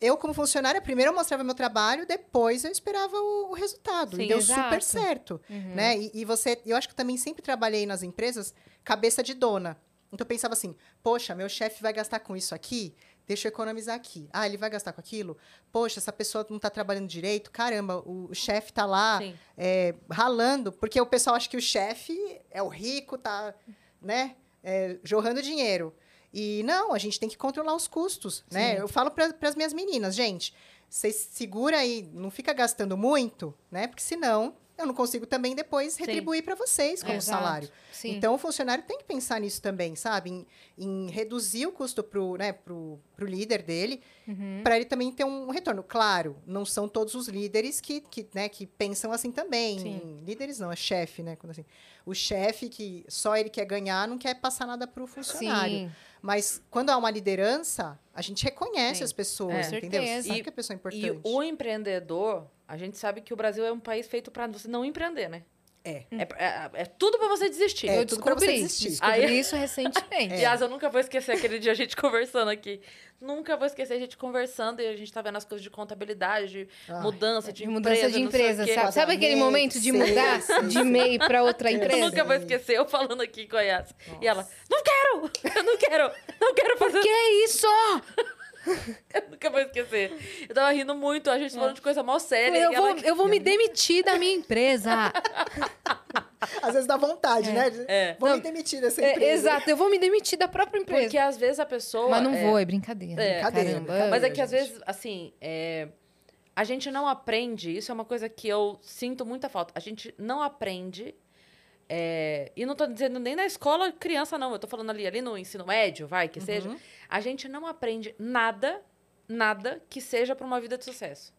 Eu, como funcionária, primeiro eu mostrava meu trabalho, depois eu esperava o, o resultado. Sim, e deu exato. super certo, Uhum. né? E, e você, eu acho que também sempre trabalhei nas empresas cabeça de dona. Então eu pensava assim, poxa, meu chefe vai gastar com isso aqui, deixa eu economizar aqui. Ah, ele vai gastar com aquilo? Poxa, essa pessoa não está trabalhando direito, caramba, o, o chefe está lá é, ralando, porque o pessoal acha que o chefe é o rico, tá, né, é, jorrando dinheiro. E não, a gente tem que controlar os custos, né? Sim. Eu falo para as minhas meninas, gente, vocês segura aí, não fica gastando muito, né? Porque senão eu não consigo também depois retribuir para vocês como Exato. salário. Sim. Então, o funcionário tem que pensar nisso também, sabe? Em, em reduzir o custo pro, né, pro pro líder dele, Uhum. para ele também ter um retorno. Claro, não são todos os líderes que, que, né, que pensam assim também. Sim. Líderes não, é chefe, né? Quando assim, o chefe que só ele quer ganhar, não quer passar nada pro funcionário. Sim. Mas quando há uma liderança, a gente reconhece Sim. as pessoas, É. entendeu? Certeza. Sabe E- que a pessoa é E importante. o empreendedor, a gente sabe que o Brasil é um país feito pra você não empreender, né? É. É, é, é tudo pra você desistir. É, eu tudo pra você descobri, desistir. descobri Aí- isso recentemente. Aliás, eu nunca vou esquecer aquele dia a gente *laughs* conversando aqui. Nunca vou esquecer a gente conversando e a gente tá vendo as coisas de contabilidade, de Ai, mudança de, De mudança empresa, de não sei o empresa, sabe? Sabe aquele momento de mudar de. MEI para outra Eu Eu empresa? nunca vou esquecer eu falando aqui com a Yas. E ela, não quero! Eu não quero! Não quero fazer Que é isso? *laughs* *laughs* Eu nunca vou esquecer. Eu tava rindo muito, a gente falando de coisa mal séria. Eu vou, ela... eu vou me demitir da minha empresa. *laughs* Às vezes dá vontade, né? É. Vou Não, me demitir dessa É, empresa. exato, eu vou me demitir da própria empresa. Porque às vezes a pessoa. Mas não é, vou, é brincadeira. É. Brincadeira, Caramba. Mas é que às vezes, assim, é, a gente não aprende. Isso é uma coisa que eu sinto muita falta. A gente não aprende. É, e não tô dizendo nem na escola criança, não. Eu tô falando ali, ali no ensino médio, vai, que seja. Uhum. A gente não aprende nada, nada que seja para uma vida de sucesso.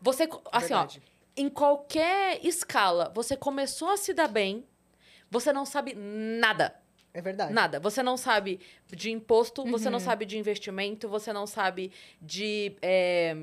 Você, assim, ó, Verdade. em qualquer escala, você começou a se dar bem, você não sabe nada. É verdade. Nada. Você não sabe de imposto, você Uhum. não sabe de investimento, você não sabe de, é,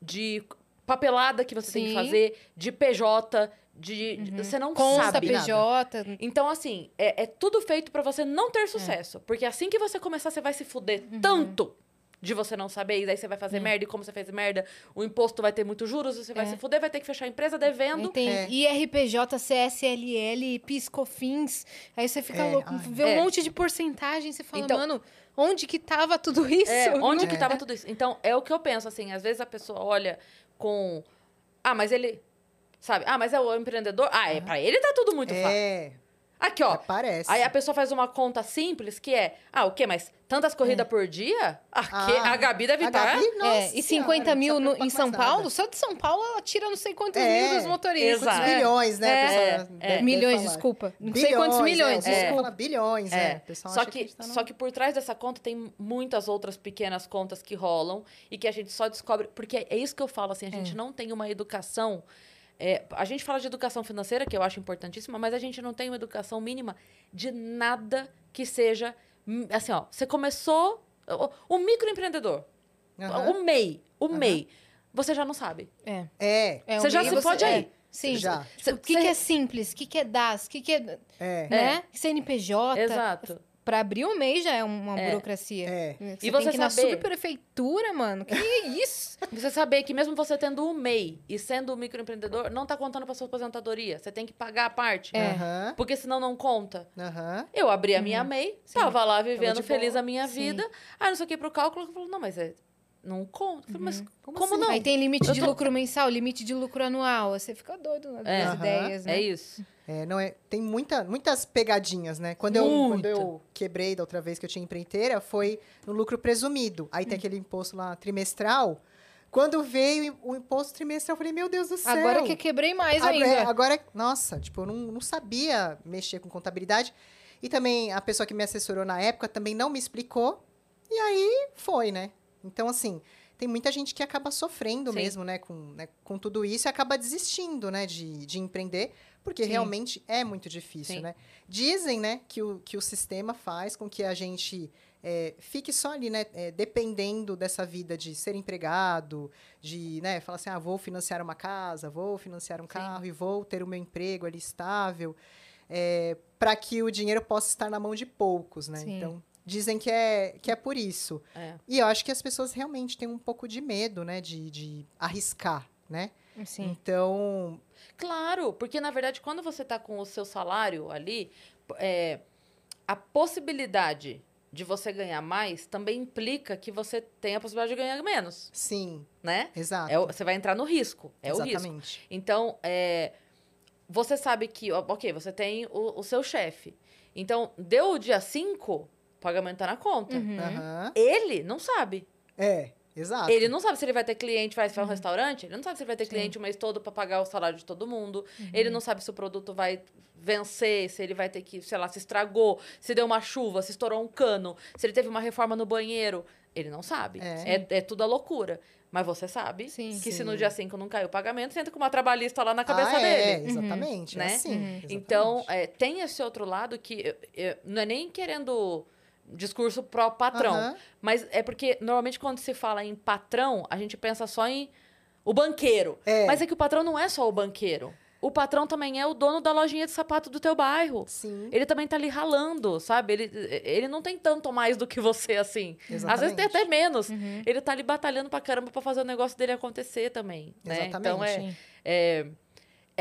de papelada que você tem que Sim. fazer, de PJ, de. de- você não Consta, sabe. PJ. Então, assim, é, é tudo feito pra você não ter sucesso. Porque assim que você começar, você vai se fuder tanto de você não saber, e daí você vai fazer merda, e como você fez merda, o imposto vai ter muitos juros, você vai É. se fuder, vai ter que fechar a empresa devendo. tem É. IRPJ, CSLL, PiscoFins. Aí você fica É, louco, ai. vê um É. monte de porcentagem, você fala, Então- mano, onde que tava tudo isso? É, onde que tava tudo isso? Então, é o que eu penso, assim, às vezes a pessoa olha com. Ah, mas ele. Sabe? Ah, mas é o empreendedor. Ah, é, pra ele tá tudo muito fácil. É, Aqui, ó. parece. Aí a pessoa faz uma conta simples que é. Ah, o quê? Mas tantas corridas por dia? Ah, que Ah, a Gabi deve a estar. Nossa É, e 50 senhora, mil no- em São Paulo, só de São Paulo ela tira não sei quantos É, mil dos motoristas. exato. É. Bilhões, né? É, a é, deve- é. deve Milhões, falar. desculpa. Não sei quantos milhões. É, É. fala bilhões, É. né? O pessoal Só que, a gente tá só que por trás dessa conta tem muitas outras pequenas contas que rolam e que a gente só descobre. Porque é isso que eu falo, assim, a gente não tem uma educação. É, a gente fala de educação financeira, que eu acho importantíssima, mas a gente não tem uma educação mínima de nada que seja. hum, Assim, ó, você começou. O, o microempreendedor, Aham. o MEI, o Aham. MEI, você já não sabe. É. É, É, Você o já se pode é, aí. Sim. Já. Tipo, O que, Você- que é simples? O que, que é DAS? O que, que é. é, Né? CNPJ. Exato. Pra abrir o MEI já é uma É. burocracia. é. Você E você tem que ir na saber- subprefeitura, mano. Que *laughs* isso? Você saber que mesmo você tendo um MEI e sendo um microempreendedor, não tá contando pra sua aposentadoria. Você tem que pagar a parte. É. Aham, Porque senão não conta. aham. Eu abri a minha MEI, tava lá vivendo de feliz boa. a minha Sim. vida. Aí não sei o que pro cálculo, eu falo, não, mas é. Não conta. Falei, mas Como como, assim? não? Aí tem limite Eu de tô- lucro mensal, limite de lucro anual. Você fica doido nas É. ideias, né? É isso. É, não é, tem muita, muitas pegadinhas, né? Quando eu, quando eu quebrei da outra vez que eu tinha empreiteira, foi no lucro presumido. Aí Hum. tem aquele imposto lá trimestral. Quando veio o imposto trimestral, eu falei, meu Deus do céu. Agora que quebrei mais Agora- ainda. é, agora, nossa, tipo, eu não, não sabia mexer com contabilidade. E também a pessoa que me assessorou na época também não me explicou. E aí foi, né? Então, assim, tem muita gente que acaba sofrendo Sim. mesmo, né com, né, com tudo isso e acaba desistindo, né, de, de empreender, porque Sim. realmente é muito difícil, Sim. né? Dizem, né, que o, que o sistema faz com que a gente é, fique só ali, né, é, dependendo dessa vida de ser empregado, de, né, falar assim, ah, vou financiar uma casa, vou financiar um carro e vou ter o meu emprego ali estável, para que o dinheiro possa estar na mão de poucos, né? Então, dizem que é, que é por isso. É. E eu acho que as pessoas realmente têm um pouco de medo, né, de, de arriscar, né? Sim. Então, Claro, porque na verdade, quando você tá com o seu salário ali, é, a possibilidade de você ganhar mais também implica que você tem a possibilidade de ganhar menos, sim, né? exato. É você vai entrar no risco. É o risco. Exatamente. Então, é, você sabe que, ok, você tem o, o seu chefe. Então, deu o dia 5, o pagamento tá na conta. Uhum. Aham. Ele não sabe. É, exato. Ele não sabe se ele vai ter cliente, vai fazer um restaurante. Ele não sabe se ele vai ter cliente o mês todo para pagar o salário de todo mundo. Ele não sabe se o produto vai vencer, se ele vai ter que, sei lá, se estragou, se deu uma chuva, se estourou um cano, se ele teve uma reforma no banheiro. Ele não sabe. É. É, é tudo a loucura. Mas você sabe Sim. que se Sim. no dia 5 não caiu o pagamento, você entra com uma trabalhista lá na cabeça ah, é, dele. exatamente. Né? É assim, Uhum. exatamente. Então, é, tem esse outro lado que eu- eu- não é nem querendo discurso pró-patrão, Aham. mas é porque normalmente quando se fala em patrão, a gente pensa só em o banqueiro. É. Mas é que o patrão não é só o banqueiro. O patrão também é o dono da lojinha de sapato do teu bairro. Sim. Ele também tá ali ralando, sabe? Ele, ele não tem tanto mais do que você, assim. Às vezes tem até menos. Uhum. Ele tá ali batalhando pra caramba pra fazer o negócio dele acontecer também, né? Exatamente. Então é, Sim. é,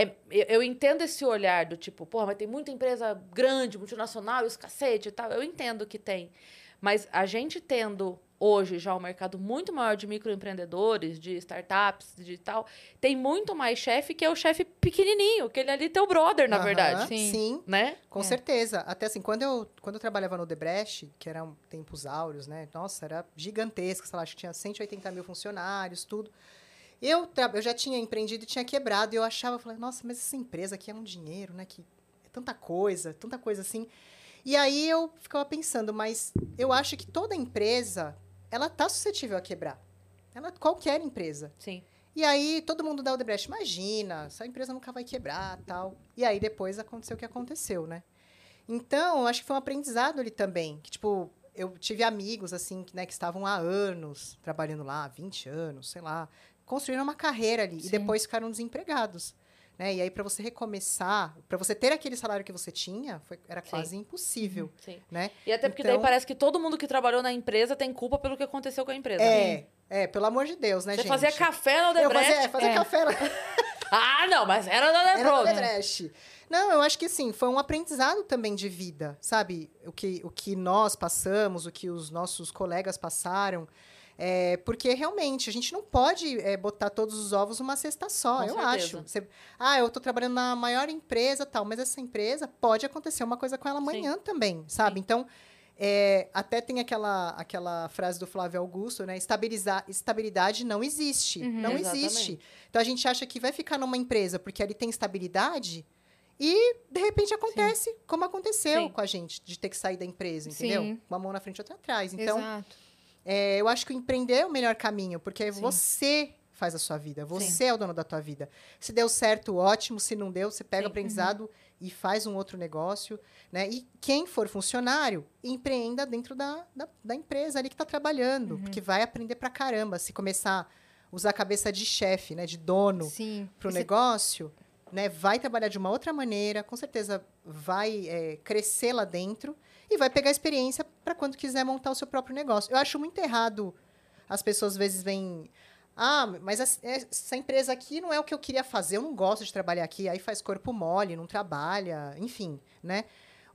é- eu eu entendo esse olhar do tipo, porra, mas tem muita empresa grande, multinacional, esse cacete e tal. Eu entendo que tem. Mas a gente tendo hoje já um mercado muito maior de microempreendedores, de startups, de tal, tem muito mais chefe que é o chefe pequenininho, que ele é ali teu brother, na verdade. Sim. Sim, Né? com É. certeza. Até assim, quando eu, quando eu trabalhava no Debrecht, que eram tempos áureos, né? Nossa, era gigantesca, sei lá, acho que tinha 180 mil funcionários, tudo. Eu, tra- eu já tinha empreendido e tinha quebrado, e eu achava, eu falei, nossa, mas essa empresa aqui é um dinheiro, né? Que é tanta coisa, tanta coisa assim. E aí eu ficava pensando, mas eu acho que toda empresa, ela tá suscetível a quebrar. Ela, qualquer empresa. Sim. E aí todo mundo da Odebrecht, imagina, essa empresa nunca vai quebrar, tal. E aí depois aconteceu o que aconteceu, né? Então, eu acho que foi um aprendizado ali também, que tipo, eu tive amigos assim, que, né, que estavam há anos trabalhando lá, 20 anos, sei lá, construíram uma carreira ali Sim. e depois ficaram desempregados. Né? E aí, para você recomeçar, para você ter aquele salário que você tinha, foi- era Sim. quase impossível, Sim. né? E até porque Então- daí parece que todo mundo que trabalhou na empresa tem culpa pelo que aconteceu com a empresa. É, é, pelo amor de Deus, né, Você gente? fazia café na Eu Odebrecht. fazia, fazia É. café lá. *laughs* Ah, não, mas era Era Odebrecht. no Odebrecht. Não, eu acho que assim, foi um aprendizado também de vida, sabe? O que, o que nós passamos, o que os nossos colegas passaram. É, porque realmente a gente não pode é, botar todos os ovos numa cesta só, Com eu certeza. acho. Você- ah, eu tô trabalhando na maior empresa tal, mas essa empresa pode acontecer uma coisa com ela amanhã também, sabe? Sim. Então, é, até tem aquela, aquela frase do Flávio Augusto, né? Estabilizar, estabilidade não existe. Uhum. não Exatamente. existe. Então a gente acha que vai ficar numa empresa porque ali tem estabilidade e de repente acontece como aconteceu Sim. com a gente, de ter que sair da empresa, entendeu? Sim. Uma mão na frente e outra atrás. Então, Exato. É, eu acho que o empreender é o melhor caminho, porque Sim. você faz a sua vida, você é o dono da tua vida. Se deu certo, ótimo, se não deu, você pega Sim. o aprendizado e faz um outro negócio, né? E quem for funcionário, empreenda dentro da, da, da empresa ali que está trabalhando, Uhum. porque vai aprender pra caramba. Se começar a usar a cabeça de chefe, né, de dono, Sim. para o negócio, né, vai trabalhar de uma outra maneira, com certeza vai é, crescer lá dentro e vai pegar experiência para quando quiser montar o seu próprio negócio. Eu acho muito errado as pessoas às vezes vêm. Ah, mas essa- empresa aqui não é o que eu queria fazer, eu não gosto de trabalhar aqui, aí faz corpo mole, não trabalha, enfim, né?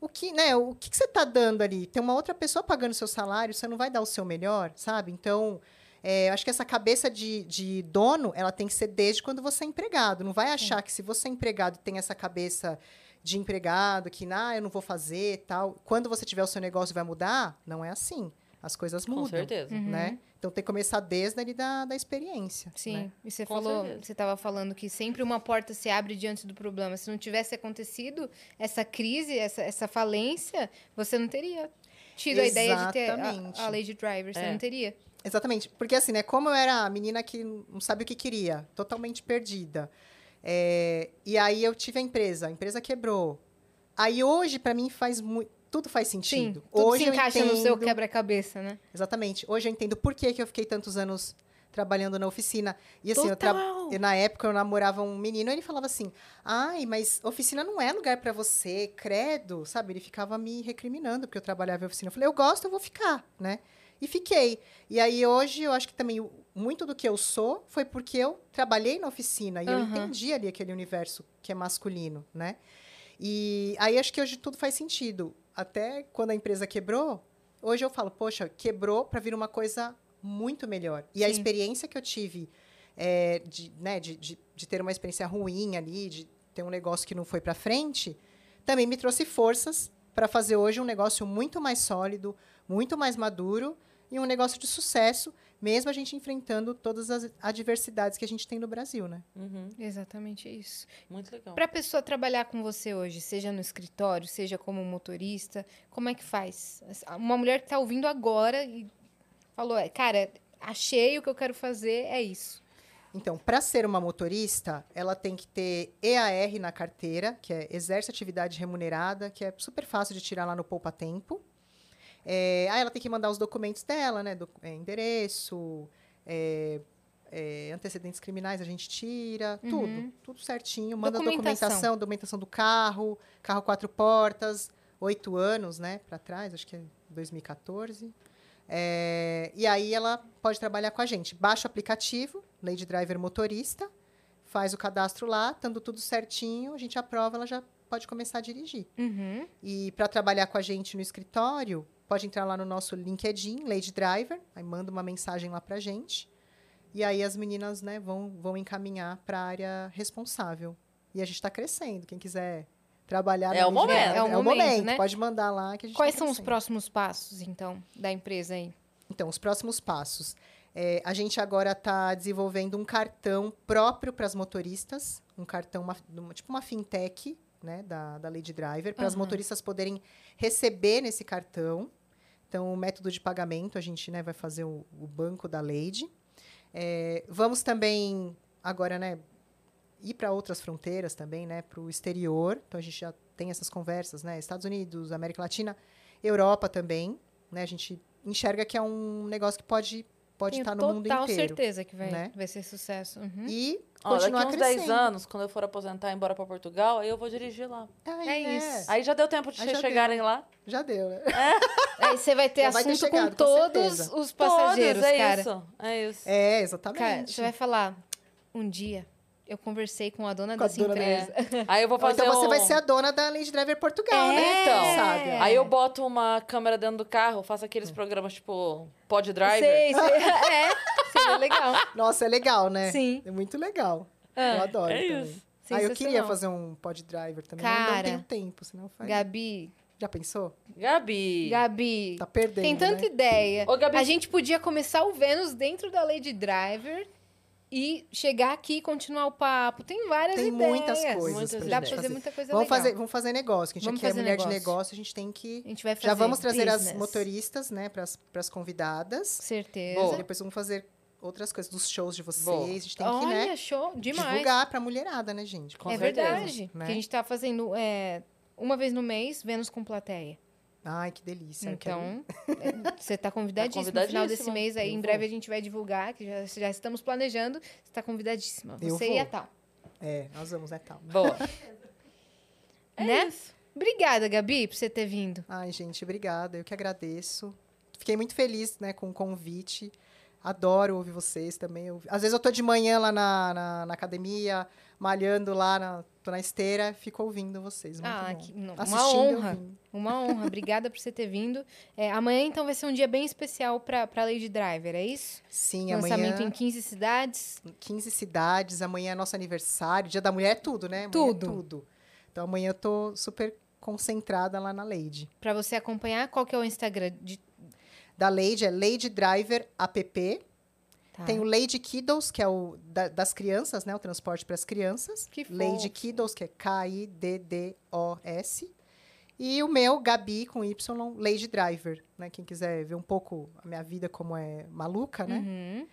O que, né, o que, que você está dando ali? Tem uma outra pessoa pagando seu salário, você não vai dar o seu melhor, sabe? Então, é, eu acho que essa cabeça de, de dono, ela tem que ser desde quando você é empregado. Não vai achar que se você é empregado tem essa cabeça de empregado, que, ah, eu não vou fazer tal. Quando você tiver o seu negócio vai mudar, não é assim. As coisas Com mudam, certeza. Uhum. né? Então tem que começar desde ali da, da experiência. Sim, né? e você Com falou, certeza. você estava falando que sempre uma porta se abre diante do problema. Se não tivesse acontecido essa crise, essa, essa falência, você não teria tido a ideia de ter a, Exatamente. a lei de driver, você É. não teria. Exatamente. Porque assim, né? Como eu era a menina que não sabe o que queria, totalmente perdida. É, e aí eu tive a empresa, a empresa quebrou. Aí hoje, para mim, faz muito. Tudo faz Sim, sentido. tudo hoje se encaixa eu no seu entendo- quebra-cabeça, né? Exatamente. Hoje eu entendo por que, que eu fiquei tantos anos trabalhando na oficina. E assim, eu tra- eu, na época eu namorava um menino, ele falava assim: "Ai, mas oficina não é lugar pra você, credo", sabe? Ele ficava me recriminando porque eu trabalhava em oficina. Eu falei: "Eu gosto, eu vou ficar", né? E fiquei. E aí hoje eu acho que também muito do que eu sou foi porque eu trabalhei na oficina e eu Aham. entendi ali aquele universo que é masculino, né? E aí acho que hoje tudo faz sentido. Até quando a empresa quebrou, hoje eu falo, poxa, quebrou para vir uma coisa muito melhor. E a Sim. experiência que eu tive é, de, né, de, de, de ter uma experiência ruim ali, de ter um negócio que não foi para frente, também me trouxe forças para fazer hoje um negócio muito mais sólido, muito mais maduro e um negócio de sucesso, mesmo a gente enfrentando todas as adversidades que a gente tem no Brasil, né? Uhum, Exatamente isso. muito legal. Para a pessoa trabalhar com você hoje, seja no escritório, seja como motorista, como é que faz? Uma mulher que está ouvindo agora e Falou, é, cara, achei o que eu quero fazer, é isso. Então, para ser uma motorista, ela tem que ter EAR na carteira, que é Exerce Atividade Remunerada, que é super fácil de tirar lá no Poupa Tempo. É, aí ela tem que mandar os documentos dela, né? Do, é, endereço, é, é, antecedentes criminais a gente tira, Uhum. tudo, tudo certinho. Manda Documentação. documentação, documentação do carro, carro quatro portas, oito anos, né? Para trás, acho que é 2014. É, e aí ela pode trabalhar com a gente. Baixa o aplicativo, Lady Driver Motorista, faz o cadastro lá, estando tudo certinho, a gente aprova, ela já pode começar a dirigir. Uhum. E para trabalhar com a gente no escritório, pode entrar lá no nosso LinkedIn, Lady Driver, aí manda uma mensagem lá pra gente. E aí as meninas, né, vão, vão encaminhar para a área responsável. E a gente está crescendo. Quem quiser trabalhar É o momento. Driver, É o é o momento, momento. né? Pode mandar lá que a gente Quais tá são os próximos passos, então, da empresa aí? Então, os próximos passos. É, a gente agora está desenvolvendo um cartão próprio para as motoristas, um cartão, uma- uma- tipo uma fintech, né, da, da Lady Driver, para as Aham. motoristas poderem receber nesse cartão. Então, o método de pagamento, a gente né, vai fazer o, o banco da Lady. É, vamos também, agora, né, ir para outras fronteiras também, né, para o exterior. Então, a gente já tem essas conversas, né, Estados Unidos, América Latina, Europa também, né, a gente enxerga que é um negócio que pode pode Tenho estar no mundo total inteiro. certeza que vai, né? vai ser sucesso. Uhum. E Ó, daqui continuar uns crescendo. 10 anos, quando eu for aposentar e ir embora pra Portugal, aí eu vou dirigir lá. Ai, É isso. Aí já deu tempo de vocês já deu. chegarem lá. Já deu, né? Aí você vai ter Já vai ter assunto chegado, com com todos os passageiros, Todos, é cara. isso. É isso. É, exatamente. Cara, você vai falar, um dia eu conversei com a dona Com a dessa dona empresa. Aí eu vou *laughs* Ou fazer então você um... vai ser a dona da Lady Driver Portugal, É. né? Então, sabe? Aí eu boto uma câmera dentro do carro, faço aqueles programas tipo Pod Driver. Sei, sei. *laughs* *laughs* É, seria legal. Nossa, é legal, né? Sim. É muito legal. Ah, eu adoro é também. isso. Ah, eu queria fazer um pod driver também. mas Cara, não tenho tempo, senão faz. Gabi, Já pensou? Gabi. Gabi, Tá perdendo. tem tanta né? ideia. Ô, Gabi, A gente podia começar o Vênus dentro da Lady Driver e chegar aqui e continuar o papo. Tem várias Tem ideias. muitas coisas. Muitas pra Dá fazer muita coisa Vamos legal. fazer, vamos fazer negócio. Que a gente Vamos aqui é fazer mulher de negócio. negócio, a gente tem que. A gente vai fazer Já vamos trazer as business. motoristas, né, para as convidadas. Certeza. Boa. E depois vamos fazer outras coisas dos shows de vocês. Boa. A gente tem que, Olha, né, show, demais. divulgar pra mulherada, né, gente? Com é certeza, verdade. né? Que a gente tá fazendo é, uma vez no mês, Vênus com plateia. Ai, que delícia. Então, é, você tá *laughs* convidadíssimo. No final desse convidadíssima. mês aí, Eu em vou. breve a gente vai divulgar, que já, já estamos planejando. Você tá convidadíssima. Eu Você vou. e a tal. É, nós vamos, né, tal. Boa. *laughs* É né? isso. Obrigada, Gabi, por você ter vindo. Ai, gente, obrigada. Eu que agradeço. Fiquei muito feliz, né, com o convite. Adoro ouvir vocês também. Eu- Às vezes eu tô de manhã lá na, na, na academia, malhando lá, na, tô na esteira, fico ouvindo vocês. Muito Ah, bom. que- não, uma honra. Uma honra. Obrigada por você ter vindo. É, amanhã, então, vai ser um dia bem especial pra, pra Lady Driver, é isso? Sim, Lançamento amanhã, em 15 cidades. 15 cidades, amanhã é nosso aniversário. Dia da Mulher é tudo, né? É Tudo. tudo. Então amanhã eu tô super concentrada lá na Lady. Pra você acompanhar, qual que é o Instagram? De... Da Lady é Lady Driver app. Tá. Tem o Lady Kiddos, que é o da- das crianças, né? O transporte para as crianças. Que fofo. Lady Kiddos, que é K-I-D-D-O-S. E o meu, Gabi, com Y, Lady Driver. Né? Quem quiser ver um pouco a minha vida como é maluca, né? Uhum.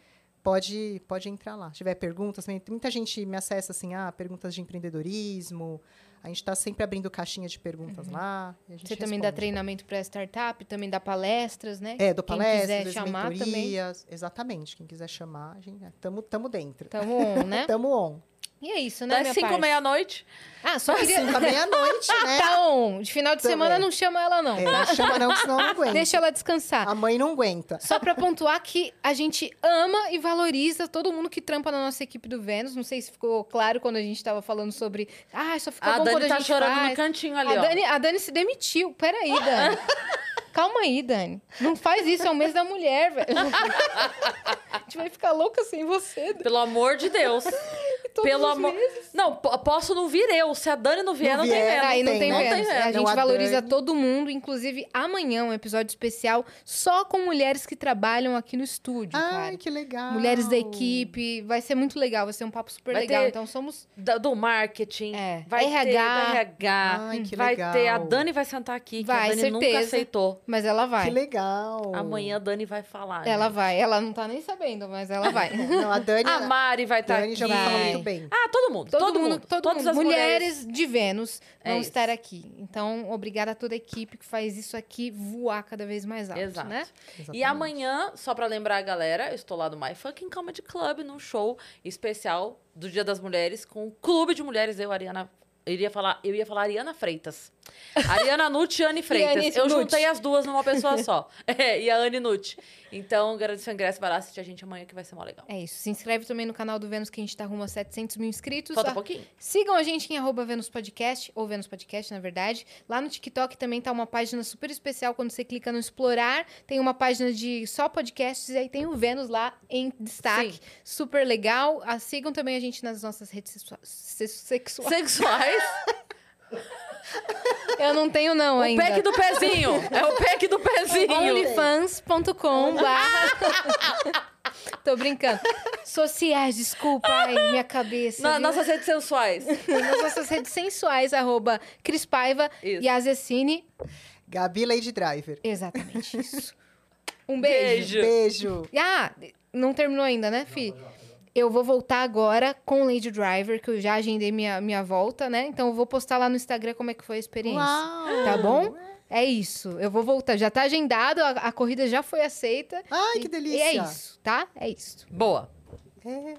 Pode, pode entrar lá. Se tiver perguntas, muita gente me acessa assim, ah, perguntas de empreendedorismo. A gente está sempre abrindo caixinha de perguntas lá. a gente Você também dá responde. treinamento para startup, também dá palestras, né? É, do Quem palestras, quiser chamar também. mentorias. Exatamente. Quem quiser chamar, a gente, é, tamo, dentro. Tamo on, né? *laughs* Tamo on. E é isso, né, Das minha 5 parte? meia-noite. Ah, só queria... Cinco à meia-noite, *laughs* né? Tá on. De final de Também. semana não chama ela, não. É, não chama não, que senão não aguenta. Deixa ela descansar. A mãe não aguenta. Só pra pontuar que a gente ama e valoriza todo mundo que trampa na nossa equipe do Vênus. Não sei se ficou claro quando a gente tava falando sobre. Ah, só fica A bom quando Dani a tá gente chorando faz. no cantinho ali, a, ó. Dani, a Dani se demitiu. Peraí, Dani. *laughs* Calma aí, Dani. Não faz isso, é o mês da mulher, velho. *laughs* A gente vai ficar louca sem você. Dani. Pelo amor de Deus. *laughs* Todos Pelo os amor. meses. Não, po- posso não vir eu. Se a Dani não vier, Não não, tem vier, vendo. Aí não tem, tem não Vênus. tem A gente Não, a valoriza Dani- todo mundo, inclusive amanhã um episódio especial só com mulheres que trabalham aqui no estúdio, Ai, cara. que legal. Mulheres da equipe, vai ser muito legal, vai ser um papo super Vai legal. ter- Então somos Da- do marketing. É, Vai RH. ter RH. Ai, que vai legal. ter. A Dani vai sentar aqui, que a Vai, Dani nunca certeza. aceitou. Mas ela vai. Que legal. Amanhã a Dani vai falar. Ela gente. vai. Ela não tá nem sabendo, mas ela vai. *laughs* Não, a Dani, A Mari vai estar Dani aqui. já Vai. Muito bem. Ah, todo mundo. Todo, mundo, todo Todas mundo. as Mulheres, de Vênus É vão isso. estar aqui. Então, obrigada a toda a equipe que faz isso aqui voar cada vez mais alto, Exato. né? E Exatamente. amanhã, só pra lembrar a galera, eu estou lá no My Fucking Comedy Club, num show especial do Dia das Mulheres, com o Clube de Mulheres, eu, Ariana. Eu iria falar, eu ia falar Ariana Freitas. *laughs* Ariana Nucci e Anne Freitas. Anne eu juntei as duas numa pessoa *laughs* só. É, e a Anne Nucci. Então, garanto seu ingresso, vai lá assistir a gente amanhã que vai ser mó legal. É isso. Se inscreve também no canal do Vênus, que a gente tá rumo a 700 mil inscritos. Falta Ah, um pouquinho? Sigam a gente em arroba Vênus Podcast, ou Vênus Podcast, na verdade. Lá no TikTok também tá uma página super especial. Quando você clica no Explorar, tem uma página de só podcasts, e aí tem o Vênus lá em destaque. Sim. Super legal. Ah, sigam também a gente nas nossas redes sexua- se- sexuais. Sexuais. *laughs* Eu não tenho, não, o ainda. pack do pezinho. É o pack do pezinho. onlyfans.com. *laughs* Tô brincando. Sociais, desculpa, ai, minha cabeça. Na, viu? nossas redes sensuais. Nas nossas redes sensuais, arroba Cris Paiva Isso. e Azecine. Gabi Lady Driver. Exatamente isso. *laughs* Um beijo. Beijo. Beijo. Ah, não terminou ainda, né, Fi? Eu vou voltar agora com Lady Driver, que eu já agendei minha, minha volta, né? Então eu vou postar lá no Instagram como é que foi a experiência. Uau. Tá bom? É isso. Eu vou voltar. Já tá agendado, a, a corrida já foi aceita. Ai, que E- delícia. E é isso, tá? É isso. Boa. É.